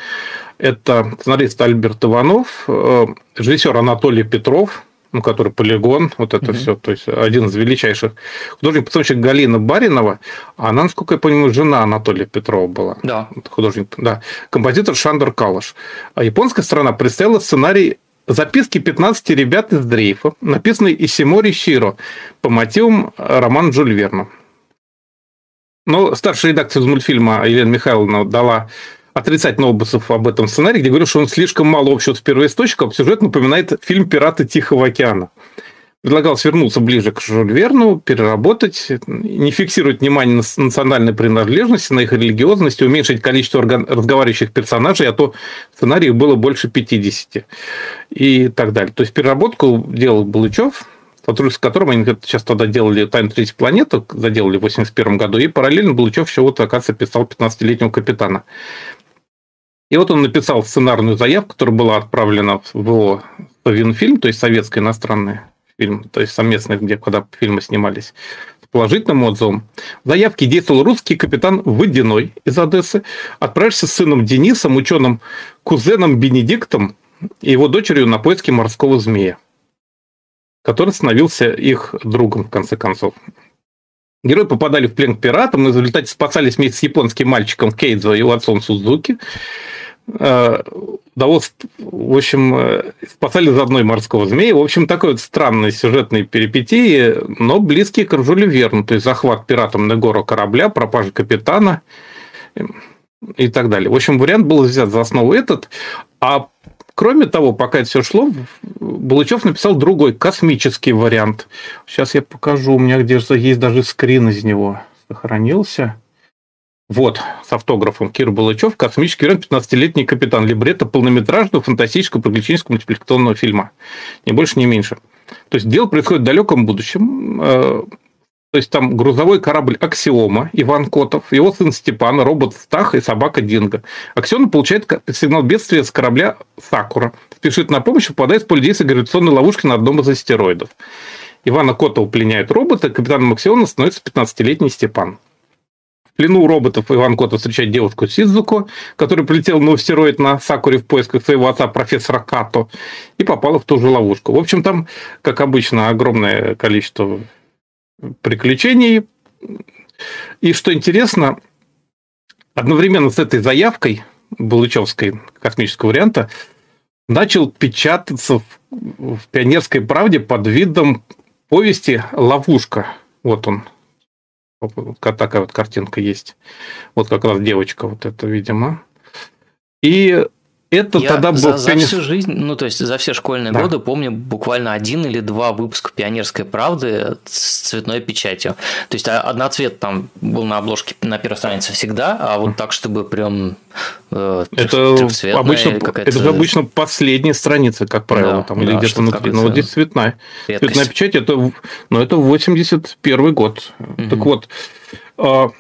Это сценарист Альберт Иванов, э, режиссер Анатолий Петров, ну, который полигон, вот это mm-hmm. все, то есть один из величайших художник-постановщик Галина Баринова, она, насколько я понимаю, жена Анатолия Петрова была. Да. Художник, да. Композитор Шандор Калаш. А японская страна представила сценарий записки 15 ребят из дрейфа, написанный Исимори Широ по мотивам романа Джуль Верна. Но старшая редакция из мультфильма Елена Михайловна дала отрицать Нобусов об этом сценарии, где говорил, что он слишком мало общего с первоисточником, сюжет напоминает фильм «Пираты Тихого океана». Предлагал свернуться ближе к Жюль Верну, переработать, не фиксировать внимание на национальной принадлежности, на их религиозности, уменьшить количество разговаривающих персонажей, а то сценариев было больше 50 и так далее. То есть переработку делал Балычев, сотрудничество с которым они сейчас тогда делали «Тайну третьей планеты», заделали в 81 году, и параллельно Балычев еще вот, оказывается, писал «15-летнего капитана». И вот он написал сценарную заявку, которая была отправлена в его фильм, то есть советский иностранный фильм, то есть совместный, где когда фильмы снимались, с положительным отзывом. В заявке действовал русский капитан Водяной из Одессы, отправишься с сыном Денисом, ученым кузеном Бенедиктом и его дочерью на поиски морского змея, который становился их другом, в конце концов. Герои попадали в плен к пиратам, и в результате спасались вместе с японским мальчиком Кейдзо и его отцом Сузуки удалось, в общем, э, спасали за одной морского змея. В общем, такой вот странный сюжетный перипетии, но близкий к Жюлю Верну, то есть захват пиратом Негора корабля, пропажа капитана и так далее. В общем, вариант был взят за основу этот, а Кроме того, пока это все шло, Булычев написал другой космический вариант. Сейчас я покажу, у меня где же есть даже скрин из него сохранился. Вот, с автографом Кир Балычев, космический вариант, 15-летний капитан либретто полнометражного фантастического приключенческого мультипликационного фильма. Ни больше, ни меньше. То есть дело происходит в далеком будущем. Э, то есть там грузовой корабль Аксиома, Иван Котов, его сын Степан, робот Стах и собака Динго. Аксиома получает сигнал бедствия с корабля Сакура. Спешит на помощь, попадает в поле действия гравитационной ловушки на одном из астероидов. Ивана Котова пленяют робота, капитаном Аксиома становится 15-летний Степан. В плену роботов Иван Кота встречает девушку Сидзуко, которая прилетела на астероид на Сакуре в поисках своего отца, профессора Като, и попала в ту же ловушку. В общем, там, как обычно, огромное количество приключений. И что интересно, одновременно с этой заявкой Булычевской космического варианта начал печататься в, в «Пионерской правде» под видом повести «Ловушка». Вот он, такая вот картинка есть. Вот как раз девочка вот эта, видимо. И это я тогда был... За, за всю жизнь, ну, то есть за все школьные да. годы помню буквально один или два выпуска «Пионерской правды» с цветной печатью. То есть одноцвет там был на обложке на первой странице всегда, а вот так, чтобы прям э, это обычно, это обычно последняя страница, как правило, да, там, да, или где-то внутри. Но вот здесь цветная. Редкость. Цветная печать, это, ну, это 81 год. Угу. Так вот, а,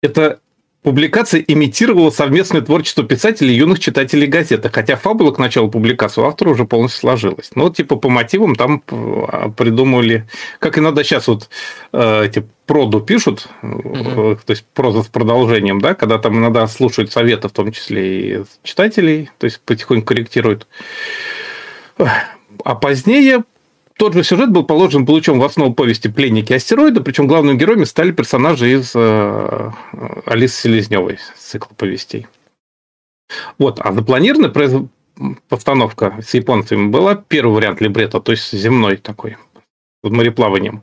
это Публикация имитировала совместное творчество писателей и юных читателей газеты, хотя фабула к началу публикации у автора уже полностью сложилась. Но вот типа по мотивам там а, придумали, как иногда сейчас вот э, эти проду пишут, mm то есть проза с продолжением, да, когда там иногда слушают советы, в том числе и читателей, то есть потихоньку корректируют. А позднее тот же сюжет был положен Булычем в основу повести «Пленники астероида», причем главными героями стали персонажи из э, Алисы Селезневой, цикла повестей. Вот, а запланированная постановка с японцами была первый вариант либретто, то есть земной такой, с мореплаванием.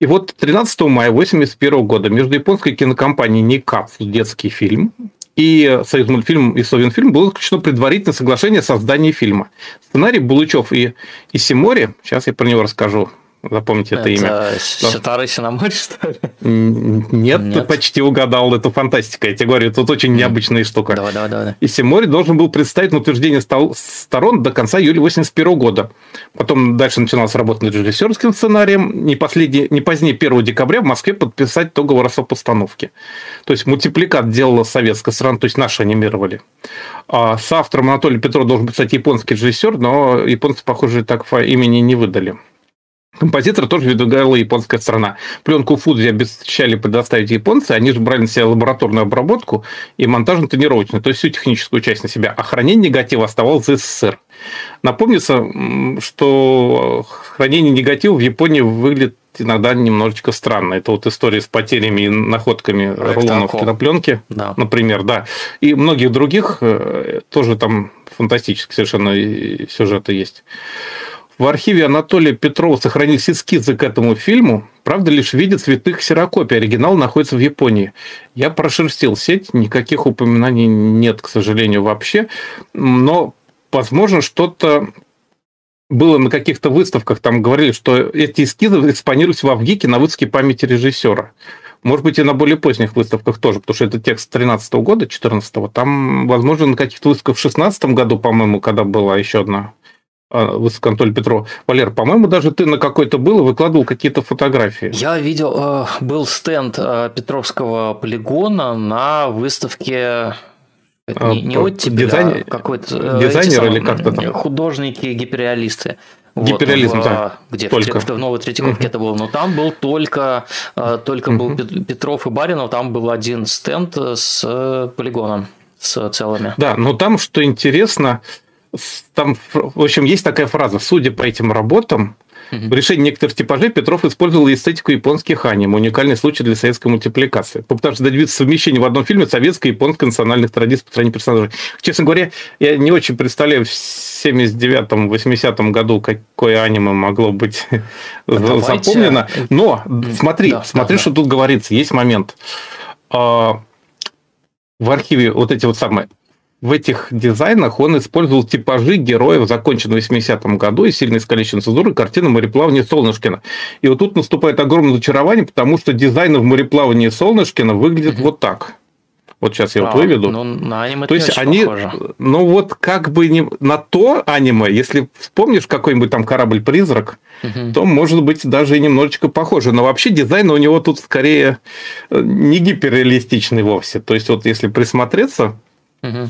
И вот 13 мая 1981 года между японской кинокомпанией Никап детский фильм и Союз мультфильм и Совинфильм было заключено предварительное соглашение о создании фильма. Сценарий Булычев и Исимори, сейчас я про него расскажу, Запомните это, это имя. Ситары Синамори, что ли? Нет, Нет, ты почти угадал. Это фантастика. Я тебе говорю, тут очень необычная штука. Давай, давай, давай. И Симори должен был представить на утверждение сторон до конца июля 1981 года. Потом дальше начиналась работа над режиссерским сценарием. Не, последний, не позднее 1 декабря в Москве подписать договор о сопостановке. То есть мультипликат делала советская страна, то есть наши анимировали. А с автором Анатолий Петров должен быть, кстати, японский режиссер, но японцы, похоже, так имени не выдали. Композитор тоже выдвигала японская страна. Пленку Фудзи обещали предоставить японцы, они же брали на себя лабораторную обработку и монтажно-тренировочную, то есть всю техническую часть на себя. А хранение негатива оставалось в СССР. Напомнится, что хранение негатива в Японии выглядит иногда немножечко странно. Это вот история с потерями и находками рулонов кинопленки, да. например, да. И многих других э, тоже там фантастические совершенно сюжеты есть. В архиве Анатолия Петрова сохранились эскизы к этому фильму, правда, лишь в виде цветных ксерокопий. Оригинал находится в Японии. Я прошерстил сеть, никаких упоминаний нет, к сожалению, вообще. Но, возможно, что-то было на каких-то выставках, там говорили, что эти эскизы экспонировались в Авгике на выставке памяти режиссера. Может быть, и на более поздних выставках тоже, потому что это текст 13 года, 14 -го. Там, возможно, на каких-то выставках в 16 году, по-моему, когда была еще одна а, Высокоанатолий Петров. Валер, по-моему, даже ты на какой-то был и выкладывал какие-то фотографии. Я видел, э, был стенд э, Петровского полигона на выставке а, не, не оттепель, Дизайн... а какой-то... Э, Дизайнер или как-то там? Художники, гиперреалисты. Гиперреализм, вот, да. Где? Только. В, в Новой Третьяковке uh-huh. это было. Но там был только, только uh-huh. был Петров и Баринов, там был один стенд с полигоном, с целыми. Да, но там, что интересно, там, в общем, есть такая фраза, судя по этим работам, в решении некоторых типажей Петров использовал эстетику японских аним, уникальный случай для советской мультипликации. Попытавшись добиться совмещения в одном фильме советской и японской национальных традиций по стране персонажей. Честно говоря, я не очень представляю в 79-80 году, какое аниме могло быть Давайте... запомнено. Но смотри, да, смотри, да, что да. тут говорится. Есть момент. А, в архиве вот эти вот самые в этих дизайнах он использовал типажи героев, законченных в 80-м году, и сильно искалечен цензурой картины «Мореплавание Солнышкина». И вот тут наступает огромное разочарование, потому что дизайн в «Мореплавании Солнышкина» выглядит mm-hmm. вот так. Вот сейчас я а, вот выведу. Ну, на аниме то есть они, похоже. ну вот как бы не на то аниме, если вспомнишь какой-нибудь там корабль-призрак, угу. то может быть даже и немножечко похоже. Но вообще дизайн у него тут скорее э, не гиперреалистичный вовсе. То есть вот если присмотреться, угу.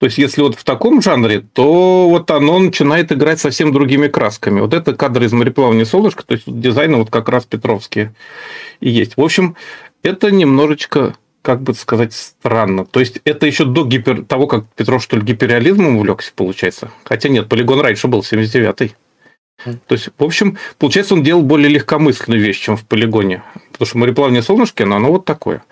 То есть, если вот в таком жанре, то вот оно начинает играть совсем другими красками. Вот это кадры из мореплавания «Солнышко», то есть дизайны вот как раз петровские и есть. В общем, это немножечко, как бы сказать, странно. То есть, это еще до гипер... того, как Петров, что ли, гиперреализмом увлекся, получается. Хотя нет, полигон раньше был, 79-й. То есть, в общем, получается, он делал более легкомысленную вещь, чем в полигоне. Потому что мореплавание «Солнышко», оно вот такое.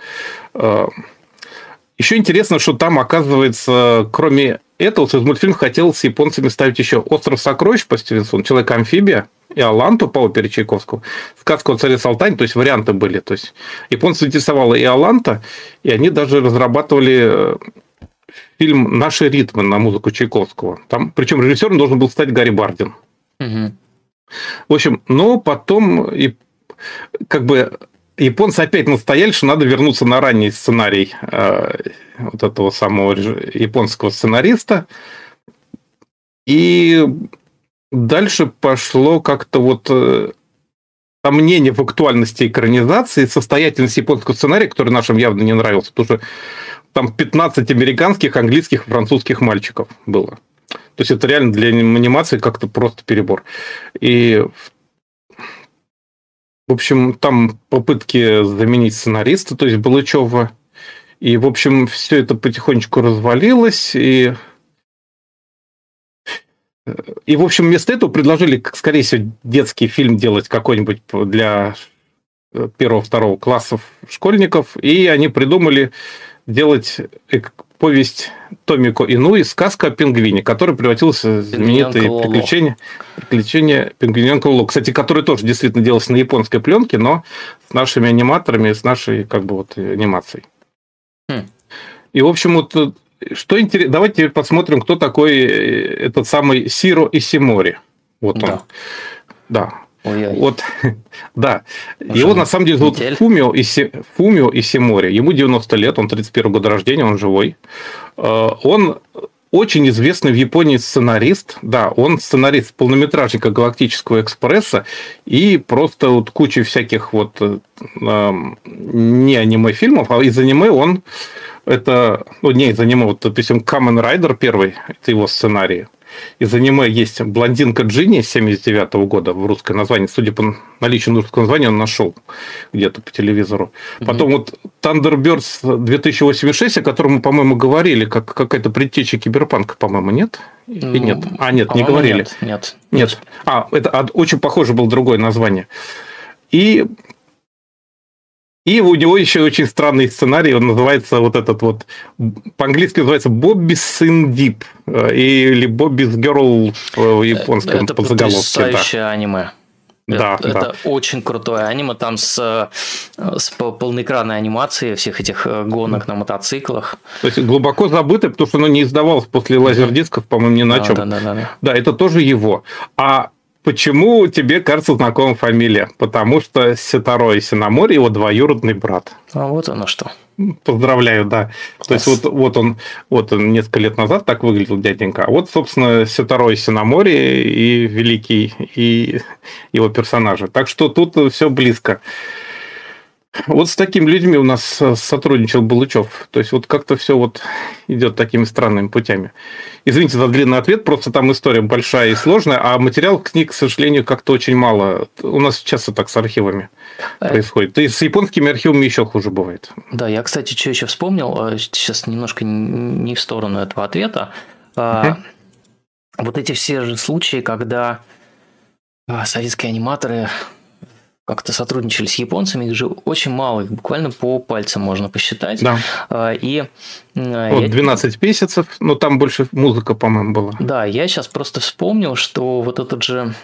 Еще интересно, что там, оказывается, кроме этого, мультфильм хотел с японцами ставить еще «Остров сокровищ» по Стивенсону, «Человек-амфибия» и «Аланту» по опере Чайковского, «Сказку о царе Салтане», то есть варианты были. То есть японцы интересовало и «Аланта», и они даже разрабатывали э, фильм «Наши ритмы» на музыку Чайковского. Там, причем режиссером должен был стать Гарри Бардин. Угу. В общем, но потом и как бы японцы опять настояли, что надо вернуться на ранний сценарий э, вот этого самого японского сценариста. И дальше пошло как-то вот э, сомнение в актуальности экранизации, состоятельности японского сценария, который нашим явно не нравился, потому что там 15 американских, английских, французских мальчиков было. То есть это реально для анимации как-то просто перебор. И в общем, там попытки заменить сценариста, то есть Балычева. И, в общем, все это потихонечку развалилось. И, и в общем, вместо этого предложили, скорее всего, детский фильм делать какой-нибудь для первого-второго классов школьников. И они придумали делать повесть Томико Инуи «Сказка о пингвине», который превратился в знаменитые приключения, приключения пингвиненка Лоло. Кстати, который тоже действительно делался на японской пленке, но с нашими аниматорами, с нашей как бы вот анимацией. Хм. И, в общем, вот что интересно, давайте теперь посмотрим, кто такой э, этот самый Сиро Исимори. Вот он. Да. Ой-ой. Вот, да. Уже Его на самом деле зовут Фумио, Иси, Фумио Исимори. Ему 90 лет, он 31 года рождения, он живой. Э, он очень известный в Японии сценарист. Да, он сценарист полнометражника «Галактического экспресса» и просто вот куча всяких вот э, не аниме-фильмов, а из аниме он это, ну, не из аниме, вот, допустим, Kamen Rider первый, это его сценарий. Из аниме есть «Блондинка Джинни» 79 -го года в русское название. Судя по наличию русского названия, он нашел где-то по телевизору. Потом mm-hmm. вот Thunderbirds 2086, о котором мы, по-моему, говорили, как какая-то предтеча киберпанка, по-моему, нет? Или нет? А, нет, не говорили. Нет, нет. Нет. А, это очень похоже было другое название. И и у него еще очень странный сценарий, он называется вот этот вот, по-английски называется Бобби сын Дип, э, или Бобби Герл в японском это подзаголовке. Это потрясающее да. аниме. Да, это, да. это очень крутое аниме, там с, с полноэкранной анимацией всех этих э, гонок на мотоциклах. То есть глубоко забытое, потому что оно не издавалось после лазердисков, по-моему, ни на да, чем. Да, да, да. Да, это тоже его. А Почему тебе кажется знакомая фамилия? Потому что Ситаро и Синамори его двоюродный брат. А вот оно что. Поздравляю, да. Класс. То есть вот, вот он вот он несколько лет назад так выглядел дяденька. А вот, собственно, Ситаро и Синамори и Великий, и его персонажи. Так что тут все близко. Вот с такими людьми у нас э, сотрудничал Балычев. То есть вот как-то все вот идет такими странными путями. Извините за длинный ответ, просто там история большая и сложная, а материал книг, к сожалению, как-то очень мало. У нас часто так с архивами а происходит. И с японскими архивами еще хуже бывает. Да, я, кстати, что еще вспомнил, а, сейчас немножко не в сторону этого ответа. Uh-huh. Вот эти все же случаи, когда советские аниматоры как-то сотрудничали с японцами, их же очень мало, их буквально по пальцам можно посчитать. Да. А, и вот 12 я... месяцев, но там больше музыка, по-моему, была. Да, я сейчас просто вспомнил, что вот этот же...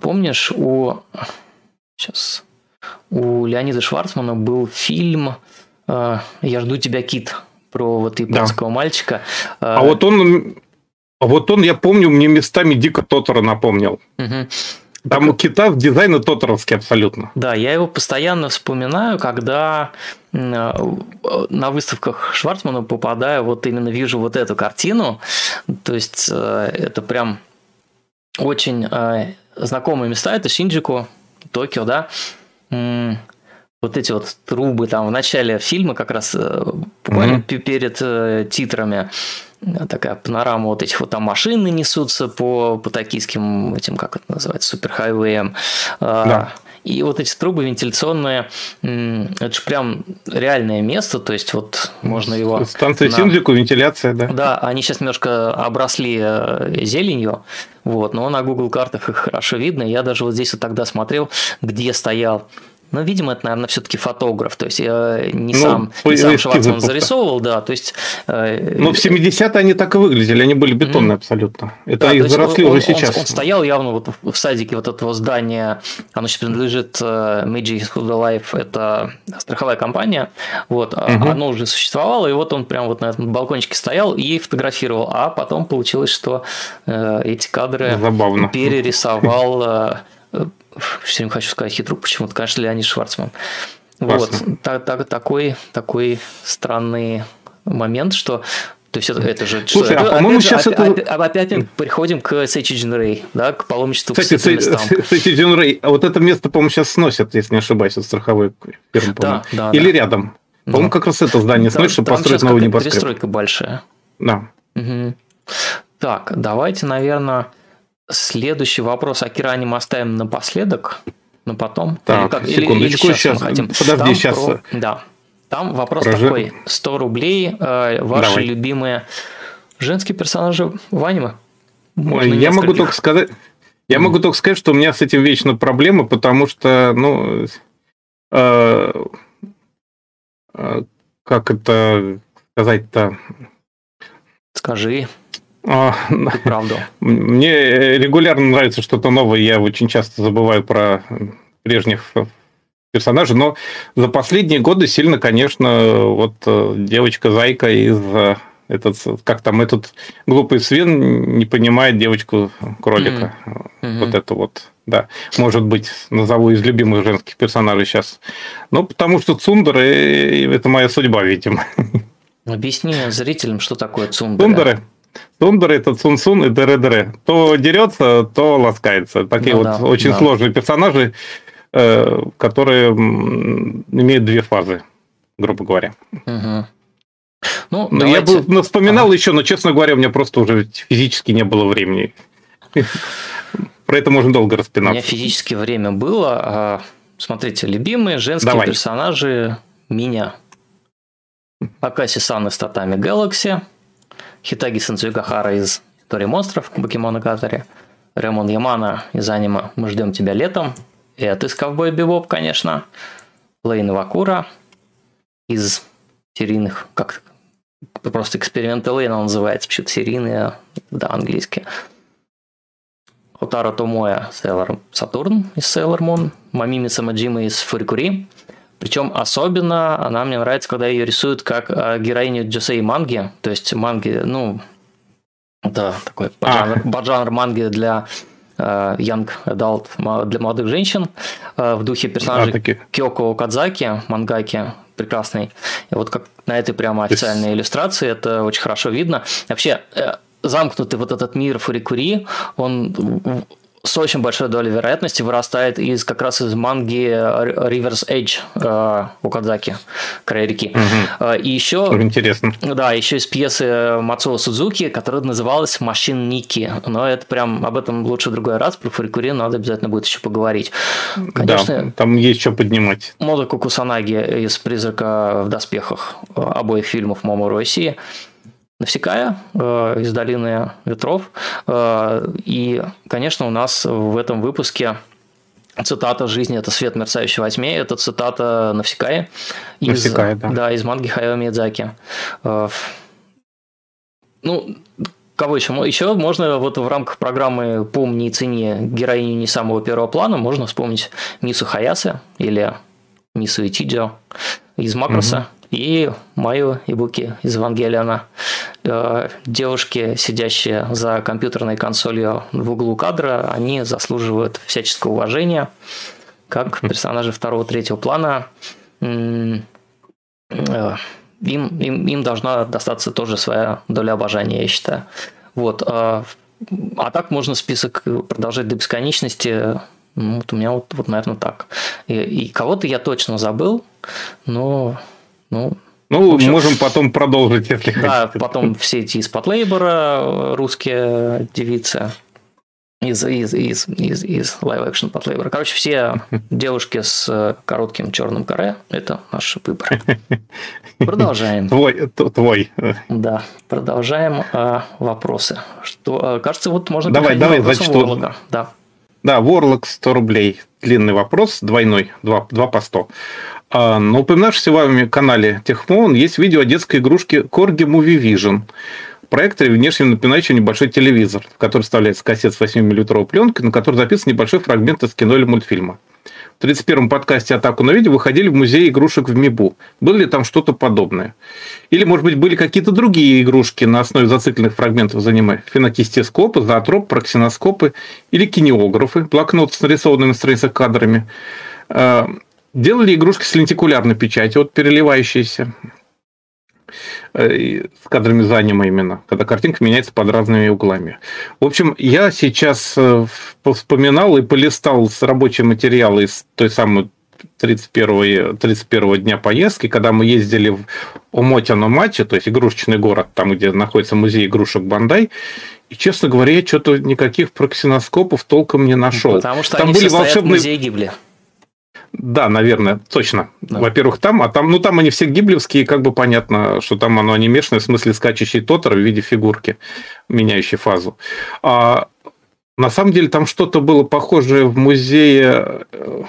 Помнишь, у... Сейчас... У Леонида Шварцмана был фильм «Я жду тебя, Кит», про вот японского да. мальчика. А вот он а вот он, я помню, мне местами дико Тотора напомнил. Угу. Там у кита дизайн тоторовский абсолютно. Да, я его постоянно вспоминаю, когда э, на выставках Шварцмана попадаю, вот именно вижу вот эту картину. То есть э, это прям очень э, знакомые места. Это Шинджику, Токио, да. Вот эти вот трубы там в начале фильма как раз буквально mm-hmm. перед титрами такая панорама вот этих вот там машины несутся по, по токийским этим, как это называется, суперхайвеям. А, да. И вот эти трубы вентиляционные, это же прям реальное место, то есть вот можно его... Станция на... Синдзику, вентиляция, да. Да, они сейчас немножко обросли э, зеленью, вот, но на Google картах их хорошо видно. Я даже вот здесь вот тогда смотрел, где стоял но, видимо, это, наверное, все-таки фотограф. То есть я не ну, сам, не сам Шварцман зарисовывал, да. То есть, э, Но в 70-е они так и выглядели, они были бетонные mm-hmm. абсолютно. Это да, их заросли уже сейчас. Он, он стоял явно вот в садике вот этого здания, оно сейчас принадлежит э, Meiji Life, это страховая компания, вот, mm-hmm. оно уже существовало, и вот он прям вот на этом балкончике стоял и фотографировал, а потом получилось, что э, эти кадры Забавно. перерисовал все время хочу сказать хитрук, почему-то, конечно, Леонид Шварцман. Вот, так, так, такой, такой странный момент, что то есть это, это же... Слушай, что, а по-моему сейчас это... Опять, опять приходим к Сейчи Джинрей, да, к паломничеству Кстати, к Сейчи Джинрей, а вот это место, по-моему, сейчас сносят, если не ошибаюсь, от страховой фирмы, да, да, Или да. рядом. По-моему, как раз это здание сносят, чтобы построить новый небоскреб. перестройка большая. Да. Угу. Так, давайте, наверное, Следующий вопрос о Киране мы оставим напоследок, но потом. Так, как, секундочку, или, или сейчас, сейчас хотим. подожди, Там сейчас. Про, да. Там вопрос Прожи... такой: 100 рублей, э, ваши Давай. любимые женские персонажи в аниме? Можно я могу только сказать. Я mm. могу только сказать, что у меня с этим вечно проблемы, потому что, ну, э, э, как это сказать-то? Скажи. А, правду. Мне регулярно нравится что-то новое. Я очень часто забываю про прежних персонажей, но за последние годы сильно, конечно, вот э, девочка Зайка из э, этот, как там этот глупый свин не понимает девочку кролика. Mm-hmm. Вот это вот, да. Может быть, назову из любимых женских персонажей сейчас. Ну, потому что Цундер это моя судьба, видимо. Объясни зрителям, что такое Цундеры. Цундеры. Цундеры это Цунсун и Дере-Дере. То дерется, то ласкается. Такие ну, вот да, очень да. сложные персонажи, э, которые имеют две фазы, грубо говоря. Угу. Ну, давайте... Я бы вспоминал ага. еще, но, честно говоря, у меня просто уже физически не было времени. Про это можно долго распинаться. У меня физически время было. А, смотрите, любимые женские Давай. персонажи меня. Акаси Сан из Татами Galaxy, Хитаги Сенсуикахара из Истории монстров Покемона Катари, Ремон Ямана из аниме «Мы ждем тебя летом», от из Ковбой Бибоп, конечно, Лейн Вакура из серийных, как просто эксперименты Лейна называется, почему-то серийные, да, английские. Отаро Томоя Сейлор Сатурн из Сейлор Мун, Мамими Самаджима из Фурикури. Причем особенно она мне нравится, когда ее рисуют как а, героиню Джосей манги, то есть манги, ну, да, такой поджанр, а. поджанр манги для uh, young adult, для молодых женщин в духе персонажей а, Кёко Кадзаки, мангаки, прекрасный. И вот как на этой прямо официальной есть... иллюстрации это очень хорошо видно. Вообще, э, замкнутый вот этот мир Фурикури, он с очень большой долей вероятности вырастает из как раз из манги River's Edge э, у Кадзаки, край реки. Угу. И еще... Интересно. Да, еще из пьесы Мацуо Судзуки, которая называлась «Машин Ники». Но это прям об этом лучше в другой раз. Про Фурикури надо обязательно будет еще поговорить. Конечно, да, там есть что поднимать. Модоку Кусанаги из «Призрака в доспехах» обоих фильмов Моморо России – Навсекая э, из долины ветров. Э, и, конечно, у нас в этом выпуске цитата «Жизнь – это свет, мерцающий во тьме». Это цитата Навсекая. Из, Навсекая, да. Да, из манги Хайо Миядзаки. Э, ну, Кого еще? Еще можно вот в рамках программы «Помни и цени героиню не самого первого плана» можно вспомнить Мису Хаясы или Мису Итидио из Макроса. Угу и Майю Ибуки из Евангелиона. Э, девушки, сидящие за компьютерной консолью в углу кадра, они заслуживают всяческого уважения, как персонажи второго-третьего плана. Э, им, им, им должна достаться тоже своя доля обожания, я считаю. Вот. А, а так можно список продолжать до бесконечности. Вот у меня вот, вот наверное, так. И, и кого-то я точно забыл, но ну, ну, общем, можем потом продолжить, если да, хотите. потом все эти из Подлейбора, русские девицы, из, из, из, из, из live action Подлейбора. Короче, все девушки с коротким черным каре – это наш выбор. Продолжаем. Твой. твой. Да, продолжаем а, вопросы. Что, кажется, вот можно Давай, давай, зачту. Да. Да, Ворлок 100 рублей. Длинный вопрос, двойной, два, два по 100. А на упоминавшемся вами канале Техмон есть видео о детской игрушке Corgi Movie Vision. Проект внешне напоминающий небольшой телевизор, в который вставляется кассет с 8-миллиметровой пленкой, на которой записан небольшой фрагмент из кино или мультфильма. В 31-м подкасте «Атаку на видео» выходили в музей игрушек в МИБУ. Было ли там что-то подобное? Или, может быть, были какие-то другие игрушки на основе зацикленных фрагментов из аниме? Фенокистескопы, зоотроп, проксиноскопы или кинеографы, блокноты с нарисованными на страницах кадрами. Делали игрушки с лентикулярной печатью, вот переливающиеся э, с кадрами за аниме именно, когда картинка меняется под разными углами. В общем, я сейчас э, вспоминал и полистал с рабочие материалы из той самой 31, 31 дня поездки, когда мы ездили в Омотяно Мачи, то есть игрушечный город, там, где находится музей игрушек Бандай, и, честно говоря, я что-то никаких проксиноскопов толком не нашел. Потому что там они были волшебные... в музее Гибли. Да, наверное, точно. Да. Во-первых, там, а там, ну там они все гиблевские, как бы понятно, что там оно анимешное, в смысле скачущий тотер в виде фигурки, меняющей фазу. А На самом деле там что-то было похожее в музее, э,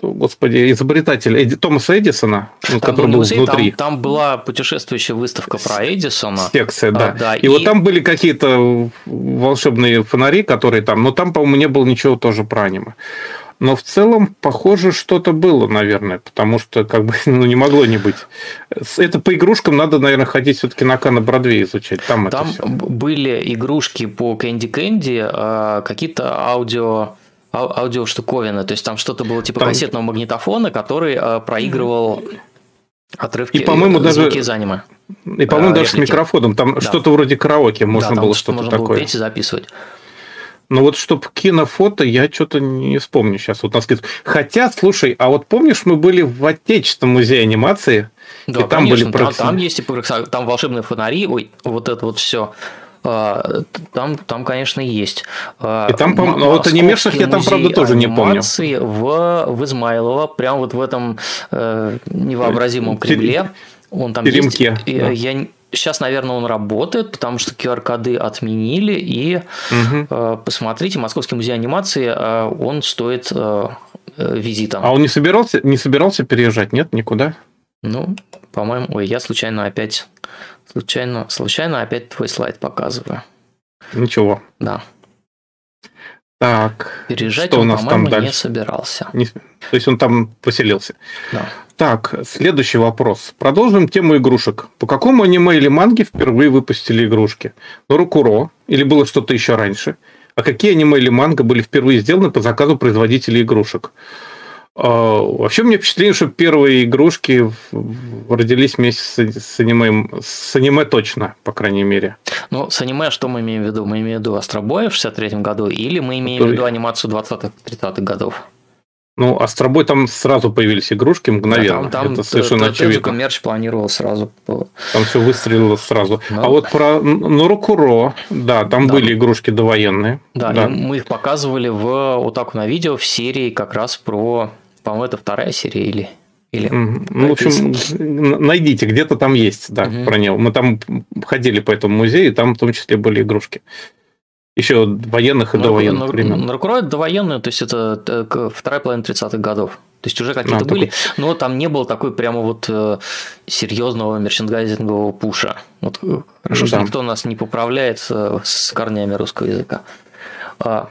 господи, изобретателя Эди, Томаса Эдисона, там который был музей, внутри. Там, там была путешествующая выставка про Эдисона. Секция, да. А, да и, и вот там были какие-то волшебные фонари, которые там, но там, по-моему, не было ничего тоже про аниме. Но в целом, похоже, что-то было, наверное, потому что как бы ну, не могло не быть. Это по игрушкам надо, наверное, ходить все-таки на Кана Бродвей изучать. Там, Там это все. были игрушки по Кэнди Кэнди, какие-то аудио аудио штуковины, то есть там что-то было типа там... кассетного магнитофона, который а, проигрывал отрывки, и, по-моему, звуки даже... из аниме. И, по-моему, а, даже реплики. с микрофоном. Там да. что-то вроде караоке можно да, было что-то можно такое. Было петь и записывать. Но вот чтобы кинофото, я что-то не вспомню сейчас. Вот на скидку. Хотя, слушай, а вот помнишь, мы были в Отечественном музее анимации? Да, и там конечно, были там, там есть и там волшебные фонари, ой, вот это вот все. А, там, там, конечно, есть. А, и там, по а вот анимешных я там, правда, тоже не помню. В, в Измайлово, прям вот в этом э, невообразимом Кремле. Он там Теремке, есть. Да. Я Сейчас, наверное, он работает, потому что QR-коды отменили. И угу. посмотрите, Московский музей анимации, э, он стоит э, визита. А он не собирался, не собирался переезжать, нет, никуда? Ну, по-моему, ой, я случайно опять, случайно, случайно опять твой слайд показываю. Ничего. Да. Так. Переезжать что он, у нас там дальше? не собирался. Не, то есть он там поселился. Да. Так, следующий вопрос. Продолжим тему игрушек. По какому аниме или манге впервые выпустили игрушки? Норукуро? Или было что-то еще раньше? А какие аниме или манга были впервые сделаны по заказу производителей игрушек? А, вообще, у меня впечатление, что первые игрушки родились вместе с аниме, с аниме точно, по крайней мере. Ну, с аниме что мы имеем в виду? Мы имеем в виду Астробоя в 63 году или мы имеем в виду анимацию 20-30-х годов? Ну, Астробой там сразу появились игрушки мгновенно. Да, там, там это совершенно очевидно. мерч планировал сразу. Там все выстрелило сразу. Ну, а вот про Нурукуро, да, там да. были игрушки довоенные. Да, да. мы их показывали в вот так на видео в серии как раз про, по-моему, это вторая серия или или ну, в общем, найдите, где-то там есть, да, угу. про него. Мы там ходили по этому музею, и там в том числе были игрушки. Еще военных и ну, довоенных ну, времен. Наркуроид довоенную, то есть это э, вторая половина 30-х годов. То есть уже какие-то а, были, такой... но там не было такой прямо вот э, серьезного мерчендайзингового пуша. Вот э, хорошо, да. что никто нас не поправляет с корнями русского языка. А,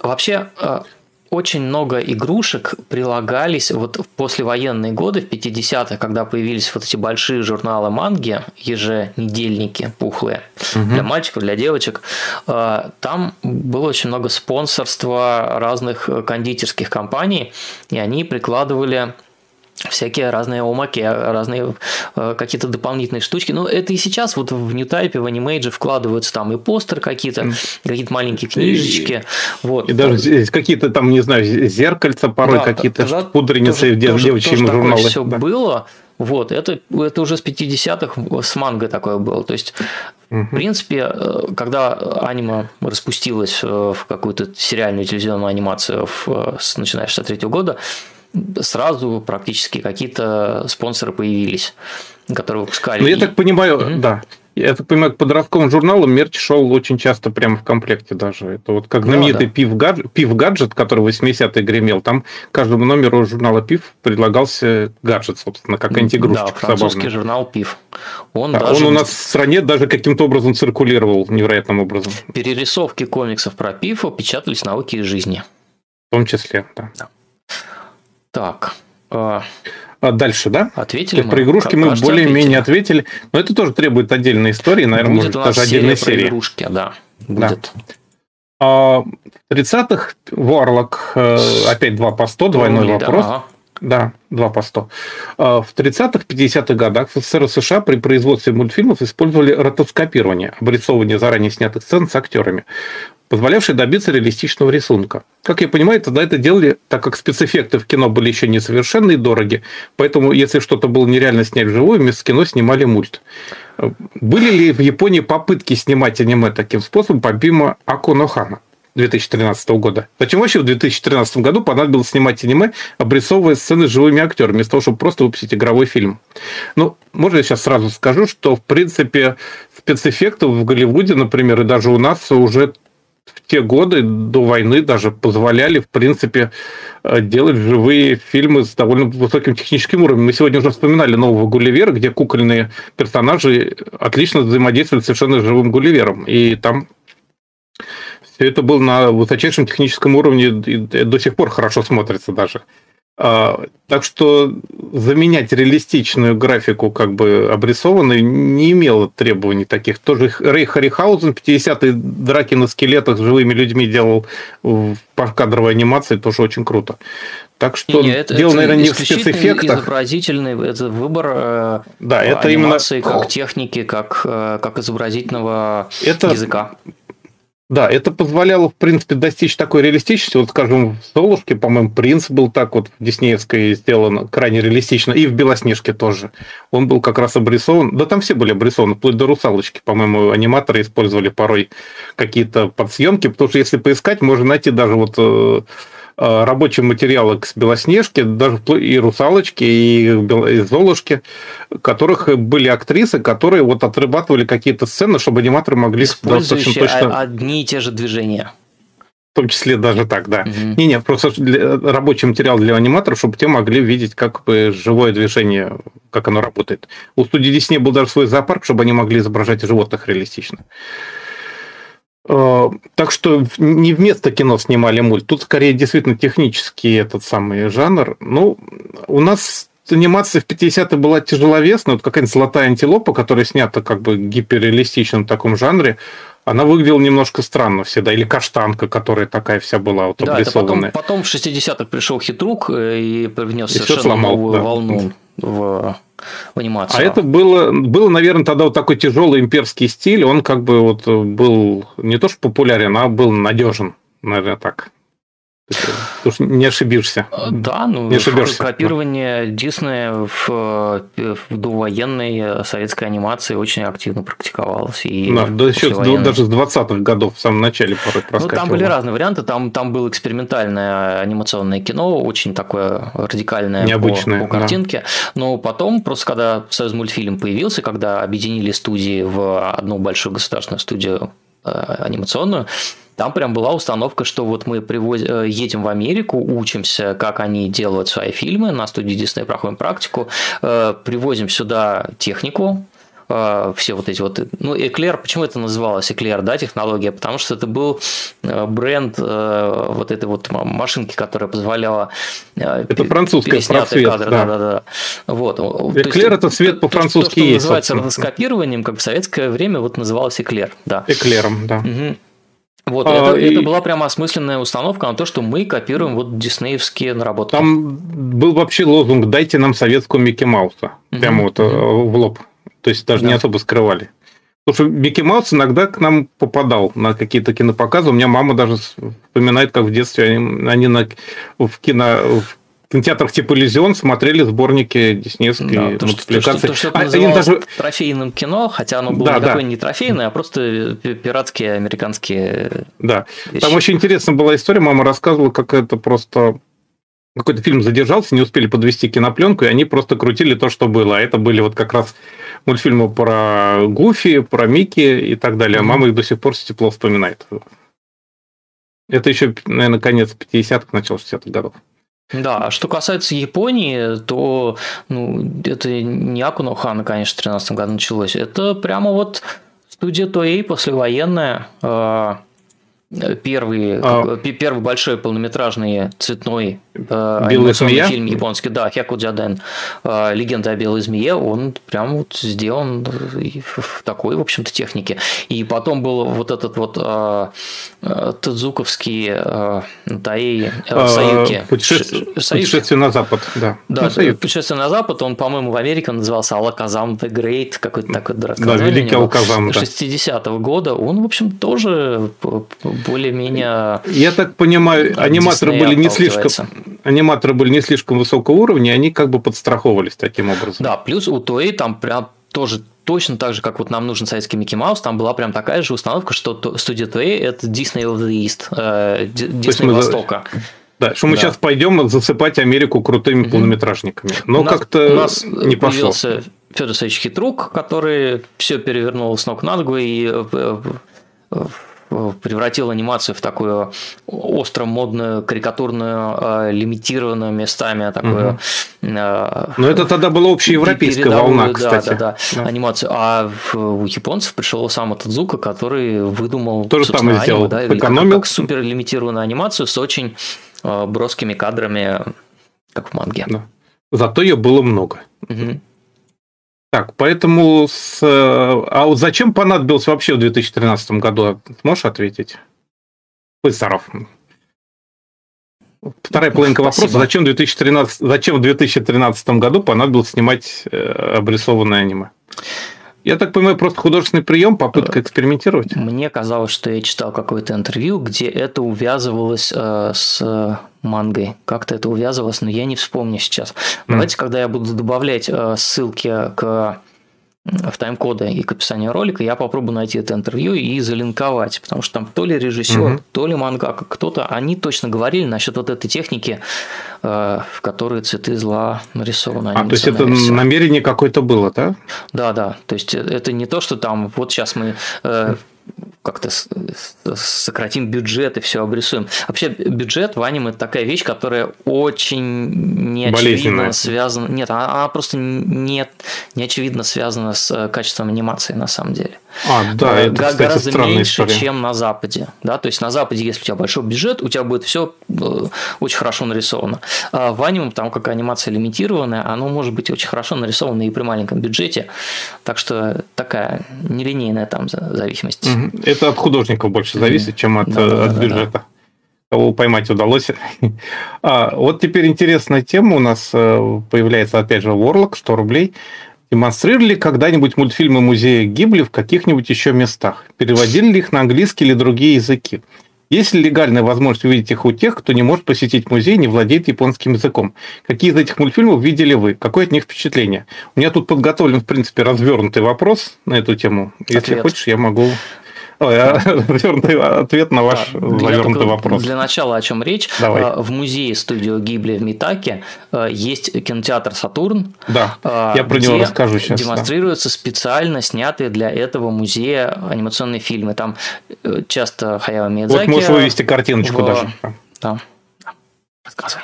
вообще, а, очень много игрушек прилагались вот в послевоенные годы, в 50-х, когда появились вот эти большие журналы манги, еженедельники пухлые, угу. для мальчиков, для девочек. А, там было очень много спонсорства разных кондитерских компаний, и они прикладывали всякие разные омаки, разные э, какие-то дополнительные штучки. Ну, это и сейчас вот в Ньютайпе, в анимейдже вкладываются там и постер какие-то, mm. какие-то маленькие книжечки. И, вот. и даже какие-то там, не знаю, зеркальца порой, да, какие-то пудреницы в девичьим журналах. все да. было. Вот, это, это уже с 50-х с манго такое было. То есть, угу. в принципе, э, когда аниме распустилось в какую-то сериальную телевизионную анимацию, в, начиная с 63 года, сразу практически какие-то спонсоры появились, которые выпускали. Ну, я так понимаю, mm-hmm. да. Я так понимаю, к подростковым журналам мерч шел очень часто прямо в комплекте даже. Это вот как знаменитый да, да. Пив, гаджет, Пив гаджет, который в 80-е гремел. Там каждому номеру журнала Пив предлагался гаджет, собственно, как антигрузчик. Да, французский забавный. журнал Пив. Он, да, даже... он у нас в стране даже каким-то образом циркулировал, невероятным образом. Перерисовки комиксов про Пив печатались науки и жизни. В том числе, да. да. Так. А, а дальше, да? Ответили мы. Про игрушки мы более-менее ответили. Но это тоже требует отдельной истории, наверное, Будет может, даже отдельной серии. Про игрушки, да. Будет. Да. А, в 30-х Warlock, э, опять 2 по 100, двойной Помнили, вопрос. Да. Да, 2 по 100. А, в 30-х, 50-х годах в СССР и США при производстве мультфильмов использовали ротоскопирование, обрисовывание заранее снятых сцен с актерами позволявший добиться реалистичного рисунка. Как я понимаю, тогда это делали, так как спецэффекты в кино были еще несовершенны и дороги, поэтому если что-то было нереально снять вживую, вместо кино снимали мульт. Были ли в Японии попытки снимать аниме таким способом, помимо Аконохана? 2013 года. Зачем вообще в 2013 году понадобилось снимать аниме, обрисовывая сцены с живыми актерами, вместо того, чтобы просто выпустить игровой фильм? Ну, можно я сейчас сразу скажу, что, в принципе, спецэффектов в Голливуде, например, и даже у нас уже в те годы до войны даже позволяли, в принципе, э, делать живые фильмы с довольно высоким техническим уровнем. Мы сегодня уже вспоминали нового Гулливера, где кукольные персонажи отлично взаимодействовали совершенно живым Гулливером. И там все это было на высочайшем техническом уровне и до сих пор хорошо смотрится даже. А, так что заменять реалистичную графику, как бы обрисованную, не имело требований таких. Тоже Рэй Харрихаузен 50-е драки на скелетах с живыми людьми делал в кадровой анимации, тоже очень круто. Так что не, это, дело, это наверное, не в спецэффектах. изобразительный это выбор э, да, это анимации именно... как техники, как, э, как изобразительного это... языка. Да, это позволяло, в принципе, достичь такой реалистичности. Вот, скажем, в «Золушке», по-моему, принц был так вот в Диснеевской сделан крайне реалистично, и в «Белоснежке» тоже. Он был как раз обрисован, да там все были обрисованы, вплоть до «Русалочки». По-моему, аниматоры использовали порой какие-то подсъемки, потому что если поискать, можно найти даже вот э, рабочие материалы к Белоснежке, даже и Русалочки, и, и Золушки, которых были актрисы, которые вот отрабатывали какие-то сцены, чтобы аниматоры могли достаточно точно... одни и те же движения. В том числе даже так, да. Угу. Не, не, просто для, рабочий материал для аниматоров, чтобы те могли видеть как бы живое движение, как оно работает. У студии Disney был даже свой зоопарк, чтобы они могли изображать животных реалистично. Так что не вместо кино снимали мульт. Тут скорее действительно технический этот самый жанр. Ну, у нас анимация в 50-е была тяжеловесная. Вот какая-нибудь «Золотая антилопа», которая снята как бы гиперреалистичном таком жанре, она выглядела немножко странно всегда. Или «Каштанка», которая такая вся была вот да, обрисованная. потом, потом в 60-х пришел «Хитрук» э, и привнес и совершенно сломал, новую да. волну в в анимацию. А это было, было, наверное, тогда вот такой тяжелый имперский стиль. Он как бы вот был не то что популярен, а был надежен, наверное, так. Потому что не ошибишься. Да, ну, не ошибешься. копирование Диснея в, в довоенной советской анимации очень активно практиковалось. И да, да еще с, даже с 20-х годов, в самом начале порой Ну, там были разные варианты. Там, там было экспериментальное анимационное кино, очень такое радикальное Необычное, по, по картинке. Да. Но потом, просто когда Союз мультфильм появился, когда объединили студии в одну большую государственную студию э, анимационную, там прям была установка, что вот мы привозим, э, едем в Америку, учимся, как они делают свои фильмы, на студии Disney проходим практику, э, привозим сюда технику, э, все вот эти вот, ну, Эклер, почему это называлось Эклер, да, технология, потому что это был бренд вот этой вот машинки, которая позволяла это французская просвет, кадры, да. да, да, да. Вот. Эклер это цвет по-французски то, что есть. называется ротоскопированием, как в советское время вот называлось Эклер, да. Эклером, да. Угу. Вот, а, это, и... это была прямо осмысленная установка на то, что мы копируем вот диснеевские наработки. Там был вообще лозунг «дайте нам советскую Микки Мауса». Прямо вот в лоб. То есть даже да. не особо скрывали. Потому что Микки Маус иногда к нам попадал на какие-то кинопоказы. У меня мама даже вспоминает, как в детстве они, они на, в кино в кинотеатрах типа Иллюзион смотрели сборники диснеевской да, мультипликации. То, что, то, что Они даже... трофейным кино, хотя оно было да, никакое да. не трофейное, а просто пиратские американские Да, вещи. там очень интересная была история, мама рассказывала, как это просто какой-то фильм задержался, не успели подвести кинопленку, и они просто крутили то, что было. А это были вот как раз мультфильмы про Гуфи, про Микки и так далее. А мама их до сих пор тепло вспоминает. Это еще, наверное, конец 50-х, начало 60-х годов. Да, а что касается Японии, то ну, это не Акуно Хана, конечно, в 2013 году началось. Это прямо вот студия Toei послевоенная, а, первый, а... первый большой полнометражный цветной э, Белая змея? фильм японский, да, Хякудзяден, э, Легенда о белой змее, он прям вот сделан в такой, в общем-то, технике. И потом был вот этот вот э, э Тадзуковский э, э, а, Саюки. Путешествие, путешествие на запад, да. Да, ну, путешествие на запад, он, по-моему, в Америке назывался Алаказам the Great, какой-то такой дурацкий. Да, Великий Алаказам, да. 60-го года, он, в общем, тоже более-менее... Я так понимаю, аниматоры были не слишком аниматоры были не слишком высокого уровня, они как бы подстраховывались таким образом. Да, плюс у Toei там прям тоже точно так же, как вот нам нужен советский Микки Маус, там была прям такая же установка, что студия Toei – это Disney of the East, э, Disney Востока. Да, что мы да. сейчас пойдем засыпать Америку крутыми угу. полнометражниками. Но как-то у нас не пошло. Федор Алексеевич Хитрук, который все перевернул с ног на ногу и э, э, превратил анимацию в такую остро модную, карикатурную, лимитированную местами такую. Угу. Но это тогда была общеевропейская волна, кстати. Да, да, да, да. анимацию. А у японцев пришел сам этот Зука, который выдумал То же самое сделал. Да, Экономил. Как, как супер лимитированную анимацию с очень броскими кадрами, как в манге. Да. Зато ее было много. Угу. Так, поэтому с... А вот зачем понадобился вообще в 2013 году? Можешь ответить? Пысаров. Вторая половинка вопроса. Зачем, 2013, зачем в 2013 году понадобилось снимать э, обрисованное аниме? Я так понимаю, просто художественный прием, попытка экспериментировать? Мне казалось, что я читал какое-то интервью, где это увязывалось э, с мангой. Как-то это увязывалось, но я не вспомню сейчас. Давайте, mm. когда я буду добавлять э, ссылки к в тайм-коды и к описанию ролика, я попробую найти это интервью и залинковать, потому что там то ли режиссер, угу. то ли мангака, кто-то, они точно говорили насчет вот этой техники, э, в которой цветы зла нарисованы. А, то есть это намерение какое-то было, да? Да, да. То есть это не то, что там вот сейчас мы э, как-то сократим бюджет и все обрисуем. Вообще бюджет в аниме это такая вещь, которая очень неочевидно связана. Нет, она, она просто нет, не очевидно связана с э, качеством анимации на самом деле. А, да, это, кстати, гораздо меньше, история. чем на Западе. Да? То есть на Западе, если у тебя большой бюджет, у тебя будет все э, очень хорошо нарисовано. А в аниме, там как анимация лимитированная, оно может быть очень хорошо нарисовано и при маленьком бюджете. Так что такая нелинейная там зависимость. Это от художников больше зависит, чем от, да, да, от бюджета. Да, да кого поймать удалось. А, вот теперь интересная тема у нас э, появляется, опять же, Warlock, 100 рублей. Демонстрировали когда-нибудь мультфильмы музея Гибли в каких-нибудь еще местах? Переводили ли их на английский или другие языки? Есть ли легальная возможность увидеть их у тех, кто не может посетить музей не владеет японским языком? Какие из этих мультфильмов видели вы? Какое от них впечатление? У меня тут подготовлен, в принципе, развернутый вопрос на эту тему. Если Ответ. хочешь, я могу Завернутый ответ на ваш завернутый вопрос. Для начала о чем речь. Давай. А, в музее студио Гибли в Митаке а, есть кинотеатр Сатурн. Да, а, я про него расскажу сейчас. демонстрируются специально снятые для этого музея анимационные фильмы. Там э, часто Хаяо Миядзаки... Вот можешь вывести картиночку в... даже. Да. Рассказывай.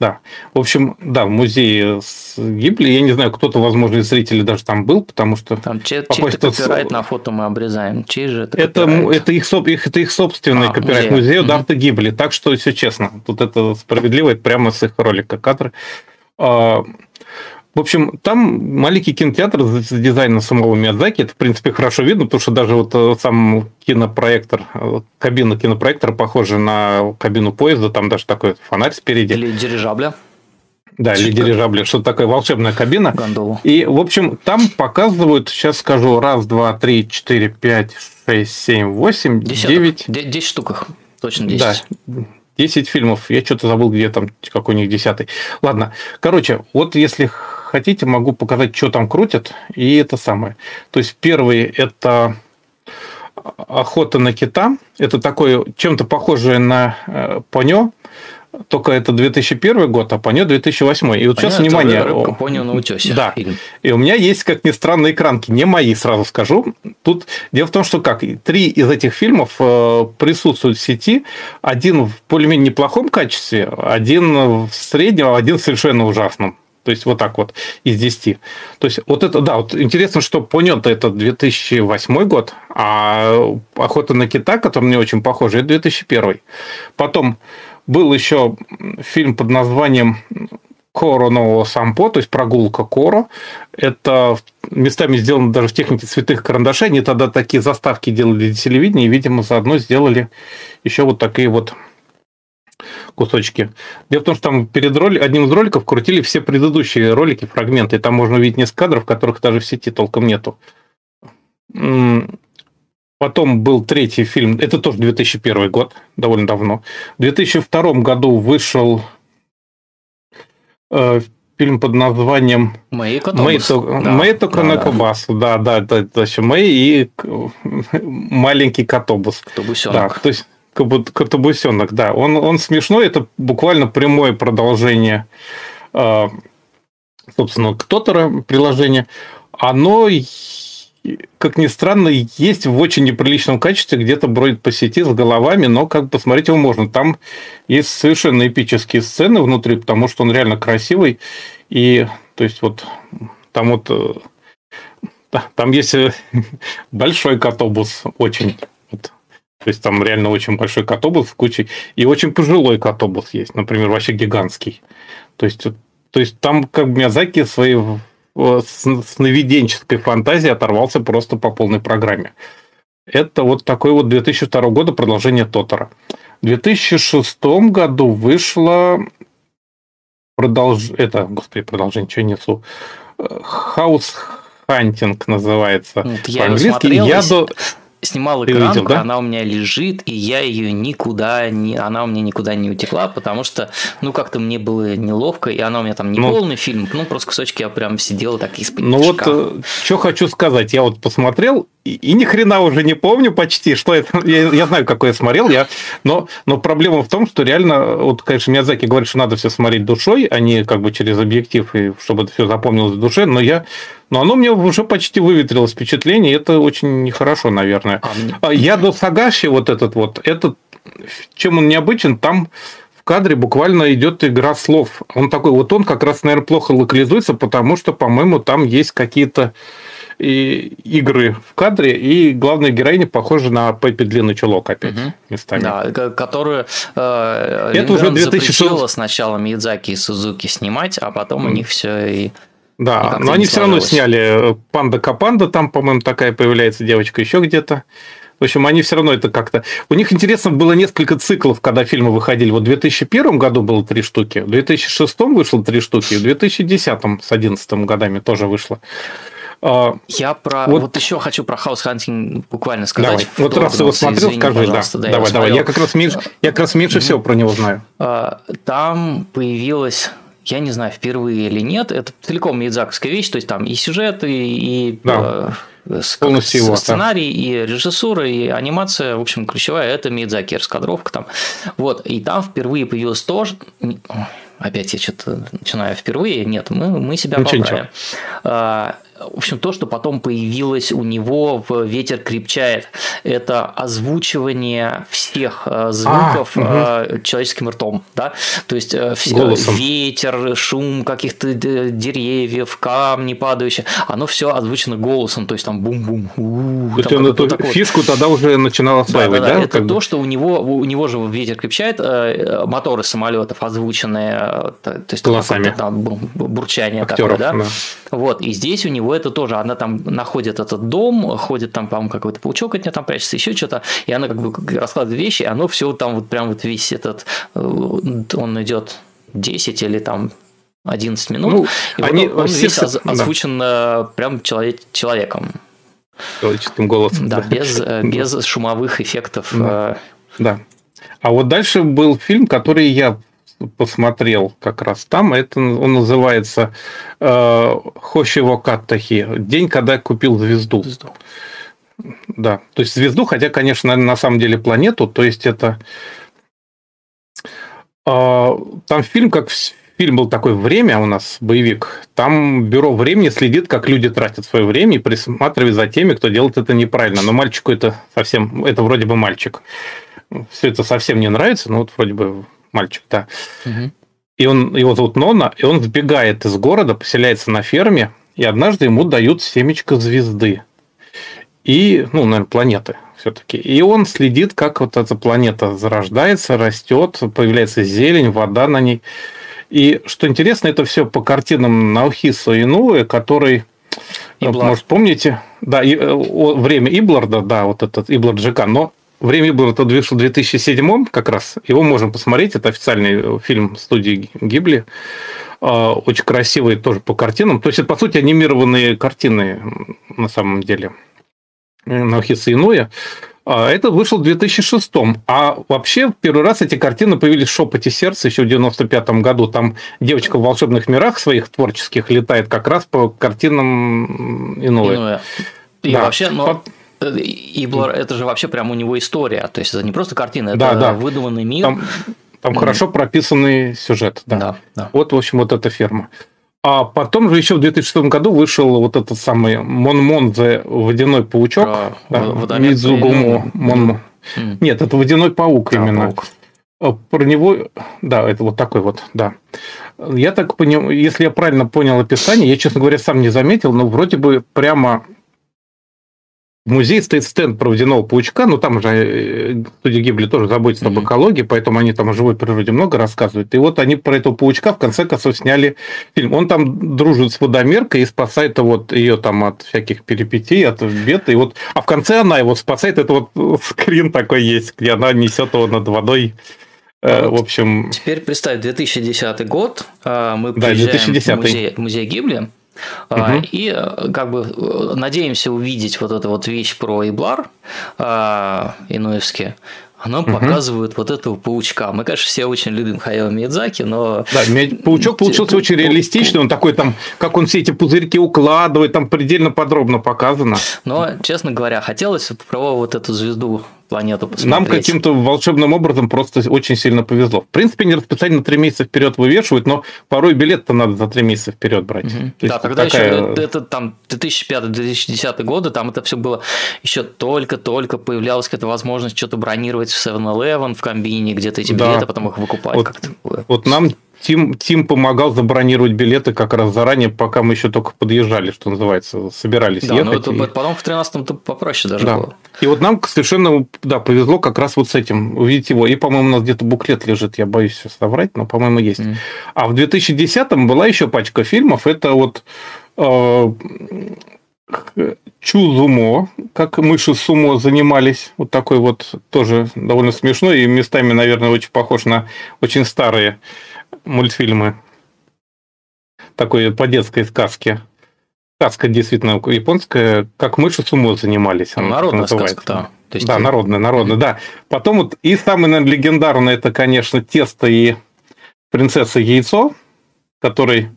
Да. В общем, да, в музее Гибли, я не знаю, кто-то, возможно, из зрителей даже там был, потому что... Там чей, чей-то копирайт на фото мы обрезаем. Чей же это это, это, их, это их собственный а, копирайт музея, музея Дарта Гибли. Так что все честно. Тут это справедливо, это прямо с их ролика кадры. В общем, там маленький кинотеатр с дизайном самого Миядзаки. Это, в принципе, хорошо видно, потому что даже вот э, сам кинопроектор, э, кабина кинопроектора похожа на кабину поезда. Там даже такой фонарь спереди. Или дирижабля. Да, или дирижабля, что такое волшебная кабина. Гондолу. И, в общем, там показывают, сейчас скажу, раз, два, три, четыре, пять, шесть, семь, восемь, девять. Десять штук точно десять. Да, 10 фильмов. Я что-то забыл, где там, какой у них десятый. Ладно. Короче, вот если хотите, могу показать, что там крутят, и это самое. То есть первый это охота на кита. Это такое чем-то похожее на э, понё, только это 2001 год, а Понё 2008. И вот Понятно, сейчас внимание. Рыбка Понё на утесе. Да. Фильм. И у меня есть, как ни странно, экранки. Не мои, сразу скажу. Тут дело в том, что как три из этих фильмов э, присутствуют в сети. Один в более-менее неплохом качестве, один в среднем, а один в совершенно ужасном. То есть вот так вот из 10. То есть вот это, да, вот интересно, что понят это 2008 год, а охота на кита, который мне очень похож, это 2001. Потом был еще фильм под названием Коро нового Сампо, то есть прогулка Коро. Это местами сделано даже в технике цветных карандашей. Они тогда такие заставки делали для телевидения, и, видимо, заодно сделали еще вот такие вот кусочки. Дело в том, что там перед роли, одним из роликов крутили все предыдущие ролики, фрагменты. И там можно увидеть несколько кадров, которых даже в сети толком нету. Потом был третий фильм, это тоже 2001 год, довольно давно. В 2002 году вышел э, фильм под названием Мэй Мэйто Канакобасу. Да, да, да, это еще Мэй и маленький Котобус. Котобусенок. Да, то есть Котобусенок, да. Он, он смешной, это буквально прямое продолжение, э, собственно, Ктотера приложения. Оно как ни странно, есть в очень неприличном качестве, где-то бродит по сети с головами, но как посмотреть его можно. Там есть совершенно эпические сцены внутри, потому что он реально красивый. И, то есть, вот там вот э, там есть э, большой котобус, очень. То есть там реально очень большой котобус в куче. И очень пожилой котобус есть, например, вообще гигантский. То есть, то есть там как бы Миязаки своей сновиденческой фантазии оторвался просто по полной программе. Это вот такой вот 2002 года продолжение Тотора. В 2006 году вышло продолж... это, господи, продолжение, что я несу? Хаус Хантинг называется вот я по-английски. Я до снимал видел, да? она у меня лежит, и я ее никуда не, она у меня никуда не утекла, потому что, ну, как-то мне было неловко, и она у меня там не ну, полный фильм, ну, просто кусочки я прям сидела так из Ну, вот, э, что хочу сказать, я вот посмотрел, и, и ни хрена уже не помню почти, что это. Я, я знаю, какой я смотрел, я, но, но проблема в том, что реально, вот, конечно, Миязаки говорит, что надо все смотреть душой, а не как бы через объектив, и чтобы это все запомнилось в душе, но я но оно мне уже почти выветрилось впечатление, и это очень нехорошо, наверное. А, я до Сагаши вот этот вот, этот, чем он необычен, там в кадре буквально идет игра слов. Он такой, вот он как раз, наверное, плохо локализуется, потому что, по-моему, там есть какие-то и игры в кадре, и главная героиня похожа на Пеппи Длинный Чулок опять угу. местами. Да, которую э, Это уже 2006... сначала Миядзаки и Сузуки снимать, а потом mm. у них все и да, но они все равно сняли э, Панда Капанда, там, по-моему, такая появляется девочка еще где-то. В общем, они все равно это как-то... У них, интересно, было несколько циклов, когда фильмы выходили. Вот в 2001 году было три штуки, в 2006 вышло три штуки, в 2010 с 2011 годами тоже вышло. А, Я про вот, вот еще хочу про Хаус Хантинг буквально сказать. Давай. Вот раз его смотрел, извини, скажи, да. да. Давай, давай. Я как раз меньше, я как раз меньше всего про него знаю. А, там появилась я не знаю, впервые или нет, это целиком Мидзаковская вещь, то есть там и сюжет, и, и да. э, полностью его, сценарий, да. и режиссура, и анимация, в общем, ключевая, это Мидзаки, раскадровка там. Вот, и там впервые появилось тоже... Опять я что-то начинаю впервые. Нет, мы, мы себя ничего, поправим. Ничего в общем, то, что потом появилось у него в «Ветер крепчает», это озвучивание всех э, звуков а, угу. человеческим ртом, да, то есть э, Голосом. ветер, шум каких-то деревьев, камни падающие, оно все озвучено голосом, то есть там бум-бум. То есть он эту фишку тогда уже начинал осваивать, да? да, да? Это то, что у него, у него же «Ветер крепчает», моторы самолетов озвученные, то есть Голосами. там бурчание Актеров, такое, да? да? Вот, и здесь у него это тоже, она там находит этот дом, ходит там, по-моему, какой-то паучок от нее там прячется, еще что-то, и она как бы раскладывает вещи, и оно все там вот прям вот весь этот, э, он идет 10 или там 11 минут, ну, и они, он все, весь оз, озвучен да. прям человек, человеком. Человеческим голосом. Да, да. без, э, без шумовых эффектов. Да. Э. да. А вот дальше был фильм, который я посмотрел как раз там. Это он называется э, Хошиво Каттахи. День, когда я купил звезду. звезду. Да, то есть звезду, хотя, конечно, на самом деле планету. То есть это э, там фильм, как фильм был такой «Время» у нас, боевик, там бюро времени следит, как люди тратят свое время и присматривает за теми, кто делает это неправильно. Но мальчику это совсем, это вроде бы мальчик. Все это совсем не нравится, но вот вроде бы мальчик, да. Угу. И он, его зовут Нона, и он сбегает из города, поселяется на ферме, и однажды ему дают семечко звезды. И, ну, наверное, планеты все-таки. И он следит, как вот эта планета зарождается, растет, появляется зелень, вода на ней. И что интересно, это все по картинам Наухиса Инуэ, который, Иблар. может, помните, да, и, э, время Ибларда, да, вот этот Иблард ЖК, но Время было тот вышел в 2007 как раз. Его можем посмотреть. Это официальный фильм студии Гибли. А, очень красивый тоже по картинам. То есть, это, по сути, анимированные картины на самом деле. Нахиса Инуя. А, это вышел в 2006 А вообще, первый раз эти картины появились в «Шепоте сердца» еще в 95 году. Там девочка в волшебных мирах своих творческих летает как раз по картинам Инуя. Инуя. И да. вообще, но... Иблар, это же вообще прям у него история. То есть это не просто картина, это да, да. выдуманный мир. Там, там mm. хорошо прописанный сюжет. Да. Да, да. Вот, в общем, вот эта ферма. А потом же еще в 2006 году вышел вот этот самый Монмонзе водяной паучок. Да, Мидзугуму Монмо. Нет, это водяной паук а, именно. Паук. А, про него, да, это вот такой вот, да. Я так понимаю, если я правильно понял описание, я, честно говоря, сам не заметил, но вроде бы прямо музее стоит стенд про водяного паучка, но там же э, студия Гибли тоже заботится mm-hmm. об экологии, поэтому они там о живой природе много рассказывают. И вот они про этого паучка в конце концов сняли фильм. Он там дружит с водомеркой и спасает вот ее там от всяких перипетий, от бед. И вот, а в конце она его спасает. Это вот скрин такой есть, где она несет его над водой. Э, вот. В общем... Теперь представь, 2010 год, э, мы приезжаем да, 2010. в музей, музей Гибли, Угу. И э, как бы э, надеемся увидеть вот эту вот вещь про Иблар а, инуевский, оно угу. показывает вот этого паучка. Мы, конечно, все очень любим Хайо Миядзаки, но... Да, паучок получился очень реалистичный, он такой там, как он все эти пузырьки укладывает, там предельно подробно показано. Но, честно говоря, хотелось про вот эту звезду планету посмотреть. Нам каким-то волшебным образом просто очень сильно повезло. В принципе, не расписание на три месяца вперед вывешивают, но порой билет-то надо за три месяца вперед брать. Угу. Да, тогда такая... еще это там 2005-2010 годы, там это все было еще только-только появлялась какая-то возможность что-то бронировать в 7-Eleven, в комбине, где-то эти билеты, да. потом их выкупать. Вот, вот нам Тим, Тим помогал забронировать билеты как раз заранее, пока мы еще только подъезжали, что называется, собирались да, ехать. Ну, это, и... потом в 13-м попроще даже да. было. И вот нам совершенно да, повезло как раз вот с этим увидеть его. И, по-моему, у нас где-то буклет лежит, я боюсь соврать, но, по-моему, есть. Mm. А в 2010-м была еще пачка фильмов. Это вот э, Чузумо, как мыши сумо занимались. Вот такой вот тоже довольно смешной и местами, наверное, очень похож на очень старые мультфильмы такой по детской сказке. Сказка действительно японская, как мыши сумо занимались. Она народная сказка, да. То есть... Да, народная, народная, да. Потом вот и самый, наверное, легендарный, это, конечно, тесто и принцесса яйцо, который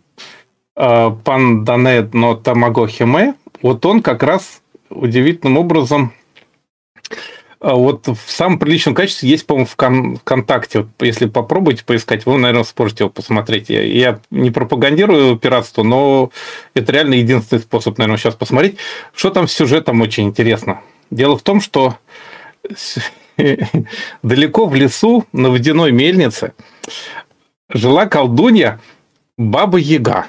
э, пан Данет но Тамаго Химе, вот он как раз удивительным образом вот в самом приличном качестве есть, по-моему, в ВКонтакте. Если попробуете поискать, вы, наверное, сможете его посмотреть. Я, я не пропагандирую пиратство, но это реально единственный способ, наверное, сейчас посмотреть. Что там с сюжетом очень интересно. Дело в том, что далеко в лесу на водяной мельнице жила колдунья Баба Яга.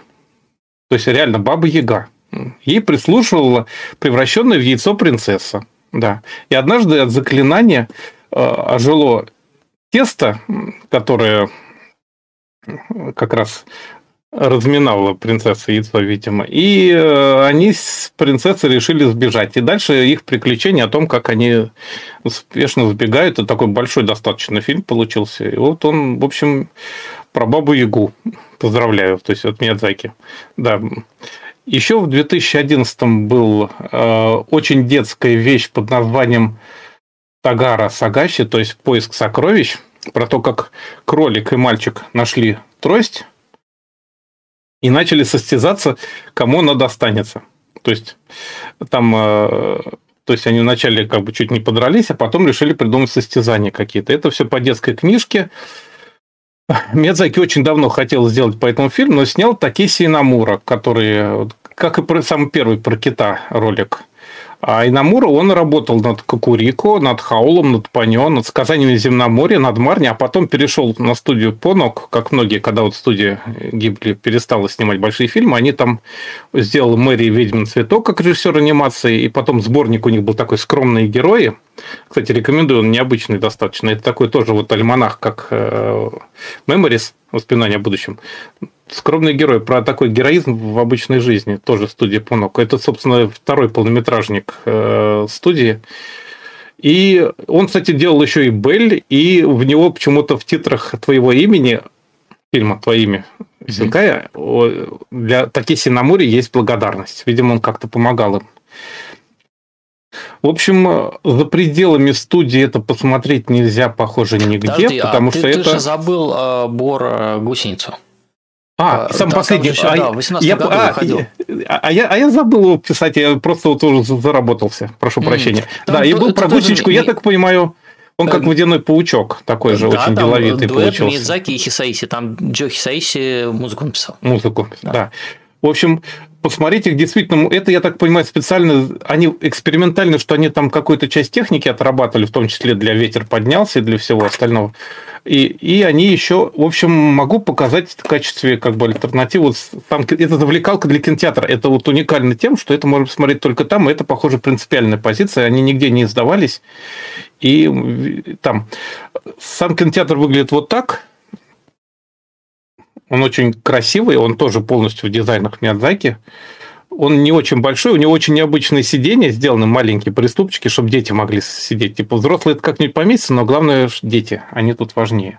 То есть реально Баба Яга. Ей прислушивала превращенная в яйцо принцесса. Да. И однажды от заклинания э, ожило тесто, которое как раз разминала принцесса яйцо, видимо. И э, они с принцессой решили сбежать. И дальше их приключения о том, как они успешно сбегают. Это такой большой достаточно фильм получился. И вот он, в общем, про Бабу Ягу. Поздравляю. То есть от Миядзаки. Да. Еще в 2011 был э, очень детская вещь под названием Тагара Сагаши, то есть поиск сокровищ, про то, как кролик и мальчик нашли трость и начали состязаться, кому она достанется. То есть там, э, то есть они вначале как бы чуть не подрались, а потом решили придумать состязания какие-то. Это все по детской книжке. Миядзаки очень давно хотел сделать по этому фильму, но снял Такеси Инамура, который, как и про, самый первый про кита ролик, а Инамура, он работал над Кокурико, над Хаулом, над Панё, над сказаниями Земноморья, над Марни, а потом перешел на студию Понок, как многие, когда вот студия Гибли перестала снимать большие фильмы, они там сделали Мэри Ведьмин цветок как режиссер анимации, и потом сборник у них был такой «Скромные герои». Кстати, рекомендую, он необычный достаточно. Это такой тоже вот альманах, как э, Memories, воспоминания о будущем. Скромный герой про такой героизм в обычной жизни, тоже студия Понок. Это, собственно, второй полнометражник э, студии. И он, кстати, делал еще и Белль, и в него почему-то в титрах твоего имени, фильма «Твое имя», Синкая, mm-hmm. для Такиси Намури есть благодарность. Видимо, он как-то помогал им. В общем, за пределами студии это посмотреть нельзя, похоже, нигде, Подожди, потому а что ты, это... Же забыл э, Бор э, гусеницу. А, а сам да, последний. Еще, а, да, в 18 я, году а, выходил. А, а, я, а я забыл его писать, я просто вот уже заработался, прошу mm. прощения. Там, да, и был про гусеничку, я так понимаю, Он как водяной паучок, такой же да, очень там деловитый дуэт получился. Миядзаки и Хисаиси. Там Джо Хисаиси музыку написал. Музыку, да. да. В общем, посмотрите их действительно, это, я так понимаю, специально, они экспериментально, что они там какую-то часть техники отрабатывали, в том числе для ветер поднялся и для всего остального. И, и они еще, в общем, могу показать в качестве как бы альтернативу. Там, это завлекалка для кинотеатра. Это вот уникально тем, что это можно посмотреть только там, это, похоже, принципиальная позиция. Они нигде не издавались. И там сам кинотеатр выглядит вот так – он очень красивый, он тоже полностью в дизайнах Миядзаки. Он не очень большой, у него очень необычные сиденья, сделаны маленькие приступчики, чтобы дети могли сидеть. Типа взрослые это как-нибудь поместится, но главное дети, они тут важнее.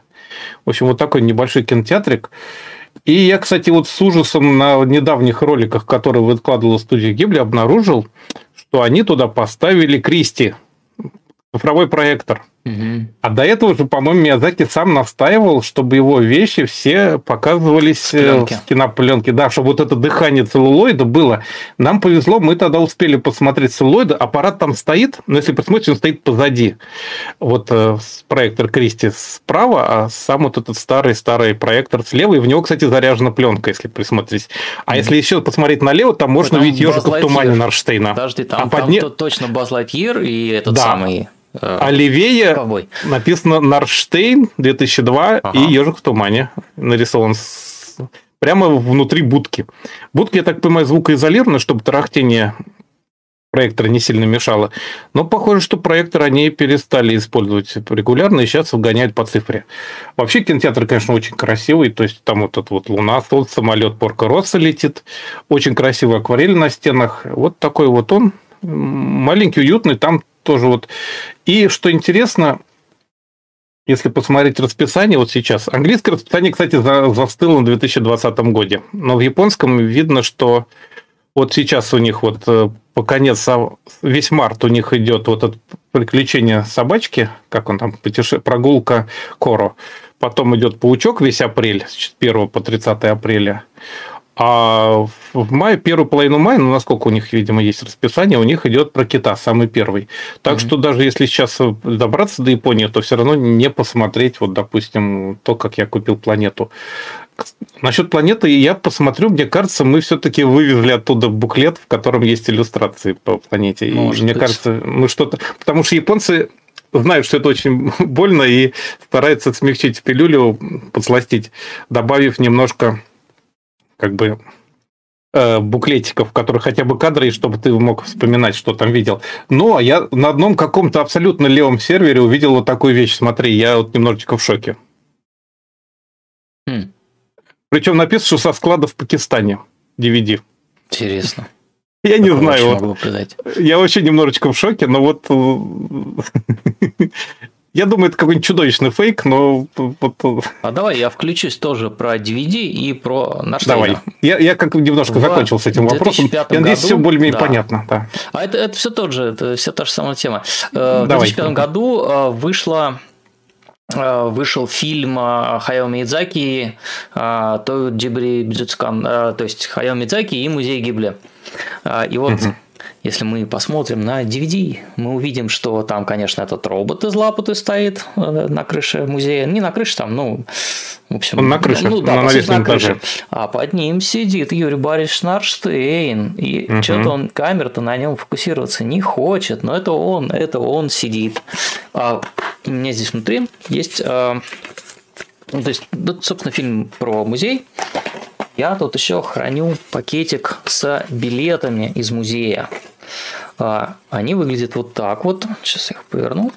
В общем, вот такой небольшой кинотеатрик. И я, кстати, вот с ужасом на недавних роликах, которые выкладывала студия Гибли, обнаружил, что они туда поставили Кристи, цифровой проектор. А до этого же, по-моему, Миязаки сам настаивал, чтобы его вещи все показывались э, в кинопленке. Да, чтобы вот это дыхание целлулоида было. Нам повезло, мы тогда успели посмотреть целлулоиды. Аппарат там стоит, но если посмотреть, он стоит позади. Вот э, проектор Кристи справа, а сам вот этот старый-старый проектор слева. И в него, кстати, заряжена пленка, если присмотреть. А mm-hmm. если еще посмотреть налево, там можно там видеть ежика в тумане Нарштейна. Подожди, там, а там подне... точно Баз Лайтьер и этот да. самый... А левее Ковбой. написано Нарштейн 2002 ага. и Ежик в тумане нарисован с... прямо внутри будки. Будки, я так понимаю, звукоизолированы, чтобы тарахтение проектора не сильно мешало. Но похоже, что проектор они перестали использовать регулярно и сейчас вгоняют по цифре. Вообще кинотеатр, конечно, очень красивый. То есть там вот этот вот луна, солнце, самолет Порко Росса летит. Очень красивый акварель на стенах. Вот такой вот он. Маленький, уютный. Там тоже вот. И что интересно, если посмотреть расписание вот сейчас, английское расписание, кстати, застыло в 2020 году, но в японском видно, что вот сейчас у них вот э, по конец, весь март у них идет вот это приключение собачки, как он там, путеше... прогулка Коро. Потом идет паучок весь апрель, с 1 по 30 апреля. А в мае, первую половину мая, ну, насколько у них, видимо, есть расписание, у них идет про кита, самый первый. Так mm-hmm. что даже если сейчас добраться до Японии, то все равно не посмотреть, вот, допустим, то, как я купил планету. Насчет планеты я посмотрю, мне кажется, мы все-таки вывезли оттуда буклет, в котором есть иллюстрации по планете. Может и мне быть. кажется, мы что-то. Потому что японцы знают, что это очень больно, и стараются смягчить пилюлю, подсластить, добавив немножко как бы э, буклетиков, в которых хотя бы кадры, и чтобы ты мог вспоминать, что там видел. Но я на одном каком-то абсолютно левом сервере увидел вот такую вещь. Смотри, я вот немножечко в шоке. Хм. Причем написано, что со склада в Пакистане DVD. Интересно. Я не знаю. Вот, я вообще немножечко в шоке, но вот э, Я думаю, это какой-нибудь чудовищный фейк, но... Вот... А давай я включусь тоже про DVD и про наш Давай. Я, я как немножко в закончил с этим вопросом. Я надеюсь, все более-менее да. понятно. Да. А это, это все тот же, это все та же самая тема. Э, в Давай. 2005 году э, вышла э, вышел фильм Хаяо Мидзаки то Джибри Биджицкан, то есть Хаяо Мидзаки и музей Гибли. И вот угу. Если мы посмотрим на DVD, мы увидим, что там, конечно, этот робот из лапоты стоит э, на крыше музея. Не на крыше там, ну, в общем... Он на крыше, ну, да, на навесном этаже. А под ним сидит Юрий Борисович Нарштейн. И угу. что-то он, камера-то на нем фокусироваться не хочет. Но это он, это он сидит. А у меня здесь внутри есть... А, ну, то есть, собственно, фильм про музей. Я тут еще храню пакетик с билетами из музея. А, они выглядят вот так вот. Сейчас я их поверну.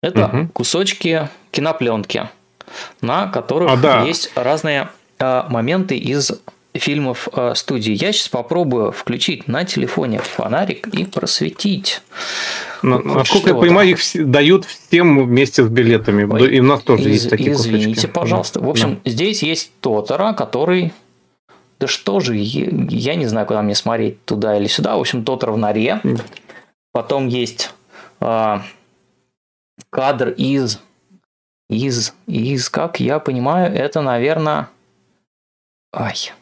Это угу. кусочки кинопленки, на которых а, да. есть разные а, моменты из фильмов э, студии. Я сейчас попробую включить на телефоне фонарик и просветить. Но, ну, насколько я понимаю, их дают всем вместе с билетами. Ой, и у нас тоже из, есть такие Извините, кусочки. пожалуйста. В общем, да. здесь есть Тотора, который... Да что же, я не знаю, куда мне смотреть, туда или сюда. В общем, Тотор в норе. Потом есть э, кадр из... Из, из, как я понимаю, это, наверное... Ай,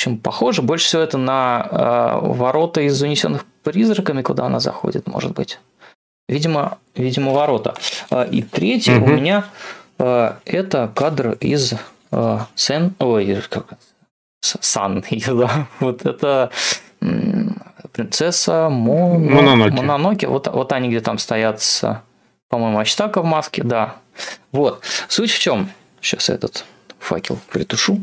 общем, похоже больше всего это на э, ворота из унесенных призраками, куда она заходит, может быть. Видимо, видимо, ворота. А, и третий угу. у меня а, это кадр из Сен... Ой, как Сан. Да. Вот это принцесса Моно... Мононоки. Мононоки. Вот, вот они где там стоят с, по-моему, Ачтака в маске, да. Вот. Суть в чем? Сейчас этот факел притушу.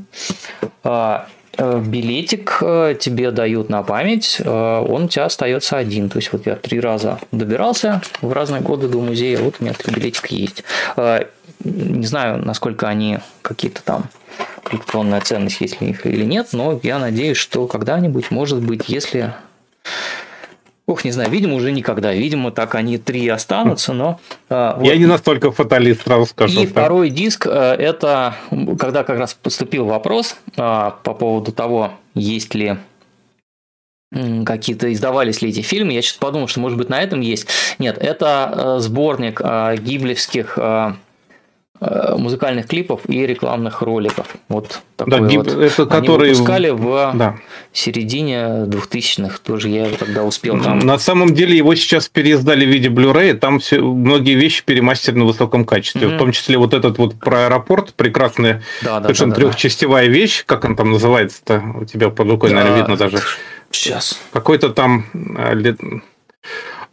Э, билетик э, тебе дают на память, э, он у тебя остается один. То есть вот я три раза добирался в разные годы до музея, вот у меня три билетика есть. Не знаю, насколько они какие-то там электронная ценность, есть ли их или нет, но я надеюсь, что когда-нибудь, может быть, если Ох, не знаю, видимо, уже никогда. Видимо, так они три останутся, но... А, вот. Я не настолько фаталист, сразу скажу. И так. второй диск, э, это когда как раз поступил вопрос а, по поводу того, есть ли какие-то издавались ли эти фильмы. Я сейчас подумал, что может быть на этом есть. Нет, это э, сборник а, гиблевских Э, музыкальных клипов и рекламных роликов. Вот такой да, вот. Это Они которые выпускали в да. середине 2000-х. Тоже я тогда успел там. На самом деле его сейчас переиздали в виде Blu-ray. Там все, многие вещи перемастерены в высоком качестве. Mm-hmm. В том числе вот этот вот про аэропорт. Прекрасная да, да, совершенно да, да, трехчастевая да. вещь. Как он там называется-то? У тебя под рукой, да. наверное, видно даже. Сейчас. Какой-то там... Э,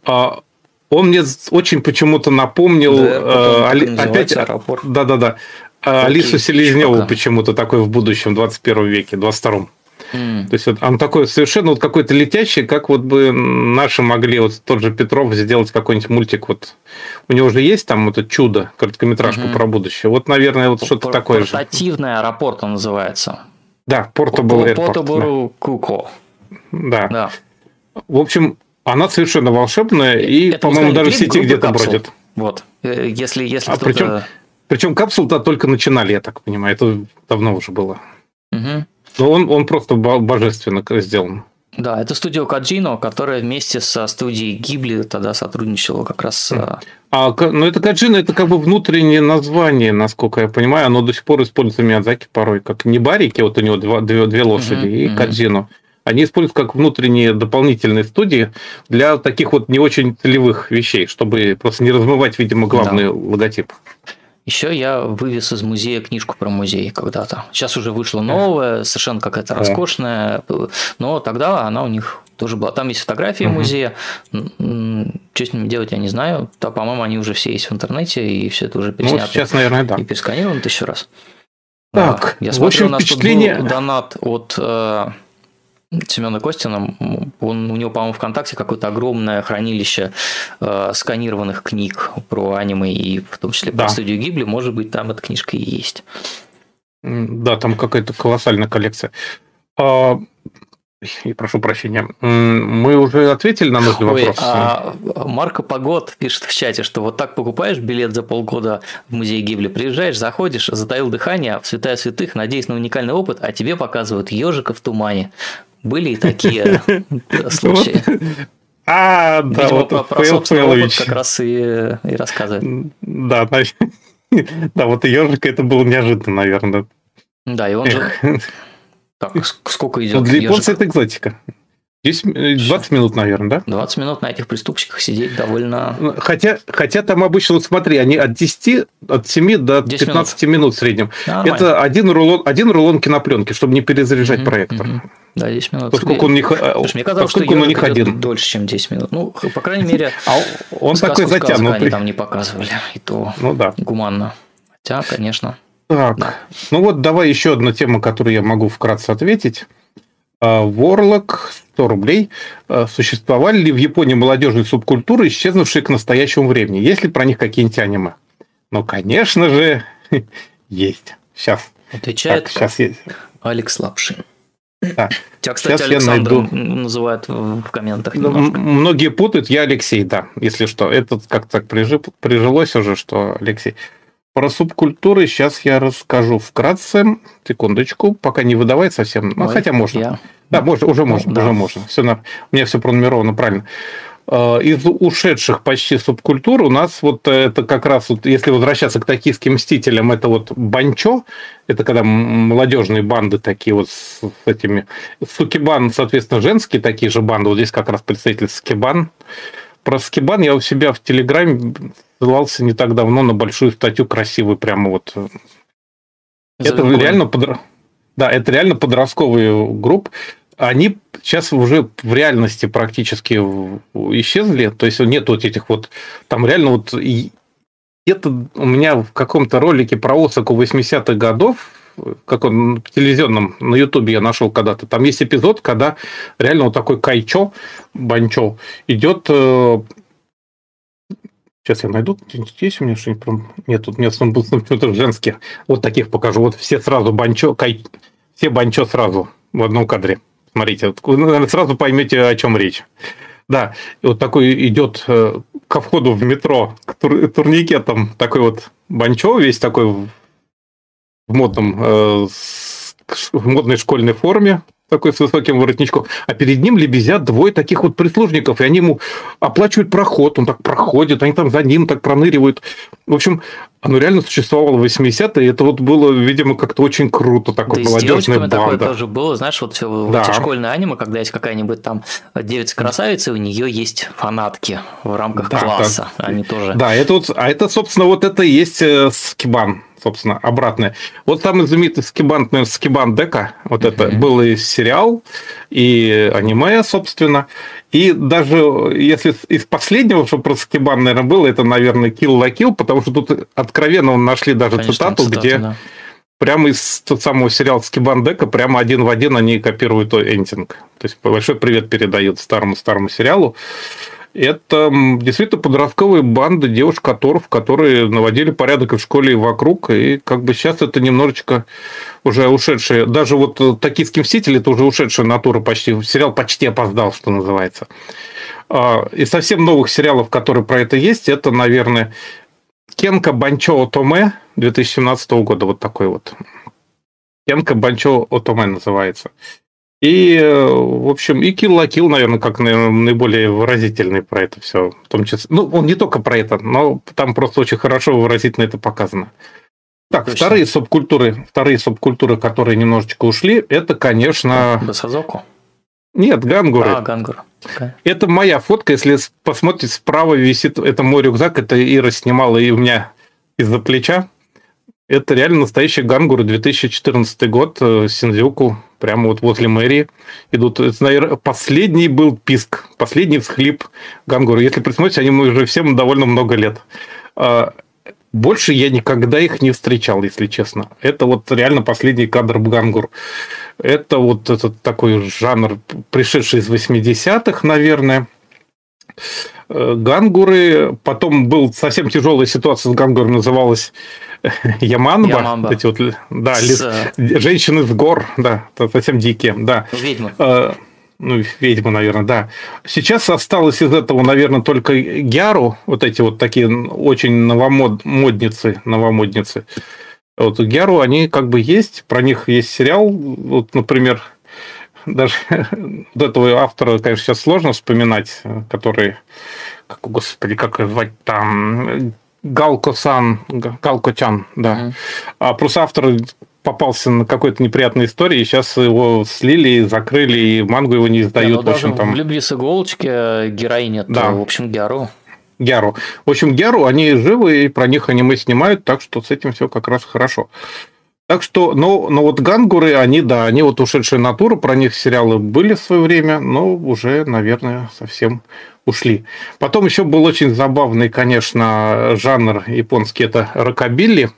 а, он мне очень почему-то напомнил да, э, опять аэропорт. Да, да, да. Алису Селезневу почему-то такой в будущем, в 21 веке, 22-м. Mm. То есть вот он такой совершенно вот какой-то летящий, как вот бы наши могли, вот тот же Петров сделать какой-нибудь мультик. Вот у него уже есть там вот это чудо, короткометражка mm-hmm. про будущее. Вот, наверное, вот что-то такое же. Портативный аэропорт он называется. Да, Portable Airport. Portable Kuko. Да. да. В общем, она совершенно волшебная и, по-моему, даже в сети где-то бродит. Вот. Э, если, если а причем, причем капсул-то только начинали, я так понимаю. Это давно уже было. Угу. Но он, он просто божественно сделан. Да, это студия Каджино, которая вместе со студией Гибли тогда сотрудничала как раз с... А, ну, это Каджино, это как бы внутреннее название, насколько я понимаю. Оно до сих пор используется Миядзаки порой, как не Барики, вот у него два, две, две лошади, uh-huh, и. Каджино они используют как внутренние дополнительные студии для таких вот не очень целевых вещей, чтобы просто не размывать, видимо, главный да. логотип. Еще я вывез из музея книжку про музей когда-то. Сейчас уже вышла новая, совершенно какая-то роскошная, но тогда она у них тоже была. Там есть фотографии музея. Что с ними делать, я не знаю. То, по-моему, они уже все есть в интернете, и все это уже ну, переснято. Ну, сейчас, наверное, да. И пересканировано тысячу раз. Так, я смотрю, в общем, у нас впечатление... тут был донат от э, Семена Костина, он, у него, по-моему, ВКонтакте какое-то огромное хранилище э, сканированных книг про аниме и в том числе да. про студию Гибли. Может быть, там эта книжка и есть. Да, там какая-то колоссальная коллекция. А, и прошу прощения. Мы уже ответили на нужный Ой, вопрос. А Марко Погод пишет в чате, что вот так покупаешь билет за полгода в музей Гибли, приезжаешь, заходишь, затаил дыхание, в святая святых, надеясь на уникальный опыт, а тебе показывают ежика в тумане. Были и такие случаи. А, да, вот про собственный опыт как раз и, рассказывает. Да, да, вот ежика это было неожиданно, наверное. Да, и он же... Так, сколько идет? Для японца это экзотика. 10, 20 э, минут, наверное, да? 20 минут на этих приступчиках сидеть довольно... Ну, хотя, хотя там обычно, вот смотри, они от 10, от 7 до 15 минут, минут в среднем. Нормально. Это один рулон, один рулон кинопленки, чтобы не перезаряжать угу, проектор. Угу. Да, 10 минут. Поскольку он не, Слушай, мне казалось, что он у них один. дольше, чем 10 минут. Ну, по крайней мере, а он такой затянутый. они там не показывали, и то ну, да. гуманно. Хотя, конечно... Так, да. ну вот давай еще одна тема, которую я могу вкратце ответить. Ворлок 100 рублей. А, существовали ли в Японии молодежные субкультуры, исчезнувшие к настоящему времени? Есть ли про них какие-нибудь аниме? Ну, конечно же, есть. Сейчас. Отвечает так, сейчас есть. Алекс Лапшин. Да. Тебя, кстати, Сейчас Александр я найду... называют в комментах. Ну, многие путают, я Алексей, да, если что. Это как-то так прижилось уже, что Алексей. Про субкультуры сейчас я расскажу вкратце. Секундочку, пока не выдавай совсем. Ну, Ой, хотя можно. Я... Да, можно, уже можно, да. уже можно. Все на... У меня все пронумеровано правильно. Э, из ушедших почти субкультур у нас вот это как раз, вот, если возвращаться к токийским мстителям, это вот банчо, это когда молодежные банды такие вот с этими... Сукибан, соответственно, женские такие же банды. Вот здесь как раз представитель Скибан. Про скибан я у себя в Телеграме ссылался не так давно на большую статью красивую, прямо вот. Это реально под... Да, это реально подростковые группы. Они сейчас уже в реальности практически исчезли. То есть нет вот этих вот... Там реально вот... Это у меня в каком-то ролике про Осаку 80-х годов как он телевизионном, на Ютубе я нашел когда-то. Там есть эпизод, когда реально вот такой Кайчо, Банчо, идет э, Сейчас я найду. Есть у меня что-нибудь? Нет, тут нет, он был что-то женских. Вот таких покажу. Вот все сразу банчо, кай... все банчо сразу в одном кадре. Смотрите, вот, сразу поймете, о чем речь. Да, и вот такой идет э, ко входу в метро к тур, турникетом такой вот банчо, весь такой в модном, э, в модной школьной форме, такой с высоким воротничком, а перед ним лебезят двое таких вот прислужников, и они ему оплачивают проход, он так проходит, они там за ним так проныривают. В общем, оно реально существовало в 80-е, и это вот было, видимо, как-то очень круто, такое да молодежная банда. такое тоже было, знаешь, вот все да. эти школьные аниме, когда есть какая-нибудь там девица-красавица, у нее есть фанатки в рамках да, класса, да. они тоже... Да, это вот, а это, собственно, вот это и есть э, скибан собственно, обратное. Вот самый знаменитый скибан, наверное, скибан Дека, вот mm-hmm. это был и сериал, и аниме, собственно. И даже если из последнего, что про скибан, наверное, было, это, наверное, Kill la Kill, потому что тут откровенно нашли даже Конечно, цитату, цитату, где да. прямо из того самого сериала Скибан Дека прямо один в один они копируют эндинг. То есть большой привет передают старому-старому сериалу. Это действительно подростковые банды девушек-которов, которые наводили порядок и в школе, и вокруг. И как бы сейчас это немножечко уже ушедшие. Даже вот э, «Токийский мститель» – это уже ушедшая натура почти. Сериал почти опоздал, что называется. А, и совсем новых сериалов, которые про это есть, это, наверное, Кенка Банчо Отоме 2017 года. Вот такой вот. Кенка Банчо Отоме называется. И, э, в общем, и Kill la Kill, наверное, как наверное, наиболее выразительный про это все. В том числе, ну, он не только про это, но там просто очень хорошо выразительно это показано. Так, Точно. вторые субкультуры, вторые субкультуры, которые немножечко ушли, это, конечно... Басазоку? Нет, гангуры. А, гангур. Okay. Это моя фотка, если посмотрите, справа висит, это мой рюкзак, это Ира снимала и у меня из-за плеча. Это реально настоящий гангуры 2014 год, э, Синдзюку, прямо вот возле мэрии идут. Это, наверное, последний был писк, последний всхлип Гангуру. Если присмотреть, они уже всем довольно много лет. А, больше я никогда их не встречал, если честно. Это вот реально последний кадр Гангур. Это вот этот такой жанр, пришедший из 80-х, наверное. Э, гангуры. Потом был совсем тяжелая ситуация с гангуром, называлась Яманба. Яманба. Эти вот, да, с... лес, женщины с гор, да, совсем дикие, да. Ведьмы. Э, ну, ведьма, наверное, да. Сейчас осталось из этого, наверное, только Гяру, вот эти вот такие очень новомодницы, новомодницы. Вот Гяру, они как бы есть, про них есть сериал, вот, например, даже до этого автора, конечно, сейчас сложно вспоминать, который, как, господи, как звать там, Галко-сан, Галко-чан, да. Mm-hmm. А просто автор попался на какой-то неприятной истории, и сейчас его слили, закрыли, и мангу его не издают. Да, ну, в общем, там... в «Любви с иголочки» героиня, да. в общем, Гяру. Гяру. В общем, Гяру, они живы, и про них аниме снимают, так что с этим все как раз хорошо. Так что, ну, ну вот гангуры, они, да, они вот ушедшие натуры, про них сериалы были в свое время, но уже, наверное, совсем ушли. Потом еще был очень забавный, конечно, жанр японский, это рокобилли.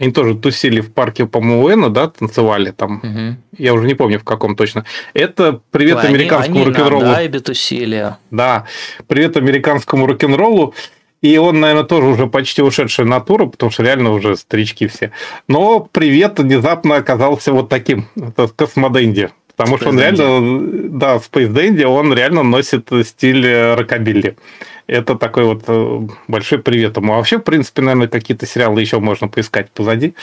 Они тоже тусили в парке, по-моему, Уэна, да, танцевали там. Угу. Я уже не помню, в каком точно. Это привет Ой, американскому рок-н-роллу. Они на тусили. Да, привет американскому рок-н-роллу. И он, наверное, тоже уже почти ушедшая натура, потому что реально уже старички все. Но привет внезапно оказался вот таким, это космоденди. Потому Space что он Dandy. реально, да, Space Dandy, он реально носит стиль рокобилли. Это такой вот э, большой привет ему. А вообще, в принципе, наверное, какие-то сериалы еще можно поискать позади.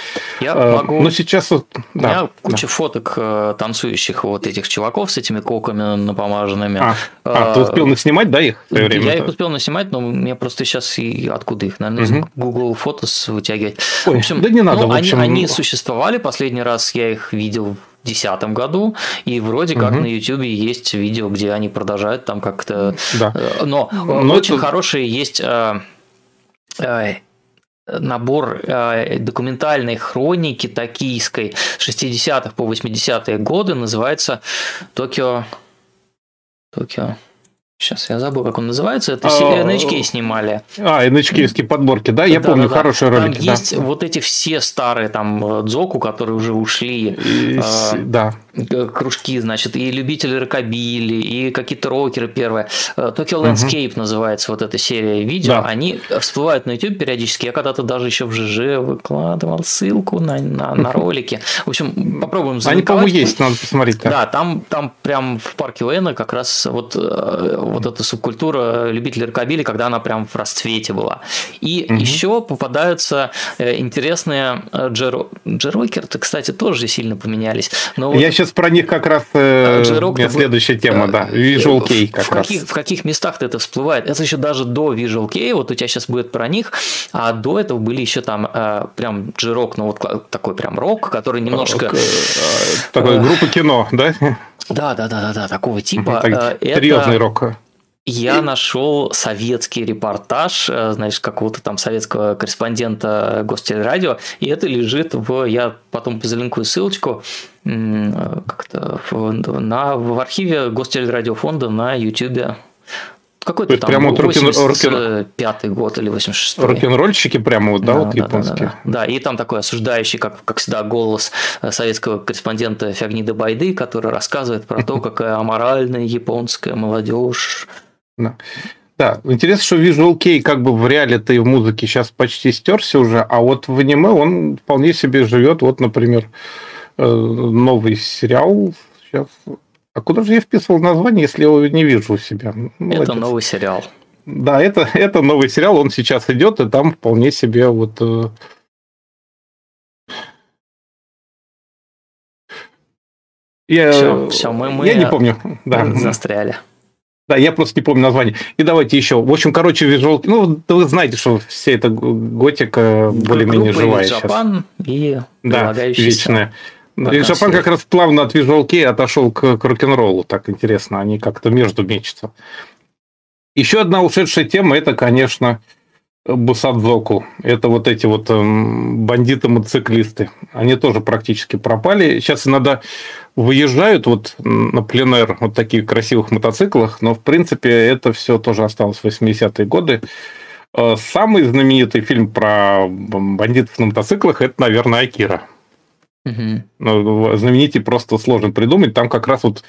Я а, могу... Но сейчас... У да, меня куча да. фоток э, танцующих вот этих чуваков с этими коками напомаженными. А, а, ты успел наснимать, да, их в свое время? Я их успел наснимать, но мне просто сейчас и откуда их? Наверное, угу. из Google Photos вытягивать. Ой, в общем, да не надо, ну, в общем... они, они существовали. Последний раз я их видел 2010 году, и вроде как угу. на YouTube есть видео, где они продолжают там как-то... Да. Э, но, Но очень это... хорошие есть э, э, набор э, документальной хроники токийской 60-х по 80-е годы, называется «Токио...» Токио... Сейчас я забыл, как он называется. Это а, NHK снимали. А, NHK подборки, да? Я да, помню, да, хорошие да. ролики. Там да. есть вот эти все старые там дзоку, которые уже ушли. И, а, да. Кружки, значит, и любители рокобили, и какие-то рокеры первые. Tokyo Landscape угу. называется вот эта серия видео. Да. Они всплывают на YouTube периодически. Я когда-то даже еще в ЖЖ выкладывал ссылку на, на, на ролики. В общем, попробуем Они, по-моему, есть, надо посмотреть. Да, там, там прям в парке Уэна как раз вот э, вот эта субкультура любителей рокобили, когда она прям в расцвете была. И угу. еще попадаются э, интересные э, джеро... джерокеры, кстати, тоже сильно поменялись. Но Я вот... сейчас про них как раз э, э следующая тема, да, Visual Kei как в, раз. Каких, в каких местах это всплывает? Это еще даже до Visual Kei, вот у тебя сейчас будет про них, а до этого были еще там э, прям джерок, ну вот такой прям рок, который немножко... Такой группа кино, да? Да, да, да, да, да, такого типа. Так, серьезный рок. Я нашел советский репортаж, э, значит, какого-то там советского корреспондента Гостелерадио, и это лежит в, я потом залинкую ссылочку, как-то в, на, в архиве Гостелерадиофонда на YouTube. Какой-то там прямо 85 год или 86 Рок-н-ролльщики прямо вот, да, да вот да, японские. Да, да, да. и там такой осуждающий, как, как всегда, голос э, советского корреспондента Фягнида Байды, который рассказывает про то, какая аморальная японская молодежь да. Да, интересно, что Visual Kei как бы в реале-то и в музыке сейчас почти стерся уже, а вот в аниме он вполне себе живет. Вот, например, э, новый сериал сейчас. А куда же я вписывал название, если я его не вижу у себя? Молодец. Это новый сериал. Да, это, это новый сериал, он сейчас идет, и там вполне себе вот э, Я, все, все, мы, мы я не помню. Да. Застряли. Да, я просто не помню название. И давайте еще. В общем, короче, визуал... Ну, вы знаете, что вся эта готика более-менее живая сейчас. и да, вечная. Джапан как раз плавно от Visual Kei отошел к, к рок-н-роллу. Так интересно, они как-то между мечутся. Еще одна ушедшая тема – это, конечно, Бусадзоку. Это вот эти вот эм, бандиты-мотоциклисты. Они тоже практически пропали. Сейчас иногда выезжают вот на пленэр вот таких красивых мотоциклах, но в принципе это все тоже осталось в 80-е годы. Э, самый знаменитый фильм про бандитов на мотоциклах это, наверное, Акира. Угу. Знаменитый просто сложно придумать. Там как раз вот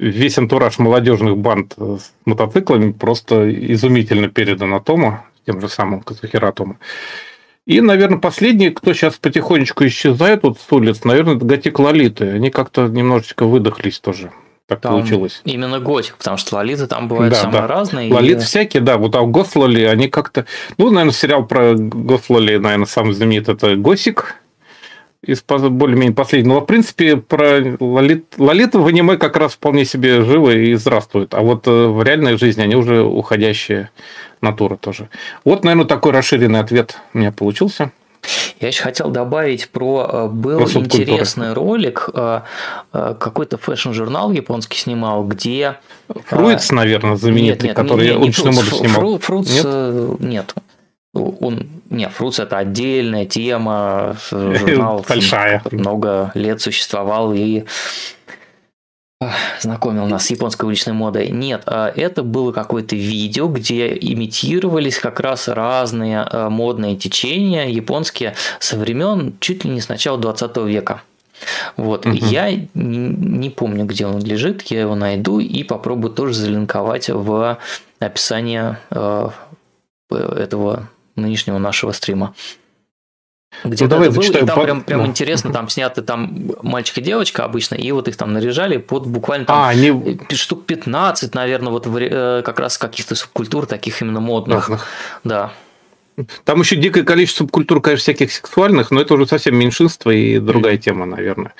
весь антураж молодежных банд с мотоциклами просто изумительно передан Атома, тем же самым Казахира Тома. И, наверное, последний, кто сейчас потихонечку исчезает вот с улиц, наверное, это Готик Лолиты. Они как-то немножечко выдохлись тоже. Так там получилось. Именно готик, потому что лолиты там бывают да, самые да. разные. Лолиты и... всякие, да. Вот а Гослоли, они как-то... Ну, наверное, сериал про Гослоли, наверное, самый знаменитый это Госик из более-менее последнего. В принципе, про Лолит... Лолиты в аниме как раз вполне себе живы и здравствуют. А вот э, в реальной жизни они уже уходящие натура тоже. Вот, наверное, такой расширенный ответ у меня получился. Я еще хотел добавить про э, был про интересный ролик, э, э, какой-то фэшн-журнал японский снимал, где FRUiTS, наверное, знаменитый, нет, нет, который не, не, уличную моду снимал. FRUiTS нет? нет. Он, не, FRUiTS это отдельная тема, журнал большая, много лет существовал и знакомил нас с японской уличной модой. Нет, а это было какое-то видео, где имитировались как раз разные а, модные течения японские со времен чуть ли не с начала 20 века. Вот, угу. я не помню, где он лежит, я его найду и попробую тоже залинковать в описание а, этого нынешнего нашего стрима. Где ну, давай был, и там прям, прям ну. интересно, там сняты там мальчик и девочка обычно, и вот их там наряжали под буквально там а, они... штук 15, наверное, вот в, э, как раз каких-то субкультур, таких именно модных. Разных. Да. Там еще дикое количество субкультур, конечно, всяких сексуальных, но это уже совсем меньшинство и другая тема, наверное.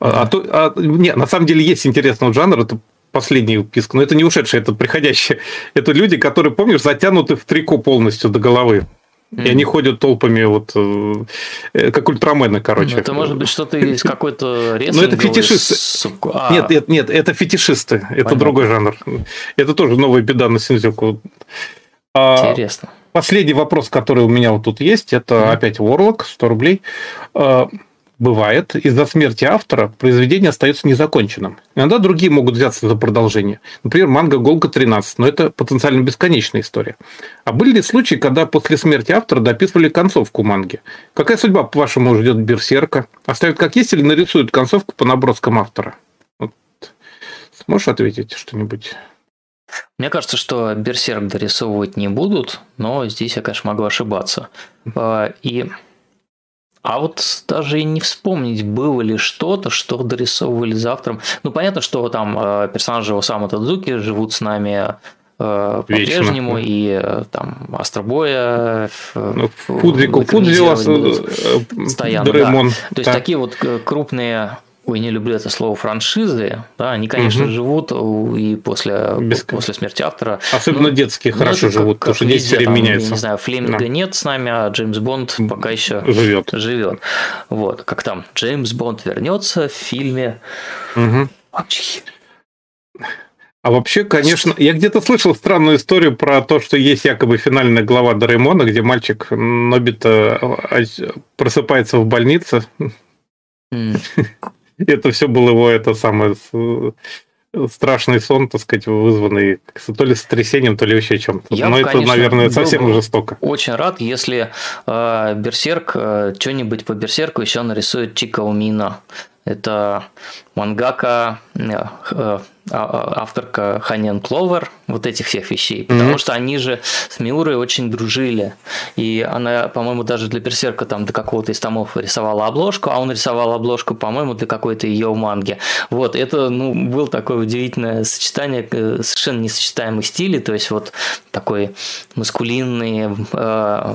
Mm. А, то, а, не, на самом деле есть интересный жанр, это последний писк, но это не ушедшие, это приходящие. Это люди, которые, помнишь, затянуты в трико полностью до головы. И они ходят толпами, вот э, как ультрамены, короче. Ну, это может быть что-то из какой-то Ну, это фетишисты. А. Нет, нет, нет, это фетишисты. Это Понятно. другой жанр. Это тоже новая беда на Синдзюку. А, Интересно. Последний вопрос, который у меня вот тут есть, это опять Warlock, 100 рублей. Бывает, из-за смерти автора произведение остается незаконченным. Иногда другие могут взяться за продолжение. Например, манга «Голга 13», но это потенциально бесконечная история. А были ли случаи, когда после смерти автора дописывали концовку манги? Какая судьба, по-вашему, ждет Берсерка? Оставят как есть или нарисуют концовку по наброскам автора? Вот. Сможешь ответить что-нибудь? Мне кажется, что Берсерк дорисовывать не будут, но здесь я, конечно, могу ошибаться. А, и а вот даже и не вспомнить, было ли что-то, что дорисовывали завтра. Ну, понятно, что там э, персонажи Осама Тадзуки живут с нами э, по-прежнему, и э, там Астробоя, ну, Фудзику, Фудзио, постоянно, да. То есть да. такие вот крупные ой, не люблю это слово франшизы, да, они, конечно, угу. живут и после, Без... после смерти автора. Особенно ну, детские ну, хорошо живут, потому что дети все время меняются. Не знаю, Флеминга да. нет с нами, а Джеймс Бонд пока еще живет. живет. Вот, как там, Джеймс Бонд вернется в фильме угу. А вообще, конечно, я где-то слышал странную историю про то, что есть якобы финальная глава Дореймона, где мальчик Нобита а, просыпается в больнице. Mm. Это все был его это самое страшный сон, так сказать, вызванный то ли сотрясением, то ли еще чем-то. Я Но бы, это, конечно, наверное, совсем жестоко. Очень рад, если э, Берсерк, э, что-нибудь по Берсерку еще нарисует Чика Умина. Это мангака, э, э, авторка Ханен Кловер, вот этих всех вещей, потому mm-hmm. что они же с Миурой очень дружили, и она, по-моему, даже для Берсерка там до какого-то из томов рисовала обложку, а он рисовал обложку, по-моему, для какой-то ее манги. Вот, это, ну, был такое удивительное сочетание э, совершенно несочетаемых стилей, то есть вот такой маскулинный э,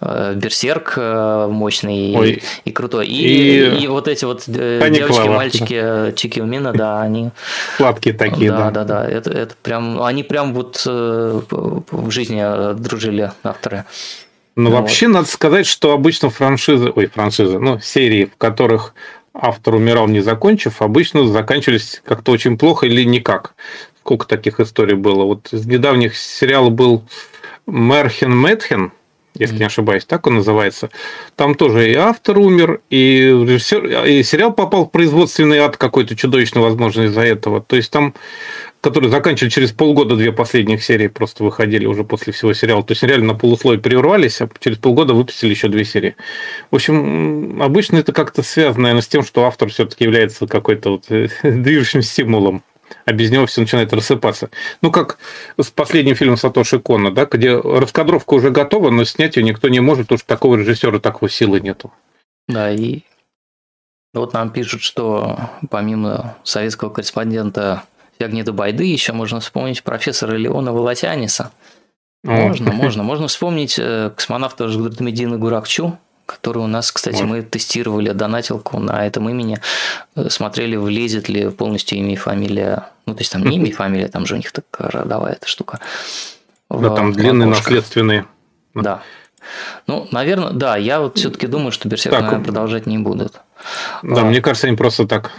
э, берсерк э, мощный и, и крутой, и, и, и вот эти вот девочки, мальчики, Чики Умина, да, они... Сладкие такие, да. Да, да, да, это, это прям, они прям вот в жизни дружили авторы. Ну, вот. вообще, надо сказать, что обычно франшизы, ой, франшизы, ну, серии, в которых автор умирал, не закончив, обычно заканчивались как-то очень плохо или никак. Сколько таких историй было? Вот из недавних сериалов был Мерхен Мэтхен, если mm-hmm. не ошибаюсь, так он называется. Там тоже и автор умер, и режиссер, и сериал попал в производственный ад какой-то чудовищный, возможно, из-за этого. То есть там, которые заканчивали через полгода, две последних серии просто выходили уже после всего сериала. То есть реально на полуслой прервались, а через полгода выпустили еще две серии. В общем, обычно это как-то связано, наверное, с тем, что автор все-таки является какой-то вот движущим стимулом а без него все начинает рассыпаться. Ну, как с последним фильмом Сатоши Кона, да, где раскадровка уже готова, но снять ее никто не может, потому что такого режиссера такого силы нету. Да, и вот нам пишут, что помимо советского корреспондента Ягнида Байды еще можно вспомнить профессора Леона Волосяниса. Можно, можно. Можно вспомнить э, космонавта Жгдамедина Гуракчу, который у нас, кстати, мы тестировали донатилку на этом имени, э, смотрели, влезет ли полностью имя и фамилия. Ну, то есть там не имя и фамилия, там же у них такая родовая эта штука. Да, там длинные наследственные. Да. Ну, наверное, да, я вот все-таки думаю, что Берсерк, наверное, продолжать не будут. Да, а, мне кажется, они просто так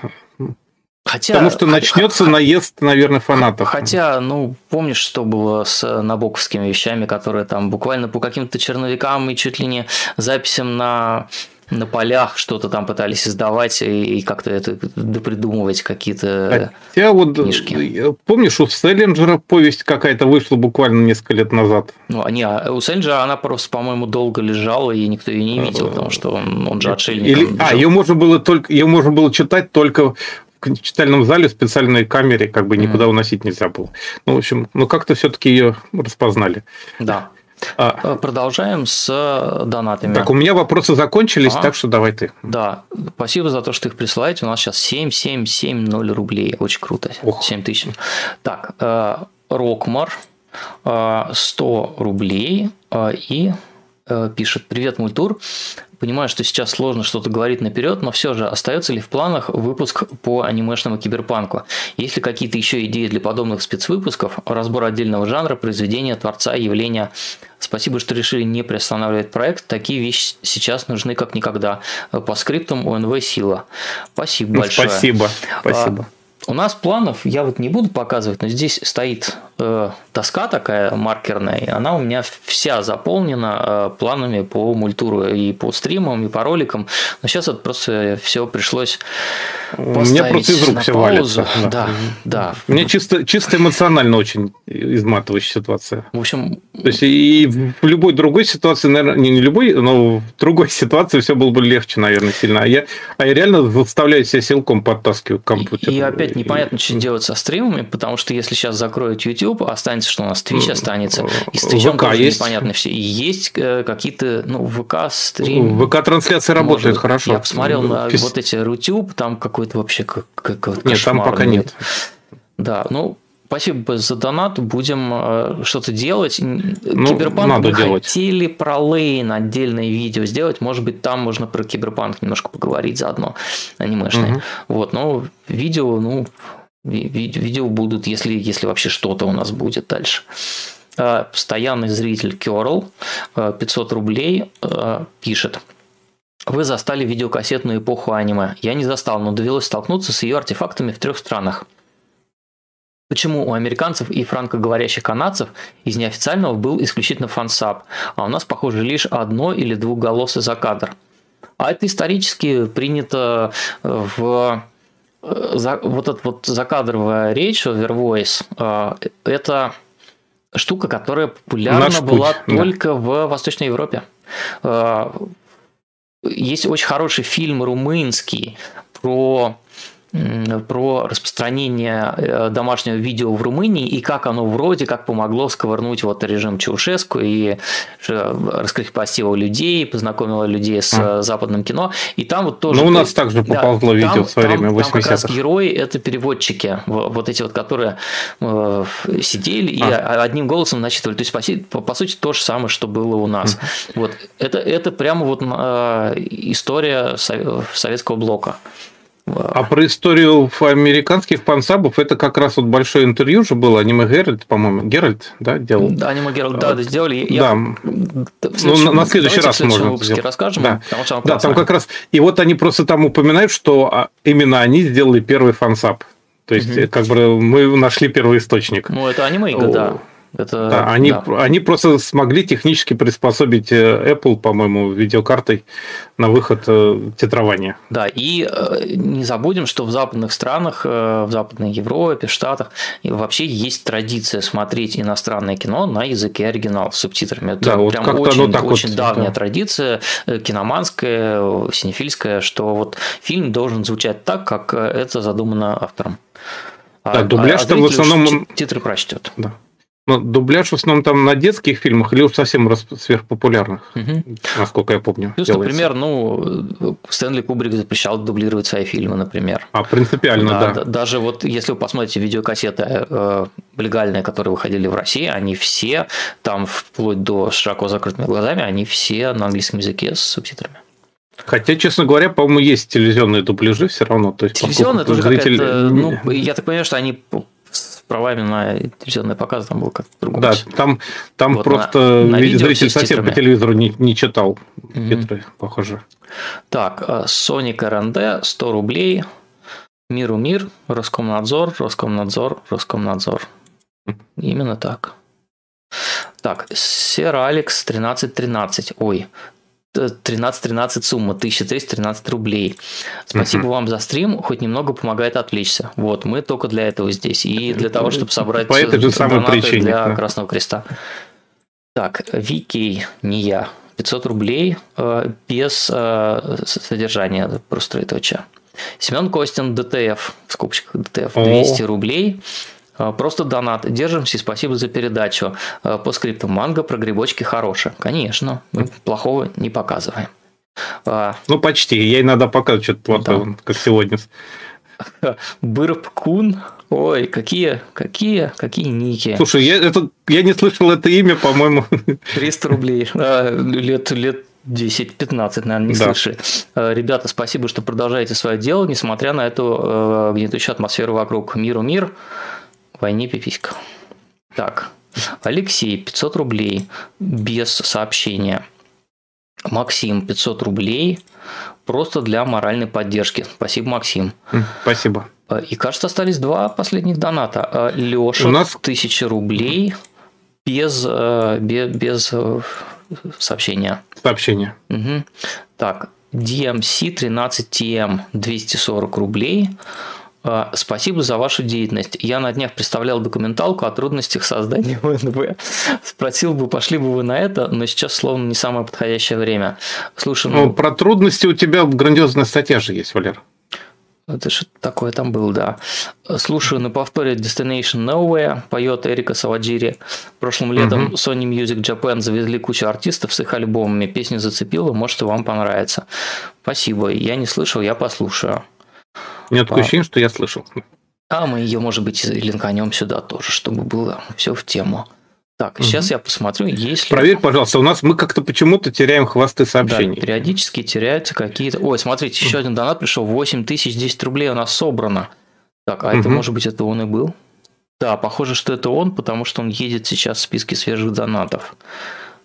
Хотя, Потому что начнется наезд, наверное, фанатов. Хотя, ну, помнишь, что было с набоковскими вещами, которые там буквально по каким-то черновикам и чуть ли не записям на на полях что-то там пытались издавать и, как-то это придумывать какие-то Хотя вот книжки. Помнишь, у Селлинджера повесть какая-то вышла буквально несколько лет назад? Ну, не, а у Селлинджера она просто, по-моему, долго лежала, и никто ее не видел, потому что он, он же отшельник. Или, а, ее можно было только ее можно было читать только в читальном зале в специальной камере как бы никуда mm. уносить нельзя было. Ну, в общем, ну как-то все-таки ее распознали. Да. А, э, Продолжаем с э, донатами. Так, у меня вопросы закончились, а, так что давай ты. Да, спасибо за то, что их присылаете. У нас сейчас 7770 рублей. Очень круто. Ох. 7 тысяч. Так, э, Рокмар 100 рублей и пишет «Привет, Мультур. Понимаю, что сейчас сложно что-то говорить наперед, но все же, остается ли в планах выпуск по анимешному киберпанку? Есть ли какие-то еще идеи для подобных спецвыпусков, разбор отдельного жанра, произведения, творца, явления? Спасибо, что решили не приостанавливать проект. Такие вещи сейчас нужны как никогда. По скриптам ОНВ «Сила». Спасибо ну, большое. Спасибо. Спасибо. У нас планов, я вот не буду показывать, но здесь стоит э, доска такая маркерная, и она у меня вся заполнена э, планами по мультуру и по стримам, и по роликам. Но сейчас это просто все пришлось у меня просто из рук все валится. Да, да. да. Мне чисто, чисто эмоционально очень изматывающая ситуация. В общем... То есть и в любой другой ситуации, наверное, не, не любой, но в другой ситуации все было бы легче, наверное, сильно. А я, а я реально заставляю себя силком подтаскиваю к компьютеру. И, и опять непонятно, что делать со стримами, потому что если сейчас закроют YouTube, останется, что у нас Twitch останется. И с Twitch тоже есть. непонятно все. И есть э, какие-то, ну, ВК стрим. ВК-трансляции работают хорошо. Я посмотрел на вот эти Рутюб, там какой-то вообще как, как Нет, там пока нет. Да, ну, Спасибо за донат. Будем э, что-то делать. Ну, Киберпанк надо мы делать. хотели про Лейн отдельное видео сделать. Может быть, там можно про Киберпанк немножко поговорить заодно, анимешное. Угу. Вот, но видео, ну, ви- видео будут, если, если вообще что-то у нас будет дальше. Э, постоянный зритель Керл, 500 э, рублей, пишет. Вы застали видеокассетную эпоху аниме. Я не застал, но довелось столкнуться с ее артефактами в трех странах. Почему у американцев и франкоговорящих канадцев из неофициального был исключительно фансаб, а у нас, похоже, лишь одно или двухголосый за кадр? А это исторически принято в за, вот эта вот закадровая речь, overvoice, э, это штука, которая популярна Наш была путь, только да. в Восточной Европе. Э, есть очень хороший фильм румынский про про распространение э, домашнего видео в Румынии и как оно вроде как помогло сковырнуть вот режим Чаушеску и раскрепостило людей, познакомило людей с а. западным кино. И там вот тоже... Ну, у нас также поползло да, видео там, в свое время, в 80 Там как раз герои – это переводчики, вот эти вот, которые э, сидели и а. одним голосом начитывали. То есть, по, по сути, то же самое, что было у нас. Mm. Вот. Это, это прямо вот э, история советского блока. А про историю американских пансабов это как раз вот большое интервью же было, аниме Геральт, по-моему, Геральт, да, делал? Да, аниме Геральт, да, да сделали. Я... Да. Ну, на следующий раз можно выпуске расскажем. Да, что да там как раз... И вот они просто там упоминают, что а, именно они сделали первый фансаб. То есть, угу. как бы мы нашли первый источник. Ну, это аниме, да. Это, да, они, да. они просто смогли технически приспособить э, Apple, по-моему, видеокартой на выход э, титрования. Да, и э, не забудем, что в западных странах, в Западной Европе, Штатах вообще есть традиция смотреть иностранное кино на языке оригинала с субтитрами. Это да, вот прям очень, так очень вот, давняя да. традиция, киноманская, синефильская, что вот фильм должен звучать так, как это задумано автором. Да, а, дубляж а, а в основном... Титры прочтет. Да. Но ну, дубляж в основном там на детских фильмах или уж совсем сверхпопулярных, угу. насколько я помню. Плюс, делается. например, ну, Стэнли Кубрик запрещал дублировать свои фильмы, например. А, принципиально, да. да. Даже вот если вы посмотрите видеокассеты э, легальные, которые выходили в России, они все, там вплоть до широко закрытыми глазами, они все на английском языке с субтитрами. Хотя, честно говоря, по-моему, есть телевизионные дубляжи все равно. То есть, Телевизионные тоже зритель... ну, я так понимаю, что они правами на телевизионные показы там был как-то другой. Да, там, там вот просто на, на зритель совсем по телевизору не, не читал mm-hmm. титры, похоже. Так, Sonic R&D 100 рублей. Миру мир, Роскомнадзор, Роскомнадзор, Роскомнадзор. Именно так. Так, Сер Алекс 1313. Ой, 13-13 сумма, 1313 рублей. Спасибо uh-huh. вам за стрим, хоть немного помогает отвлечься. Вот, мы только для этого здесь. И для того, чтобы собрать По этой же самой причине, для да. Красного Креста. Так, Вики, не я. 500 рублей э, без э, содержания просто этого ча. Семен Костин, DTF, в скобочках DTF, 200 О. рублей. А, просто донат. Держимся и спасибо за передачу. А, постскриптум, манга про грибочки хорошая. Конечно, мы плохого не показываем. А, ну, почти. Ей надо показывать что-то плохое, да. как сегодня. Бырбкун. Ой, какие, какие, какие ники. Слушай, я, это, я не слышал это имя, по-моему. 300 рублей. Лет, лет 10-15, наверное, не да. слышали. Э, ребята, спасибо, что продолжаете свое дело, несмотря на эту э, гнетущую атмосферу вокруг. Миру мир, войне пиписька. Так, Алексей, 500 рублей без сообщения. Максим, 500 рублей просто для моральной поддержки. Спасибо, Максим. Спасибо. Э, и, кажется, остались два последних доната. Э, Леша, У нас... 1000 рублей без, э, без, без сообщения. Сообщения. Угу. Так, DMC 13TM 240 рублей. Спасибо за вашу деятельность. Я на днях представлял документалку о трудностях создания ВНВ. Спросил бы, пошли бы вы на это, но сейчас словно не самое подходящее время. Слушай, ну... ну про трудности у тебя грандиозная статья же есть, Валер. Это что такое там было, да. Слушаю на повторе Destination Nowhere, поет Эрика Саваджири. Прошлым летом угу. Sony Music Japan завезли кучу артистов с их альбомами. Песня зацепила, может, и вам понравится. Спасибо. Я не слышал, я послушаю. Меня такое ощущение, что я слышал. А мы ее, может быть, линканем сюда тоже, чтобы было все в тему. Так, угу. сейчас я посмотрю, есть ли... Проверь, пожалуйста, у нас мы как-то почему-то теряем хвосты сообщений. Да, периодически теряются какие-то... Ой, смотрите, еще один донат пришел, 8 тысяч 10 рублей у нас собрано. Так, а угу. это, может быть, это он и был? Да, похоже, что это он, потому что он едет сейчас в списке свежих донатов.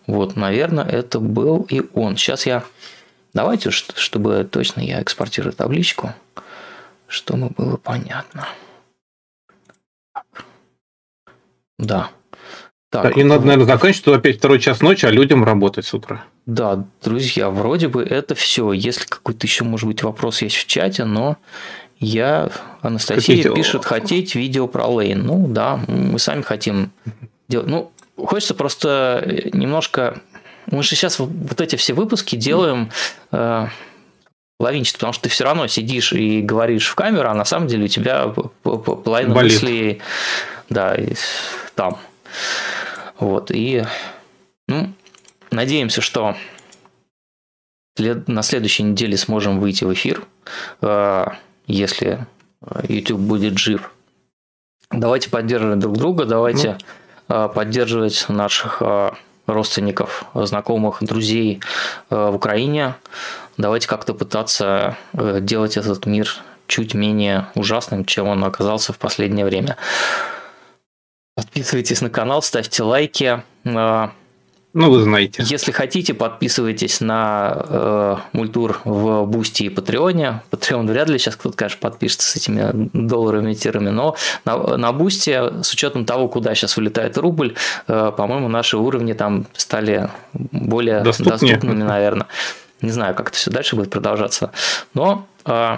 Вот, наверное, это был и он. Сейчас я... Давайте, чтобы точно я экспортирую табличку, чтобы было понятно. Да, так. И надо, наверное, заканчивать, что опять второй час ночи, а людям работать с утра. Да, друзья, вроде бы это все. Если какой-то еще, может быть, вопрос есть в чате, но я, Анастасия Хотите... пишет, хотеть видео про Лейн. Ну да, мы сами хотим делать. Ну, хочется просто немножко... Мы же сейчас вот эти все выпуски делаем э, лавинчато, потому что ты все равно сидишь и говоришь в камеру, а на самом деле у тебя половина мыслей да, там. Вот, и ну, надеемся, что на следующей неделе сможем выйти в эфир, э, если YouTube будет жив. Давайте поддерживать друг друга, давайте ну. поддерживать наших э, родственников, знакомых, друзей в Украине. Давайте как-то пытаться делать этот мир чуть менее ужасным, чем он оказался в последнее время. Подписывайтесь на канал, ставьте лайки. Ну, вы знаете. Если хотите, подписывайтесь на э, мультур в Boosty и Patreon е. Patreon вряд ли сейчас кто-то, конечно, подпишется с этими долларовыми тирами, но на, на Boosty, с учетом того, куда сейчас вылетает рубль, э, по-моему, наши уровни там стали более Доступнее. доступными, наверное. Не знаю, как это все дальше будет продолжаться. Но э,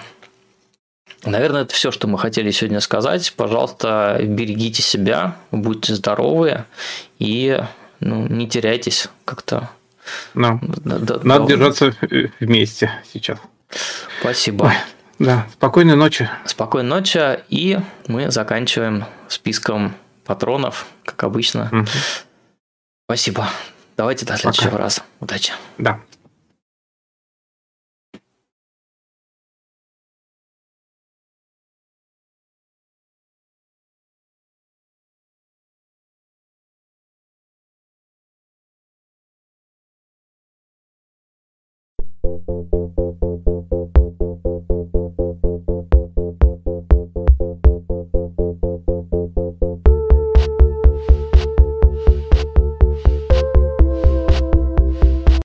Наверное, это все, что мы хотели сегодня сказать. Пожалуйста, берегите себя, будьте здоровы и ну, не теряйтесь как-то. Да. Надо да, держаться вместе сейчас. Спасибо. Ой, да, спокойной ночи. Спокойной ночи. И мы заканчиваем списком патронов, как обычно. Угу. Спасибо. Давайте до следующего Пока. раза. Удачи. Да.